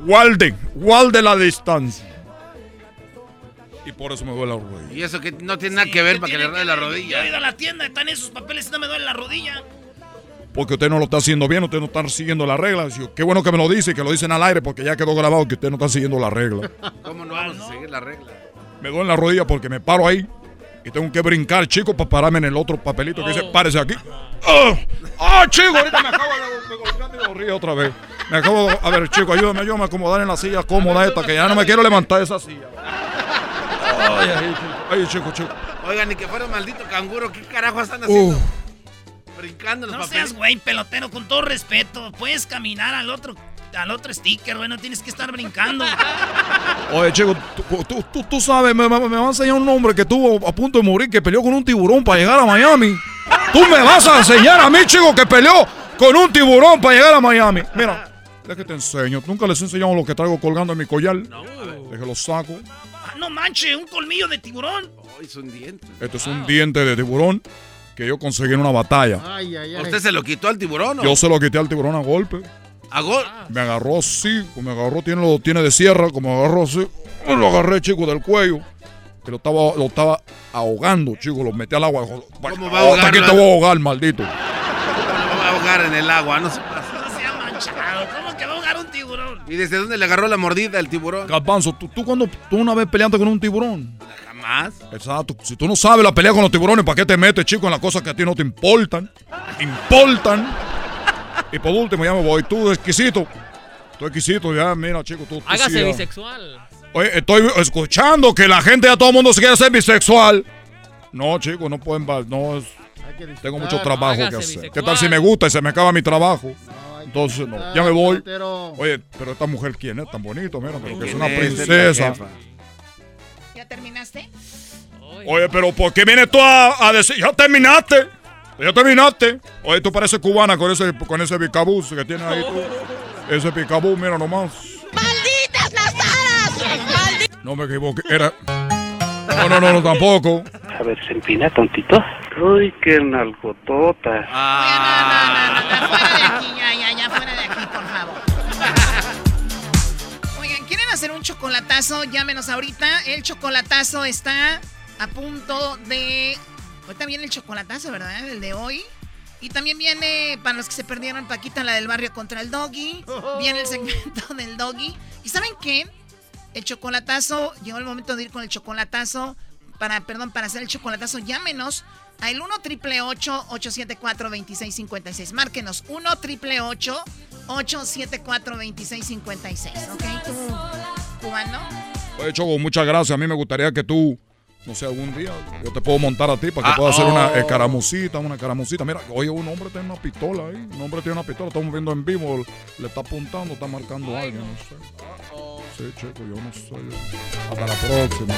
Guarden, guarde la distancia. Y por eso me duele la rodilla. Y eso que no tiene nada que ver para que le rade la Yo he rodilla. ido a la tienda, están esos papeles y no me duele la rodilla. Porque usted no lo está haciendo bien, usted no está siguiendo la regla. Digo, Qué bueno que me lo dice que lo dicen al aire porque ya quedó grabado que usted no está siguiendo la regla. ¿Cómo no vamos a seguir la regla? Me duele la rodilla porque me paro ahí y tengo que brincar, chico, para pararme en el otro papelito que dice, párese aquí. ¡Ah! ¡Ah, chico! Ahorita me acabo de, golpear mi rodilla otra vez. Me acabo de... A ver, chico, ayúdame, ayúdame a acomodar en la silla cómoda esta, que ya no me quiero levantar de esa silla. Ay, ay, chico, ay, chico, chico. Oigan, ni que fuera un maldito canguro, ¿qué carajo están haciendo? Uf. Brincando en los No papeles. seas güey, pelotero, con todo respeto. Puedes caminar al otro al otro sticker, güey. No tienes que estar brincando. Oye, chico, tú, tú, tú, tú sabes, me, me, me va a enseñar un hombre que estuvo a punto de morir, que peleó con un tiburón para llegar a Miami. Tú me vas a enseñar a mí, chico, que peleó con un tiburón para llegar a Miami. Mira, es que te enseño. Nunca les he enseñado lo que traigo colgando en mi collar. No. que lo saco. Ah, no manches, un colmillo de tiburón. Ay, son dientes. Este es un diente de tiburón que yo conseguí en una batalla. Ay, ay, ay. ¿Usted se lo quitó al tiburón o? Yo se lo quité al tiburón a golpe. ¿A gol? Me agarró así, me agarró, tiene, lo tiene de sierra, como me agarró así. Lo agarré, chico, del cuello. Que lo estaba, lo estaba ahogando, chico. Lo metí al agua. ¿Cómo va a ahogarlo? Aquí te voy a ahogar, maldito. ¿Cómo lo va a ahogar en el agua? No se pasa. No se ha manchado. ¿Cómo que va a ahogar un tiburón? ¿Y desde dónde le agarró la mordida el tiburón? Garbanzo, ¿tú, tú cuando tú una vez peleaste con un tiburón. Jamás. Exacto. Si tú no sabes la pelea con los tiburones, ¿para qué te metes, chico, en las cosas que a ti no te importan? Importan. Y por último, ya me voy. Tú, exquisito. Tú, exquisito, ya, mira, chico, tú. tú Hágase sí, ya. bisexual. Oye, estoy escuchando que la gente, a todo el mundo se quiere hacer bisexual. No, chicos, no pueden. No, es- tengo mucho trabajo que hacer. ¿Qué tal si me gusta y se me acaba mi trabajo? Entonces, no, ya me voy. Oye, pero esta mujer, ¿quién es? Tan bonito, mira, pero que es ¿Quién una princesa. Jefa. ¿Ya terminaste? Oye, pero ¿por qué vienes tú a, a decir, ya terminaste? Ya terminaste. Oye, tú pareces cubana con ese, con ese picabús que tienes ahí tú. Ese picabús, mira nomás. ¡Malditas las aras! No me equivoqué, era... No, no, no, no, tampoco. A ver, se empina tontito. Uy, qué nalgotota. Fuera de aquí, ya, ya, chocolatazo? Llámenos ahorita. El chocolatazo está a punto de. Ahorita viene el chocolatazo, ¿verdad? El de hoy. Y también viene, para los que se perdieron, Paquita, la del barrio contra el doggy. Viene el segmento del doggy. ¿Y saben qué? El chocolatazo, llegó el momento de ir con el chocolatazo. Para, perdón, para hacer el chocolatazo, llámenos al 1 triple 874 2656. Márquenos 1 triple 874 2656. ¿Ok? ¿Tú, cubano? Oye, Choco, muchas gracias. A mí me gustaría que tú, no sé, algún día, yo te puedo montar a ti para que Ah, puedas hacer oh. una escaramucita, una escaramucita. Mira, oye, un hombre tiene una pistola ahí. Un hombre tiene una pistola, estamos viendo en vivo. Le está apuntando, está marcando a alguien, no sé. Sí, Choco, yo no sé. yo- Hasta la próxima.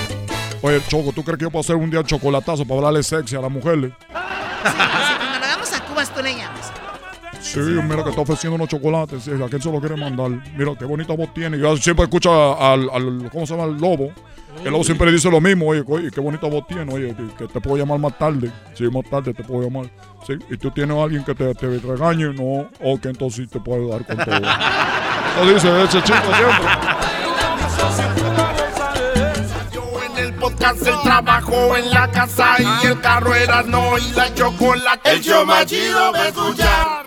Oye, Choco, ¿tú crees que yo puedo hacer un día chocolatazo para hablarle sexy a las mujeres? Si cuando lo hagamos a Cuba, tú le llamas. Sí, mira que está ofreciendo unos chocolates. Sí, ¿A quién se lo quiere mandar? Mira qué bonita voz tiene. Yo siempre escucho al, al- ¿cómo se llama? El lobo. El lobo siempre le dice lo mismo. Oye, oye, qué bonita voz tiene. Oye, que, que te puedo llamar más tarde. Sí, más tarde te puedo llamar. Sí, y tú tienes a alguien que te, te regañe. No, ok, entonces sí te puedo dar con todo. Eso dice ese chico siempre. En el podcast, el trabajo en la casa y el carro era no y la chocolate. El show más chido escuchar.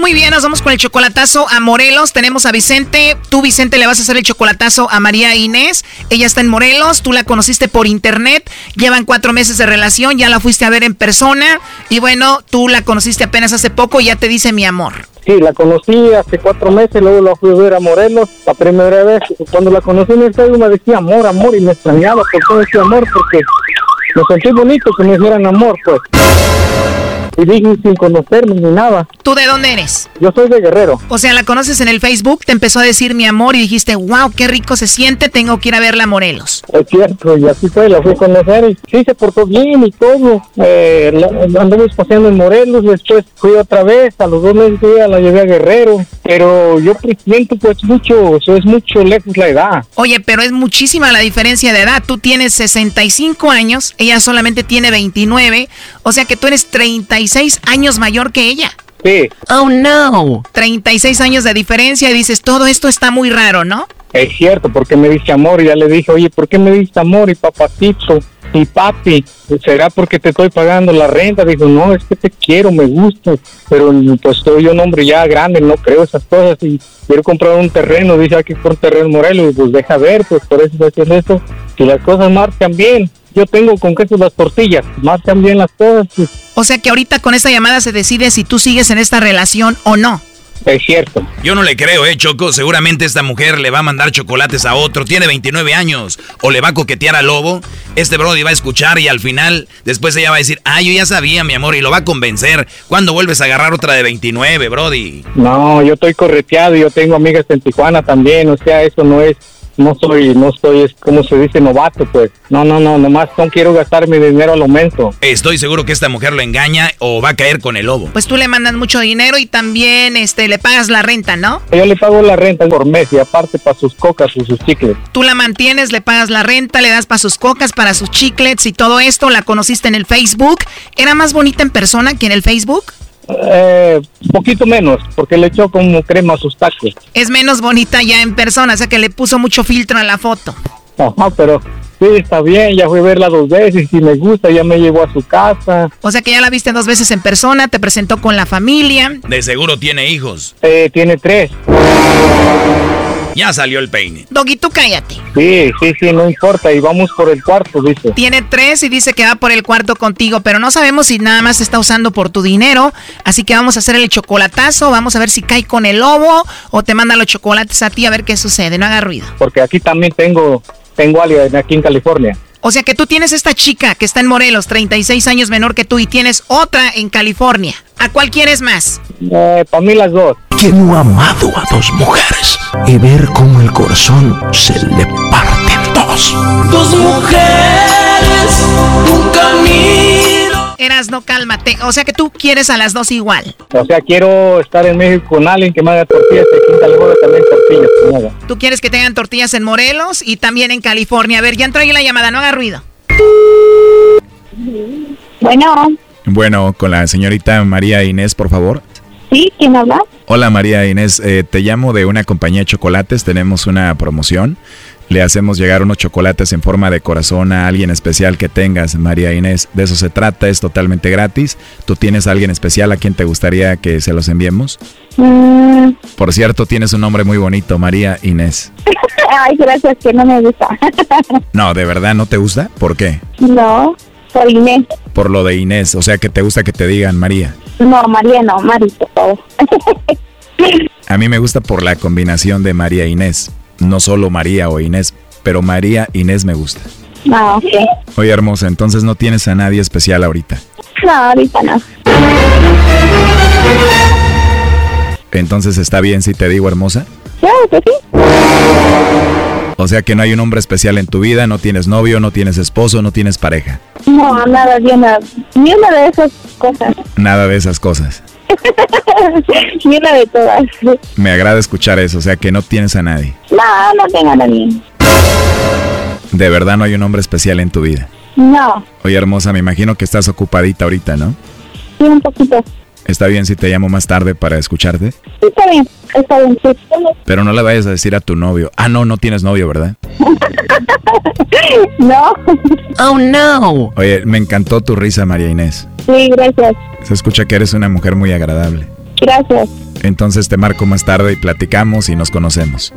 Muy bien, nos vamos con el chocolatazo a Morelos. Tenemos a Vicente. Tú, Vicente, le vas a hacer el chocolatazo a María Inés. Ella está en Morelos. Tú la conociste por internet. Llevan cuatro meses de relación. Ya la fuiste a ver en persona. Y bueno, tú la conociste apenas hace poco ya te dice mi amor. Sí, la conocí hace cuatro meses, luego la fui a ver a Morelos la primera vez. Cuando la conocí en el Facebook me decía amor, amor, y me extrañaba por todo ese amor, porque me sentí bonito que me dijeran amor, pues. Y dije sin conocerme ni nada. ¿Tú de dónde eres? Yo soy de Guerrero. O sea, la conoces en el Facebook, te empezó a decir mi amor y dijiste, wow, qué rico se siente, tengo que ir a verla a Morelos. Es cierto, y así fue, la fui a conocer y sí se portó bien y todo. Eh, la- anduvimos paseando en Morelos, después fui otra vez, a los dos meses la llevé a Guerrero, pero yo presiento pues mucho, eso es mucho lejos la edad. Oye, pero es muchísima la diferencia de edad. Tú tienes 65 años, ella solamente tiene 29, o sea que tú eres 36 años mayor que ella. Sí. Oh, no. 36 años de diferencia y dices, todo esto está muy raro, ¿no? Es cierto, porque me dice amor y ya le dije, oye, ¿por qué me dice amor y papacito? Y papi, ¿será porque te estoy pagando la renta? Dijo, no, es que te quiero, me gusta, pero pues soy un hombre ya grande, no creo esas cosas y quiero comprar un terreno, dice aquí por terreno Morelos, pues deja ver, pues por eso hacer eso, si las cosas marchan bien, yo tengo con queso las tortillas, marchan bien las cosas. Pues. O sea que ahorita con esta llamada se decide si tú sigues en esta relación o no. Es cierto. Yo no le creo, eh, Choco. Seguramente esta mujer le va a mandar chocolates a otro. Tiene 29 años. O le va a coquetear al lobo. Este Brody va a escuchar y al final, después ella va a decir, ah, yo ya sabía, mi amor, y lo va a convencer. ¿Cuándo vuelves a agarrar otra de 29, Brody? No, yo estoy correteado y yo tengo amigas en Tijuana también. O sea, eso no es no soy, no estoy, es como se dice, novato, pues. No, no, no, nomás no quiero gastar mi dinero al aumento. Estoy seguro que esta mujer lo engaña o va a caer con el lobo. Pues tú le mandas mucho dinero y también este le pagas la renta, ¿no? Yo le pago la renta por mes y aparte para sus cocas y sus chicles. Tú la mantienes, le pagas la renta, le das para sus cocas, para sus chiclets y todo esto. La conociste en el Facebook. ¿Era más bonita en persona que en el Facebook? Eh, poquito menos, porque le echó como crema a sus tacos. Es menos bonita ya en persona, o sea que le puso mucho filtro a la foto. Ajá, pero sí, está bien, ya fui a verla dos veces y me gusta, ya me llevó a su casa. O sea que ya la viste dos veces en persona, te presentó con la familia. De seguro tiene hijos. Eh, tiene tres. Ya salió el peine. Doguito, cállate. Sí, sí, sí, no importa. Y vamos por el cuarto, dice. Tiene tres y dice que va por el cuarto contigo, pero no sabemos si nada más está usando por tu dinero. Así que vamos a hacer el chocolatazo. Vamos a ver si cae con el lobo o te manda los chocolates a ti a ver qué sucede. No haga ruido. Porque aquí también tengo, tengo alguien aquí en California. O sea que tú tienes esta chica que está en Morelos, 36 años menor que tú, y tienes otra en California. ¿A cuál quieres más? Eh, para mí las dos. ¿Quién no ha amado a dos mujeres y ver cómo el corazón se le parte en dos? Dos mujeres, un camino. Eras, no cálmate. O sea que tú quieres a las dos igual. O sea, quiero estar en México con alguien que me haga tortillas y aquí en California también tortillas. Tú quieres que tengan tortillas en Morelos y también en California. A ver, ya entró ahí la llamada, no haga ruido. Bueno. Bueno, con la señorita María Inés, por favor. Sí, ¿quién habla? Hola María Inés, eh, te llamo de una compañía de chocolates, tenemos una promoción. Le hacemos llegar unos chocolates en forma de corazón a alguien especial que tengas, María Inés. De eso se trata, es totalmente gratis. ¿Tú tienes a alguien especial a quien te gustaría que se los enviemos? Mm. Por cierto, tienes un nombre muy bonito, María Inés. Ay, gracias, que no me gusta. no, ¿de verdad no te gusta? ¿Por qué? No, por Inés. Por lo de Inés, o sea que te gusta que te digan María. No, María no, Mari, por favor. A mí me gusta por la combinación de María Inés. No solo María o Inés, pero María Inés me gusta. Ah, ok. Oye, hermosa, entonces no tienes a nadie especial ahorita. No, ahorita no. Entonces está bien si te digo hermosa. Claro que sí. O sea que no hay un hombre especial en tu vida, no tienes novio, no tienes esposo, no tienes pareja. No, nada, una, ni una de esas cosas. Nada de esas cosas. ni una de todas. Me agrada escuchar eso, o sea que no tienes a nadie. No, no tengo a nadie. De verdad no hay un hombre especial en tu vida. No, Oye, hermosa, me imagino que estás ocupadita ahorita, ¿no? sí, un poquito. ¿Está bien si te llamo más tarde para escucharte? Sí, está bien, está bien, sí. Pero no le vayas a decir a tu novio. Ah, no, no tienes novio, ¿verdad? no. Oh, no. Oye, me encantó tu risa, María Inés. Sí, gracias. Se escucha que eres una mujer muy agradable. Gracias. Entonces te marco más tarde y platicamos y nos conocemos.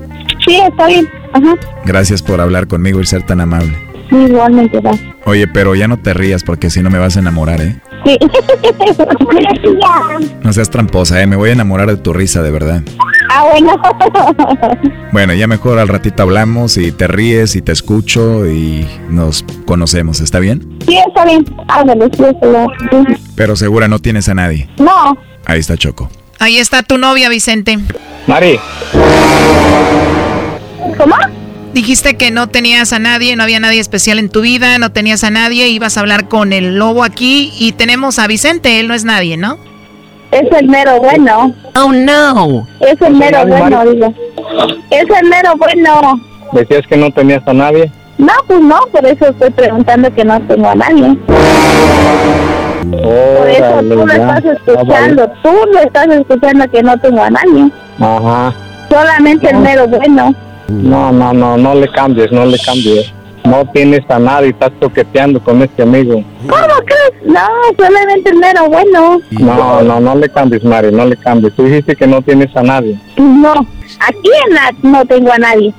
Sí, está bien. Ajá. Gracias por hablar conmigo y ser tan amable. Sí, igualmente, gracias. Oye, pero ya no te rías porque si no me vas a enamorar, ¿eh? Sí. No seas tramposa, ¿eh? Me voy a enamorar de tu risa, de verdad. ah, bueno. Bueno, ya mejor al ratito hablamos y te ríes y te escucho y nos conocemos, ¿está bien? sí, está bien. Ándale, sí, está bien. Pero segura no tienes a nadie. No. Ahí está Choco. Ahí está tu novia, Vicente. Mari, ¿Cómo? Dijiste que no tenías a nadie, no había nadie especial en tu vida, no tenías a nadie, ibas a hablar con el lobo aquí y tenemos a Vicente, él no es nadie, ¿no? Es el mero bueno. Oh, no. Es el mero bueno, digo. Es el mero bueno. decías que no tenías a nadie. No, pues no, por eso estoy preguntando que no tengo a nadie. Por eso tú lo estás escuchando, tú lo estás escuchando que no tengo a nadie. Ajá. Solamente el mero bueno. No, no, no, no le cambies, no le cambies. No tienes a nadie, estás toqueteando con este amigo. ¿Cómo crees? No, solamente el mero bueno. No, no, no le cambies, Mari, no le cambies. Tú dijiste que no tienes a nadie. No, aquí en la no tengo a nadie.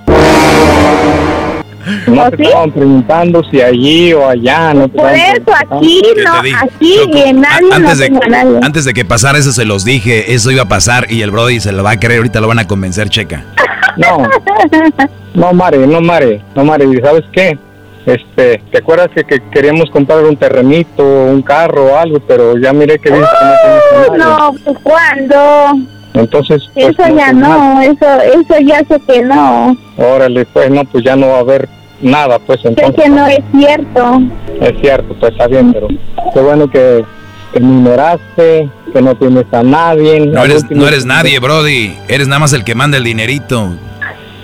No te estaban preguntando si allí o allá. No te Por eso aquí ¿Qué no, aquí y en nadie antes, no de, tengo a nadie. antes de que pasara eso se los dije, eso iba a pasar y el Brody se lo va a creer, ahorita lo van a convencer, checa. No, no, Mari, no, Mari, no, Mari, ¿sabes qué? Este, ¿te acuerdas que, que queríamos comprar un terrenito, un carro o algo? Pero ya miré que dices que no nadie. No, pues ¿cuándo? Entonces, pues, Eso ya no, eso, eso ya sé que no. Órale, pues no, pues ya no va a haber nada, pues entonces. que no es cierto. Es cierto, pues está bien, pero qué bueno que, que numeraste, que no tienes a nadie. No eres, no eres nadie, Brody. Eres nada más el que manda el dinerito.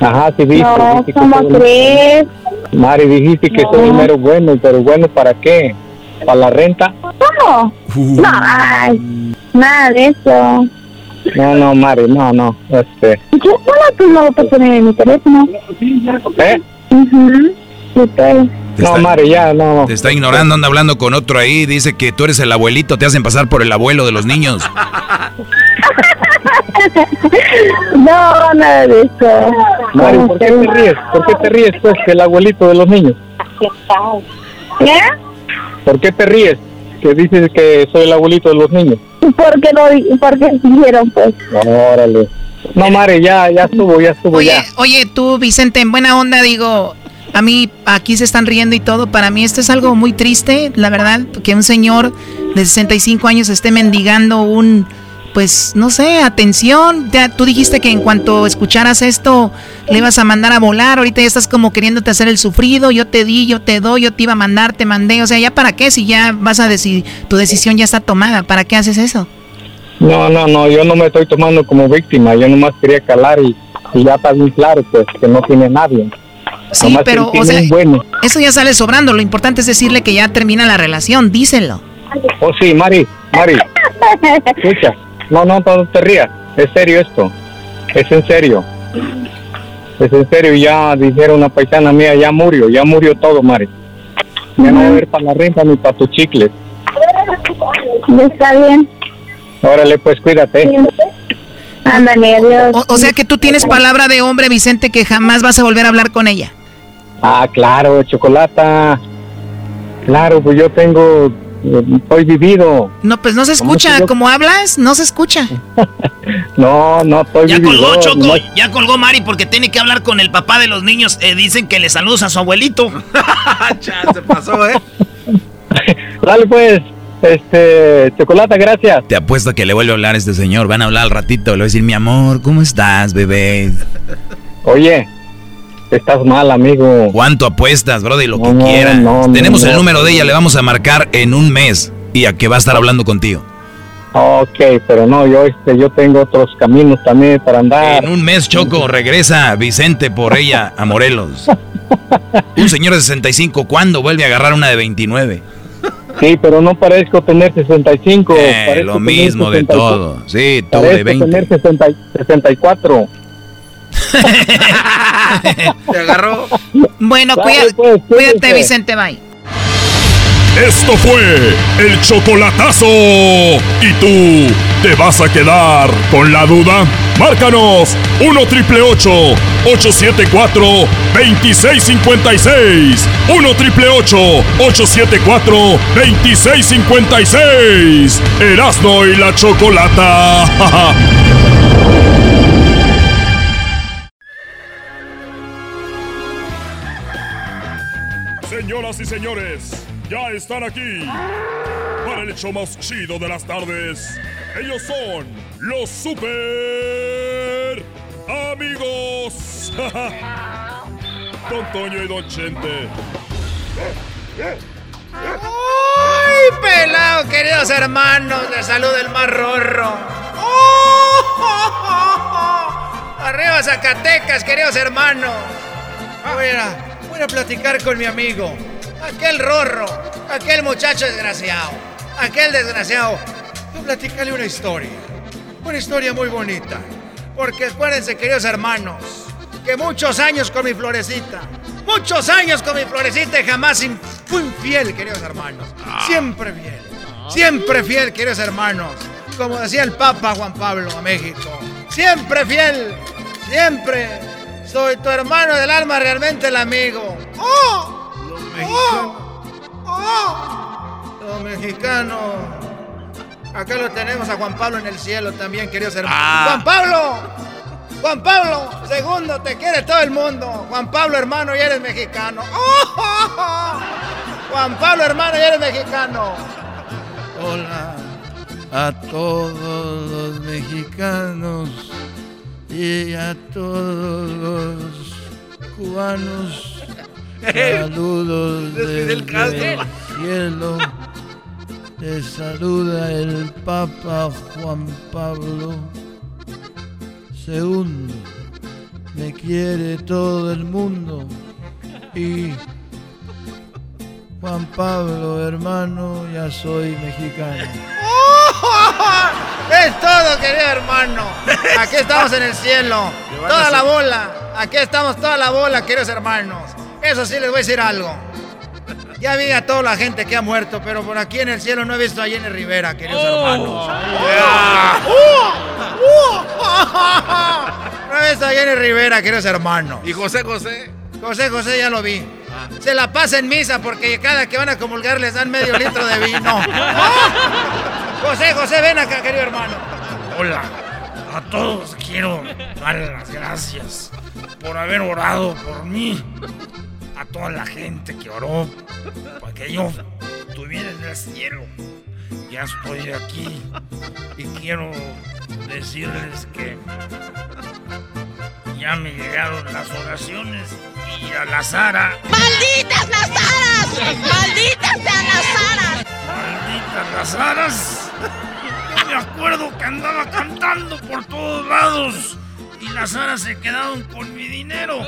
Ajá, sí, viste. No, dijiste que ¿cómo soy- crees? Mari, dijiste que soy un mero bueno, pero bueno, ¿para qué? ¿Para la renta? ¿Cómo? No, ay, nada de eso. No, no, Mari, no, no. Este, tú no lo puedo poner en mi teléfono. ¿eh? Ujú, sí, No, Mari, ya, no. Te está ignorando, anda hablando con otro ahí. Dice que tú eres el abuelito, te hacen pasar por el abuelo de los niños. No, nada de eso. Mari, ¿por qué te ríes? ¿Por qué te ríes, pues, que el abuelito de los niños? ¿Qué? ¿Por qué te ríes? Que dices que soy el abuelito de los niños. ¿Por qué no? ¿Por qué dijeron, pues? Órale. No, Mari, ya, ya estuvo, ya estuvo, Oye, ya. oye, tú, Vicente, en buena onda, digo, a mí aquí se están riendo y todo. Para mí esto es algo muy triste, la verdad, que un señor de 65 años esté mendigando un, pues, no sé, atención. Ya, tú dijiste que en cuanto escucharas esto le ibas a mandar a volar. Ahorita ya estás como queriéndote hacer el sufrido. Yo te di, yo te doy, yo te iba a mandar, te mandé. O sea, ¿ya para qué? Si ya vas a decir, tu decisión ya está tomada. ¿Para qué haces eso? No, no, no, yo no me estoy tomando como víctima, yo nomás quería calar y, ya está bien claro, pues, que no tiene nadie. Sí, Nomás pero, o sea, bueno. eso ya sale sobrando. Lo importante es decirle que ya termina la relación. Díselo. Oh, sí, Mari, Mari, escucha, no, no, no te rías, es serio esto, es en serio, es en serio, ya dijeron una paisana mía, ya murió, ya murió todo, Mari. Ya no va a haber para la renta ni para tus chicles. Está bien. Órale, pues cuídate. Ándale, adiós. O, o sea que tú tienes palabra de hombre, Vicente, que jamás vas a volver a hablar con ella. Ah, claro, chocolata. Claro, pues yo tengo, estoy vivido. No, pues no se ¿Cómo escucha. yo- Como hablas, no se escucha. No, no, estoy Ya colgó, Choco. no- Ya colgó Mari porque tiene que hablar con el papá de los niños. Eh, dicen que le saludos a su abuelito. se pasó, ¿eh? Dale pues, este, chocolata, gracias. Te apuesto que le vuelve a hablar a este señor. Van a hablar al ratito. Le voy a decir, mi amor, ¿cómo estás, bebé? Oye, estás mal, amigo. ¿Cuánto apuestas, Brody? Lo que No, quieras. no, Tenemos el número de ella, le vamos a marcar en un mes. Y a que va a estar hablando contigo. Ok, pero no, yo, este, yo tengo otros caminos también para andar. En un mes, Choco, regresa Vicente por ella a Morelos. Un señor de 65, ¿cuándo vuelve a agarrar una de 29? Sí, pero no parezco tener 65. Eh, parezco lo mismo de 64. todo. Sí, tú de Parezco 20. tener 60 y- 64. Te agarró. Bueno, Dale, cuida- pues, cuídate. Vicente, bye. Esto fue el chocolatazo. ¿Y tú te vas a quedar con la duda? Márcanos 1 triple 874 2656. 1 triple 874 2656. Erasno y la chocolata. Señoras y señores, ya están aquí para el hecho más chido de las tardes. Ellos son los super amigos. Don Toño y Don Chente. ¡Ay, pelado, queridos hermanos! Les saluda el más rorro. ¡Oh! Arriba Zacatecas, queridos hermanos. Voy a, a platicar con mi amigo. Aquel rorro, aquel muchacho desgraciado, aquel desgraciado. A platicarle una historia. Una historia muy bonita. Porque acuérdense, queridos hermanos, que muchos años con mi florecita. muchos años con mi florecita y jamás in- fui infiel, queridos hermanos. Ah. Siempre fiel. Siempre fiel, queridos hermanos. Como decía el Papa Juan Pablo a México. Siempre fiel. Siempre. Soy tu hermano del alma, realmente el amigo. ¡Oh! ¡Oh! ¡Oh! Los mexicanos. Acá lo tenemos a Juan Pablo en el cielo también, queridos hermanos. Ah. ¡Juan Pablo! Juan Pablo, segundo, te quiere todo el mundo. Juan Pablo, hermano, ya eres mexicano. ¡Oh! Juan Pablo, hermano, ya eres mexicano. Hola a todos los mexicanos y a todos los cubanos. Saludos desde el cielo. Te saluda el Papa Juan Pablo II. Me quiere todo el mundo y Juan Pablo, hermano, ya soy mexicano. Es todo, querido hermano. Aquí estamos en el cielo. Toda la bola. Aquí estamos toda la bola, queridos hermanos. Eso sí les voy a decir algo. Ya vi a toda la gente que ha muerto, pero por aquí en el cielo no he visto a Jenny Rivera, queridos hermanos. No he visto a Jenny Rivera, queridos hermanos. ¿Y José José? José José ya lo vi. Se la pasa en misa porque cada que van a comulgar les dan medio litro de vino. José José, ven acá, querido hermano. Hola, a todos quiero dar las gracias por haber orado por mí. A toda la gente que oró para que yo estuviera en el cielo. Ya estoy aquí y quiero decirles que ya me llegaron las oraciones y a la Sara. ¡Malditas las aras! ¡Malditas sean las aras! Malditas las aras. Yo me acuerdo que andaba cantando por todos lados y las aras se quedaron con mi dinero.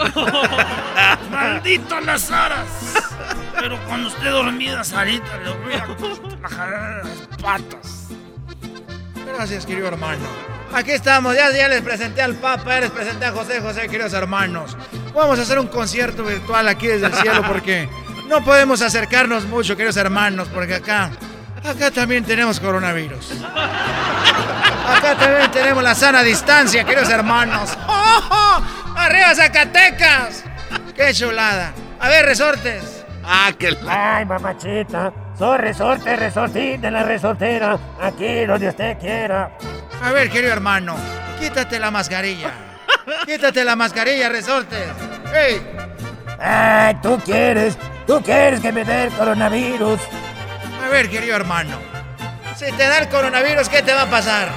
Malditas las aras. Pero cuando esté dormida, Sarita, le voy a jalar las patas. Gracias, querido hermano. Aquí estamos, ya, ya les presenté al Papa, ya les presenté a José José, queridos hermanos. Vamos a hacer un concierto virtual aquí desde el cielo porque no podemos acercarnos mucho, queridos hermanos, porque acá, acá también tenemos coronavirus. Acá también tenemos la sana distancia, queridos hermanos. ¡Oh, oh! ¡Arriba Zacatecas! ¡Qué chulada! A ver, resortes. Ah, que Ay, mamachita, soy resorte, resortín de la resortera, aquí donde usted quiera. A ver, querido hermano, quítate la mascarilla. Quítate la mascarilla, resortes. ¡Ey! Ay, tú quieres, tú quieres que me dé el coronavirus. A ver, querido hermano, si te da el coronavirus, ¿qué te va a pasar?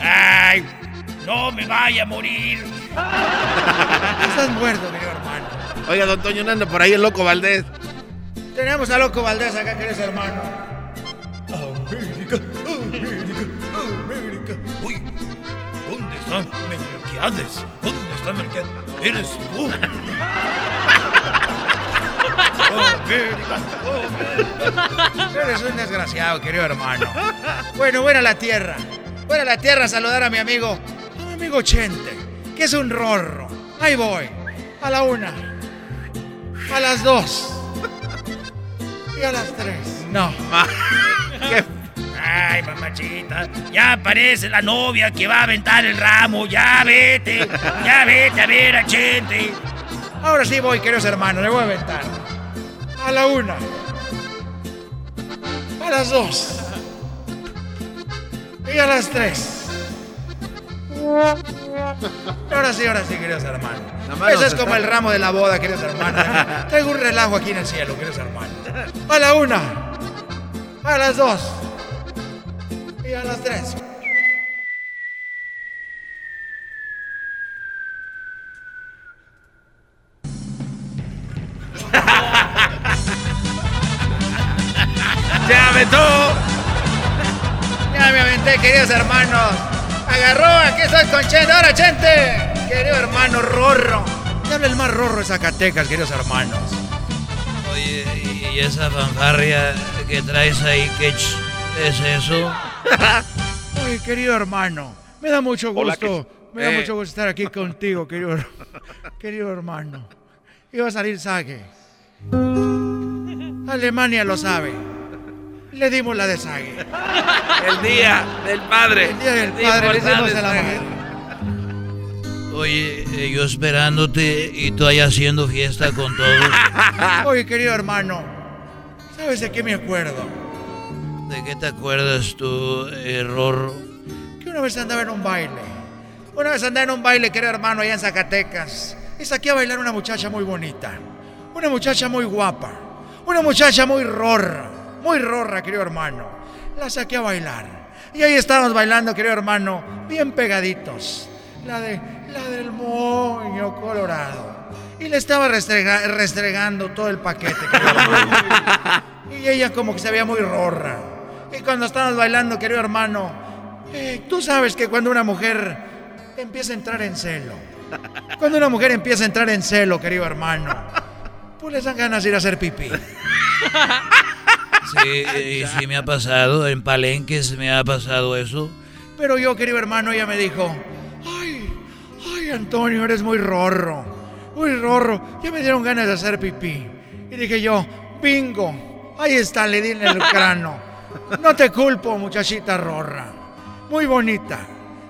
Ay, no me vaya a morir. Estás muerto, querido hermano. Oiga, don Toño, no anda por ahí el loco Valdés. Tenemos a Loco Valdés acá, querido hermano. Está Melquiades? ¿Dónde está Melquiades? Eres tú. Eres un desgraciado, querido hermano. Bueno, voy a la tierra. Voy a la tierra a saludar a mi amigo, a mi amigo Chente, que es un rorro. Ahí voy. A la una. A las dos. Y a las tres. No. Ay, mamachita, ya aparece la novia que va a aventar el ramo. Ya vete, ya vete a ver a Chente. Ahora sí voy, queridos hermanos, le voy a aventar. A la una. A las dos. Y a las tres. Ahora sí, ahora sí, queridos hermanos. Eso es como el ramo de la boda, queridos hermanos. Traigo un relajo aquí en el cielo, queridos hermanos. A la una. A las dos. Y a las tres. ¡Ya aventó! Ya me aventé, queridos hermanos. Agarró, aquí estoy con Chente. Ahora, Chente. Querido hermano Rorro. Te habla el más rorro de Zacatecas, queridos hermanos. Oye, ¿y esa fanfarria que traes ahí, qué es eso? Oye, querido hermano. Me da mucho Hola, gusto. ¿qué- Me da eh. mucho gusto estar aquí contigo, querido, querido hermano. iba a salir Sage. Alemania lo sabe. Le dimos la de Sage. El día del padre. El día del padre le hicimos a la mujer. Oye, eh, yo esperándote y tú ahí haciendo fiesta con todos. Oye, querido hermano, ¿sabes de qué me acuerdo? ¿De qué te acuerdas tú, error? Que una vez andaba en un baile. Una vez andaba en un baile, querido hermano, allá en Zacatecas. Y saqué a bailar una muchacha muy bonita. Una muchacha muy guapa. Una muchacha muy rorra. Muy rorra, querido hermano. La saqué a bailar. Y ahí estábamos bailando, querido hermano, bien pegaditos. La de la del moño colorado. Y le estaba restrega- restregando todo el paquete. querido hermano. y ella como que se veía muy rorra. Y cuando estábamos bailando, querido hermano, eh, tú sabes que cuando una mujer empieza a entrar en celo, cuando una mujer empieza a entrar en celo, querido hermano, pues les dan ganas de ir a hacer pipí. Sí, y sí me ha pasado. En Palenques me ha pasado eso. Pero yo, querido hermano, ella me dijo, ay, ay, Antonio, eres muy rorro, muy rorro. Ya me dieron ganas de hacer pipí. Y dije yo, bingo, ahí está, le di en el cráneo. No te culpo, muchachita rorra. Muy bonita.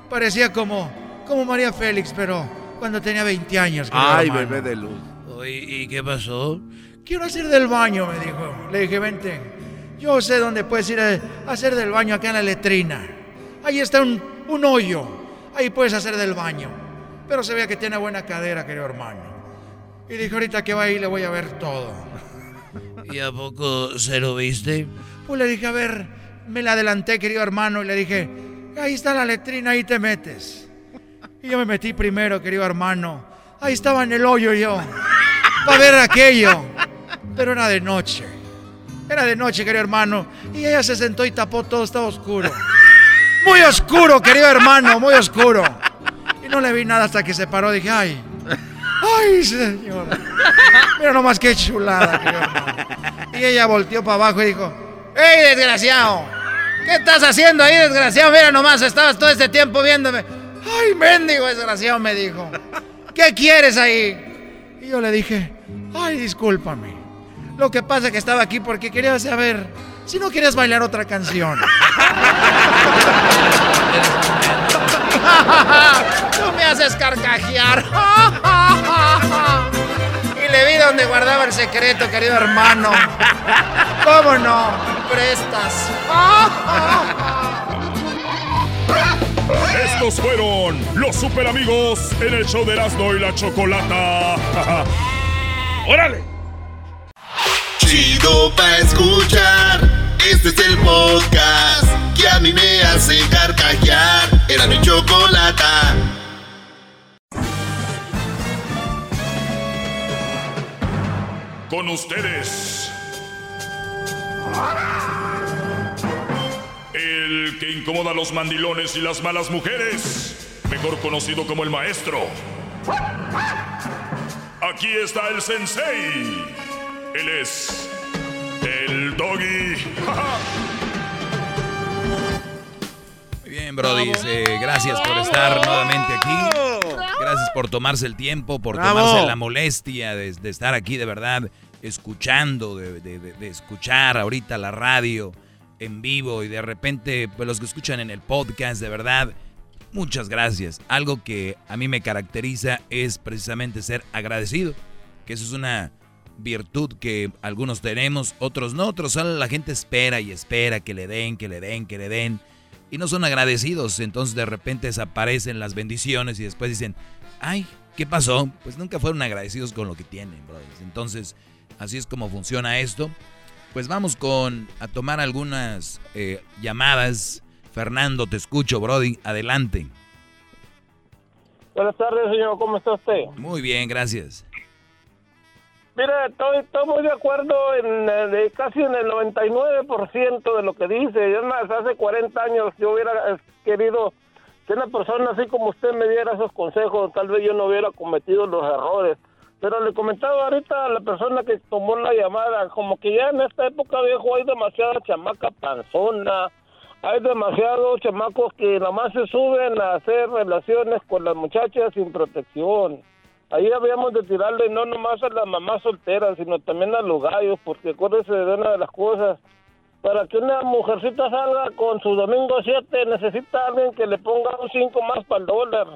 Parecía como, como María Félix, pero cuando tenía 20 años. Ay, bebé de luz. Oye, ¿y qué pasó? Quiero hacer del baño, me dijo. Le dije, vente. Yo sé dónde puedes ir a hacer del baño acá en la letrina. Ahí está un, un hoyo. Ahí puedes hacer del baño. Pero se ve que tiene buena cadera, querido hermano. Y dije, ahorita que va ahí le voy a ver todo. ¿Y a poco se lo viste? Pues le dije, a ver, me la adelanté, querido hermano, y le dije, ahí está la letrina, ahí te metes. Y yo me metí primero, querido hermano. Ahí estaba en el hoyo yo. Para ver aquello. Pero era de noche. Era de noche, querido hermano. Y ella se sentó y tapó todo, estaba oscuro. Muy oscuro, querido hermano, muy oscuro. Y no le vi nada hasta que se paró. Dije, ay, ay, señor. Mira nomás qué chulada, querido hermano. Y ella volteó para abajo y dijo, ¡Ey, desgraciado! ¿Qué estás haciendo ahí, desgraciado? Mira nomás, estabas todo este tiempo viéndome. ¡Ay, mendigo desgraciado! Me dijo. ¿Qué quieres ahí? Y yo le dije, ¡ay, discúlpame! Lo que pasa es que estaba aquí porque quería saber si no querías bailar otra canción. Tú me haces carcajear. y le vi donde guardaba el secreto, querido hermano. ¿Cómo no? Prestas. Estos fueron los super amigos en el show de Erasmo y la Chocolata. ¡Órale! Chido pa' escuchar. Este es el podcast que a mí me hace carcajear. Era mi chocolata. Con ustedes. El que incomoda a los mandilones y las malas mujeres. Mejor conocido como el maestro. Aquí está el sensei. Él es el doggy. Muy bien, Brody. eh, gracias por estar nuevamente aquí. Gracias por tomarse el tiempo, por tomarse la molestia de, de estar aquí de verdad, escuchando, de, de- escuchar ahorita la radio en vivo y de repente, pues los que escuchan en el podcast, de verdad, muchas gracias. Algo que a mí me caracteriza es precisamente ser agradecido, que eso es una virtud que algunos tenemos, otros no, otros solo la gente espera y espera que le den, que le den, que le den y no son agradecidos. Entonces de repente desaparecen las bendiciones y después dicen, ay, ¿qué pasó? Pues nunca fueron agradecidos con lo que tienen, brothers. Entonces, así es como funciona esto. Pues vamos con a tomar algunas eh, llamadas. Fernando, te escucho, Brody. Adelante. Buenas tardes, señor. ¿Cómo está usted? Muy bien, gracias. Mira, estoy, estoy muy de acuerdo en eh, de casi en el 99% de lo que dice. Es más, hace 40 años yo hubiera eh, querido que una persona así como usted me diera esos consejos. Tal vez yo no hubiera cometido los errores. Pero le comentaba ahorita a la persona que tomó la llamada, como que ya en esta época viejo hay demasiada chamaca panzona, hay demasiados chamacos que nada más se suben a hacer relaciones con las muchachas sin protección. ahí habíamos de tirarle no nomás a las mamás solteras, sino también a los gallos, porque acuérdese de una de las cosas. Para que una mujercita salga con su domingo 7, necesita alguien que le ponga un 5 más para el dólar.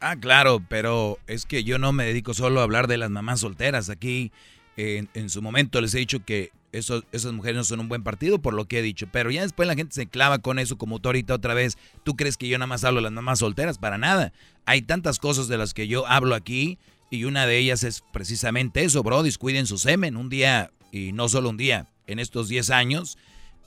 Ah, claro, pero es que yo no me dedico solo a hablar de las mamás solteras. Aquí, en, su momento les he dicho que esas mujeres no son un buen partido, por lo que he dicho. Pero ya después la gente se clava con eso, como tú ahorita otra vez. ¿Tú crees que yo nada más hablo de las mamás solteras? Para nada. Hay tantas cosas de las que yo hablo aquí y una de ellas es precisamente eso, bro. Cuiden su semen. Un día, y no solo un día, en estos 10 años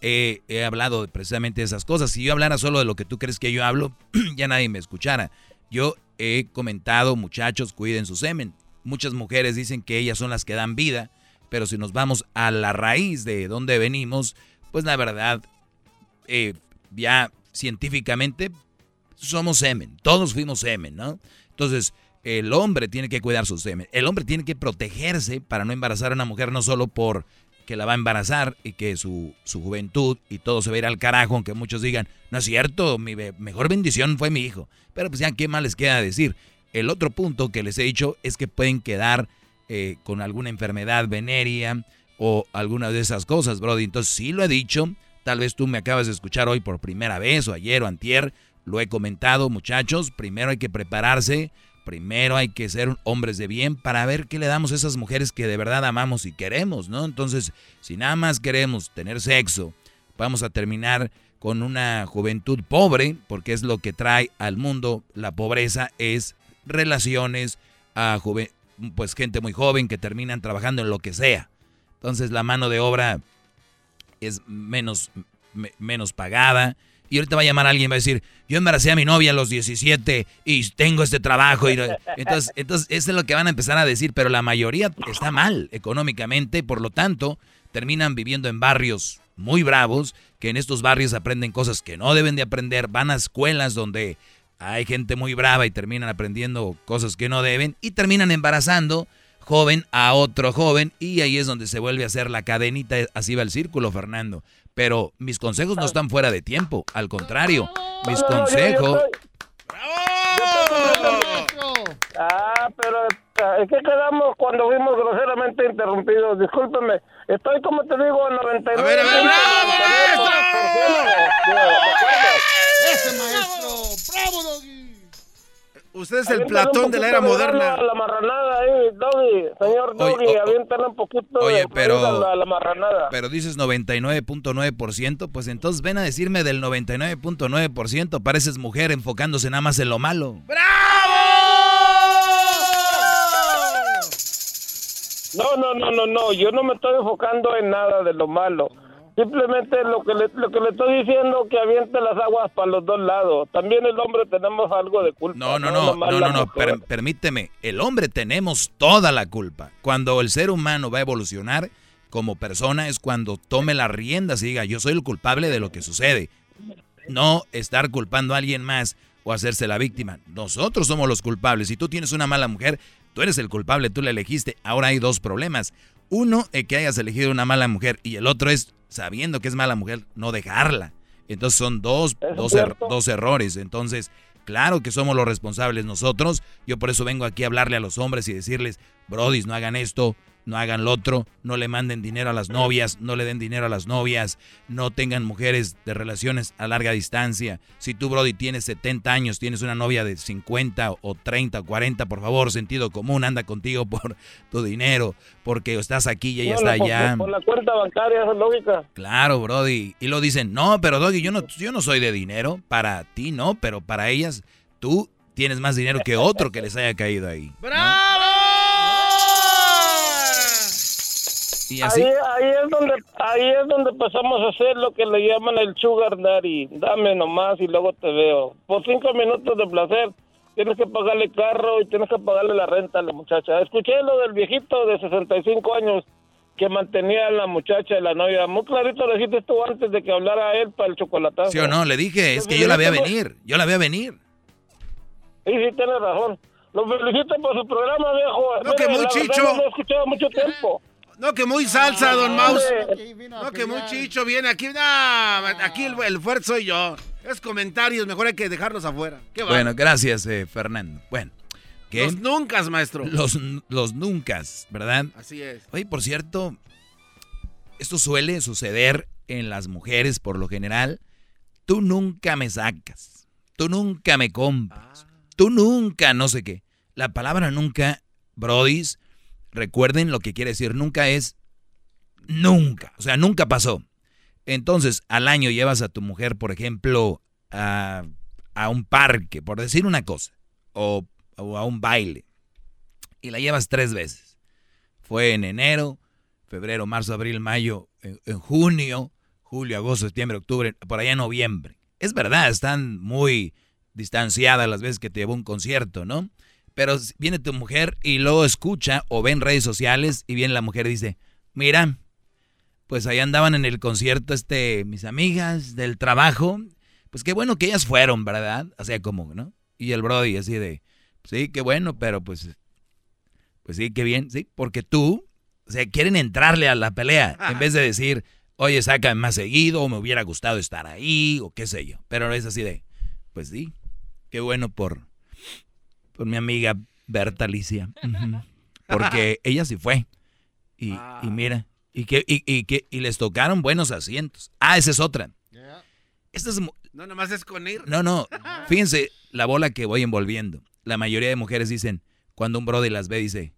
he hablado precisamente de esas cosas. Si yo hablara solo de lo que tú crees que yo hablo, ya nadie me escuchara. Yo he comentado, muchachos, cuiden su semen. Muchas mujeres dicen que ellas son las que dan vida pero si nos vamos a la raíz de dónde venimos, pues la verdad, eh, ya científicamente somos semen, todos fuimos semen, ¿no? Entonces, el hombre tiene que cuidar su semen, el hombre tiene que protegerse para no embarazar a una mujer no solo por que la va a embarazar y que su, su juventud y todo se va a ir al carajo, aunque muchos digan, no es cierto, mi mejor bendición fue mi hijo. Pero pues ya, ¿qué más les queda decir? El otro punto que les he dicho es que pueden quedar eh, con alguna enfermedad venérea o alguna de esas cosas, Brody. Entonces sí lo he dicho, tal vez tú me acabas de escuchar hoy por primera vez o ayer o antier, lo he comentado muchachos, primero hay que prepararse, primero hay que ser hombres de bien para ver qué le damos a esas mujeres que de verdad amamos y queremos, ¿no? Entonces, si nada más queremos tener sexo, vamos a terminar con una juventud pobre, porque es lo que trae al mundo la pobreza, es relaciones a pues gente muy joven que terminan trabajando en lo que sea. Entonces la mano de obra es menos, menos pagada. Y ahorita va a llamar alguien y va a decir, yo embaracé a mi novia a los 17 y tengo este trabajo. Y, entonces, entonces, eso es lo que van a empezar a decir, pero la mayoría está mal económicamente, por lo tanto, terminan viviendo en barrios muy bravos, que en estos barrios aprenden cosas que no deben de aprender, van a escuelas donde hay gente muy brava y terminan aprendiendo cosas que no deben y terminan embarazando joven a otro joven y ahí es donde se vuelve a hacer la cadenita, así va el círculo, Fernando. Pero mis consejos no están fuera de tiempo, al contrario, mis consejos... Ah, pero es que quedamos cuando fuimos groseramente interrumpidos. Discúlpeme, estoy como te digo, 99. A ver, a ver, ¡Ese maestro! ¡Bravo, Doggy! Usted es el Platón de la era moderna. La marranada ahí, Doggy. Señor Doggy, aviéntale un poquito oye, pero, la, la marranada. Pero dices 99.9%, pues entonces ven a decirme del 99.9%. Pareces mujer enfocándose nada más en lo malo. ¡Bravo! No, no, no, no, no. Yo no me estoy enfocando en nada de lo malo. Simplemente lo que, le, lo que le estoy diciendo que aviente las aguas para los dos lados. También el hombre tenemos algo de culpa. No, no, no, no, no, no, permíteme. El hombre tenemos toda la culpa. Cuando el ser humano va a evolucionar como persona es cuando tome las riendas y diga, yo soy el culpable de lo que sucede. No estar culpando a alguien más o hacerse la víctima. Nosotros somos los culpables. Si tú tienes una mala mujer, tú eres el culpable, tú la elegiste. Ahora hay dos problemas. Uno, es que hayas elegido una mala mujer y el otro es sabiendo que es mala mujer, no dejarla. Entonces son dos, dos, er, dos, errores. Entonces, claro que somos los responsables nosotros. Yo por eso vengo aquí a hablarle a los hombres y decirles, brodis, no hagan esto, no hagan lo otro, no le manden dinero a las novias, no le den dinero a las novias, no tengan mujeres de relaciones a larga distancia. Si tú, Brody, tienes 70 años, tienes una novia de 50 o 30 o 40, por favor, sentido común, anda contigo por tu dinero, porque estás aquí y ella está allá. Por, la cuenta bancaria, esa es lógica. Claro, Brody. Y lo dicen, no, pero Doggy, yo no, yo no soy de dinero, para ti no, pero para ellas, tú tienes más dinero que otro que les haya caído ahí. ¡Bravo! Ahí, ahí, es donde ahí es donde pasamos a hacer lo que le llaman el sugar daddy. Dame nomás y luego te veo. Por cinco minutos de placer tienes que pagarle carro y tienes que pagarle la renta a la muchacha. Escuché lo del viejito de 65 años que mantenía a la muchacha y la novia. Muy clarito lo dijiste tú antes de que hablara él para el chocolatazo. Sí o no, le dije, es que yo la voy a venir, yo la voy a venir. Sí, sí, tienes razón. Lo felicito por su programa, viejo. No, que muy chicho. No he escuchado mucho tiempo. No, que muy salsa, don Maus. No, que muy chicho viene aquí. aquí el, el, fuerte soy yo. Es comentarios, mejor hay que dejarlos afuera. bueno, gracias, eh, Fernando. Bueno, ¿Qué? Los nunca, maestro. Los, los nunca, ¿verdad? Así es. Oye, por cierto, esto suele suceder en las mujeres por lo general. Tú nunca me sacas. Tú nunca me compras. Tú nunca, no sé qué. La palabra nunca, brodis, recuerden lo que quiere decir nunca es nunca. O sea, nunca pasó. Entonces, al año llevas a tu mujer, por ejemplo, a, a un parque, por decir una cosa, o, a un baile, y la llevas tres veces. Fue en enero, febrero, marzo, abril, mayo, en, en junio, julio, agosto, septiembre, octubre, por allá en noviembre. Es verdad, están muy distanciadas las veces que te llevó un concierto, ¿no? Pero viene tu mujer y luego escucha o ve en redes sociales y viene la mujer y dice, mira, pues ahí andaban en el concierto este, mis amigas del trabajo, pues qué bueno que ellas fueron, ¿verdad? O sea, como, ¿no? Y el Brody así de, sí, qué bueno, pero pues, pues sí, qué bien, sí, porque tú, o sea, quieren entrarle a la pelea en vez de decir, oye, sácame más seguido, o me hubiera gustado estar ahí, o qué sé yo. Pero es así de, pues sí, qué bueno por, por mi amiga Berta Alicia. Porque ella sí fue. Y, y mira, y que, y, y que, y les tocaron buenos asientos. Ah, esa es otra. Esta es, No, nomás es con ir. no, no, fíjense la bola que voy envolviendo. La mayoría de mujeres dicen, cuando un brother las ve, dice,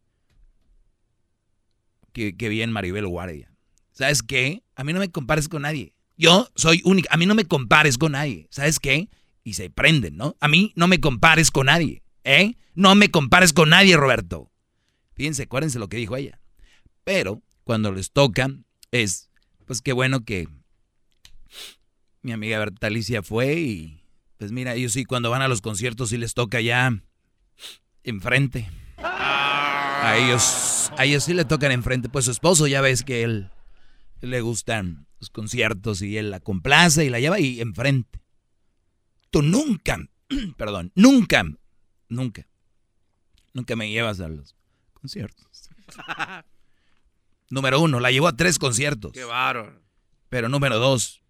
que, que bien Maribel Guardia. ¿Sabes qué? A mí no me compares con nadie. Yo soy única. A mí no me compares con nadie. ¿Sabes qué? Y se prenden, ¿no? A mí no me compares con nadie. ¿Eh? No me compares con nadie, Roberto. Fíjense, acuérdense lo que dijo ella. Pero cuando les toca, es, pues qué bueno que mi amiga Berta Alicia fue y, pues mira, ellos sí, cuando van a los conciertos sí les toca ya enfrente. A ellos, a ellos sí le tocan enfrente. Pues su esposo ya ves que él, él le gustan los conciertos y él la complace y la lleva y enfrente. Tú nunca, perdón, nunca, nunca, nunca me llevas a los conciertos. Número uno, la llevó a tres conciertos. Qué bárbaro. Pero número dos,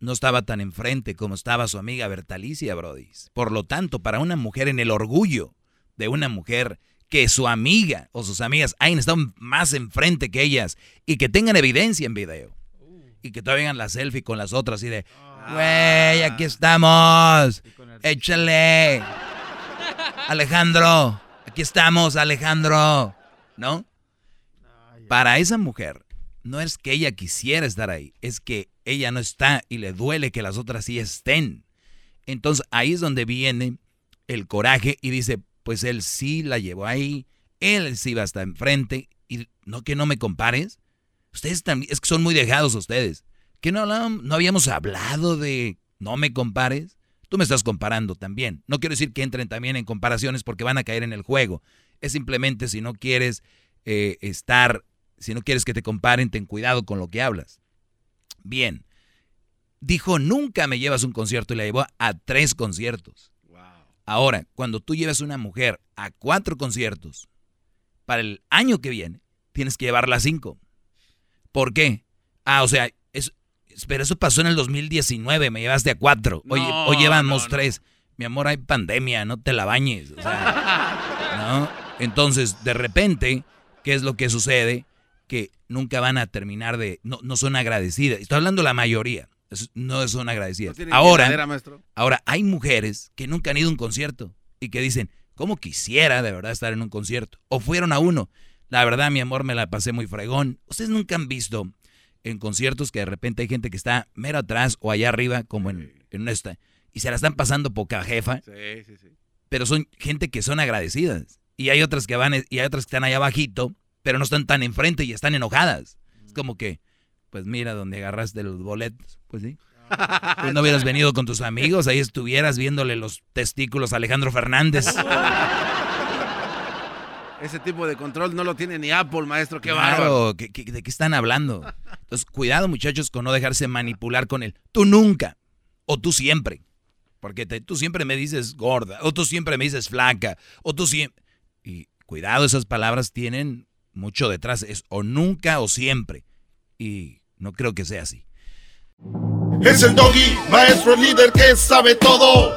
no estaba tan enfrente como estaba su amiga Bertalicia, Brody. Por lo tanto, para una mujer en el orgullo de una mujer que su amiga o sus amigas hayan estado más enfrente que ellas y que tengan evidencia en video. Y que todavía hagan la selfie con las otras y de, güey, aquí estamos. Échale. Alejandro, aquí estamos, Alejandro. ¿No? Para esa mujer, no es que ella quisiera estar ahí, es que ella no está y le duele que las otras sí estén. Entonces ahí es donde viene el coraje y dice, pues él sí la llevó ahí, él sí va hasta enfrente y no que no me compares. Ustedes también, es que son muy dejados ustedes. Que no, hablábamos- no habíamos hablado de no me compares. Tú me estás comparando también. No quiero decir que entren también en comparaciones porque van a caer en el juego. Es simplemente si no quieres eh, estar, si no quieres que te comparen, ten cuidado con lo que hablas. Bien. Dijo, nunca me llevas un concierto y la llevó a tres conciertos. Ahora, cuando tú llevas una mujer a cuatro conciertos, para el año que viene, tienes que llevarla a cinco. ¿Por qué? Ah, o sea, pero eso pasó en el 2019, me llevaste a cuatro. Hoy, No, hoy llevamos no, no. tres. Mi amor, hay pandemia, no te la bañes. o sea, ¿no? Entonces, de repente, ¿qué es lo que sucede? Que nunca van a terminar de... No, no son agradecidas. Estoy hablando de la mayoría. no son agradecidas. Ahora, ahora, hay mujeres que nunca han ido a un concierto y que dicen, ¿cómo quisiera de verdad estar en un concierto? O fueron a uno. La verdad, mi amor, me la pasé muy fregón. Ustedes nunca han visto en conciertos que de repente hay gente que está mero atrás o allá arriba, como en, en esta, y se la están pasando poca jefa Sí, sí, sí. pero son gente que son agradecidas. Y hay otras que van y hay otras que están allá abajito, pero no están tan enfrente y están enojadas. Es como que, pues mira donde agarraste los boletos, pues sí. Pues no hubieras venido con tus amigos, ahí estuvieras viéndole los testículos a Alejandro Fernández. Ese tipo de control no lo tiene ni Apple, maestro. Qué bárbaro. Claro, ¿qué- qué- ¿de qué están hablando? Entonces, cuidado muchachos con no dejarse manipular con él. Tú nunca, o tú siempre. Porque te- tú siempre me dices gorda, o tú siempre me dices flaca, o tú siempre... Y cuidado, esas palabras tienen mucho detrás. Es o nunca o siempre. Y no creo que sea así. Es el doggy, maestro líder que sabe todo.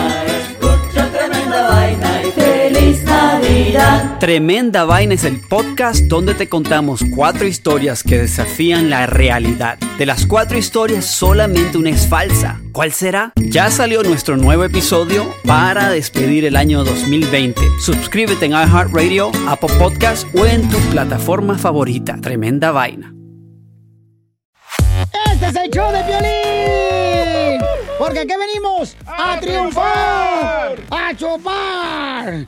Tremenda Vaina es el podcast donde te contamos cuatro historias que desafían la realidad. De las cuatro historias, solamente una es falsa. ¿Cuál será? Ya salió nuestro nuevo episodio para despedir el año 2020. Suscríbete en iHeartRadio, Apple Podcast o en tu plataforma favorita. Tremenda Vaina. Este es el show de Piolín. Porque aquí venimos a, triunfar, a chupar.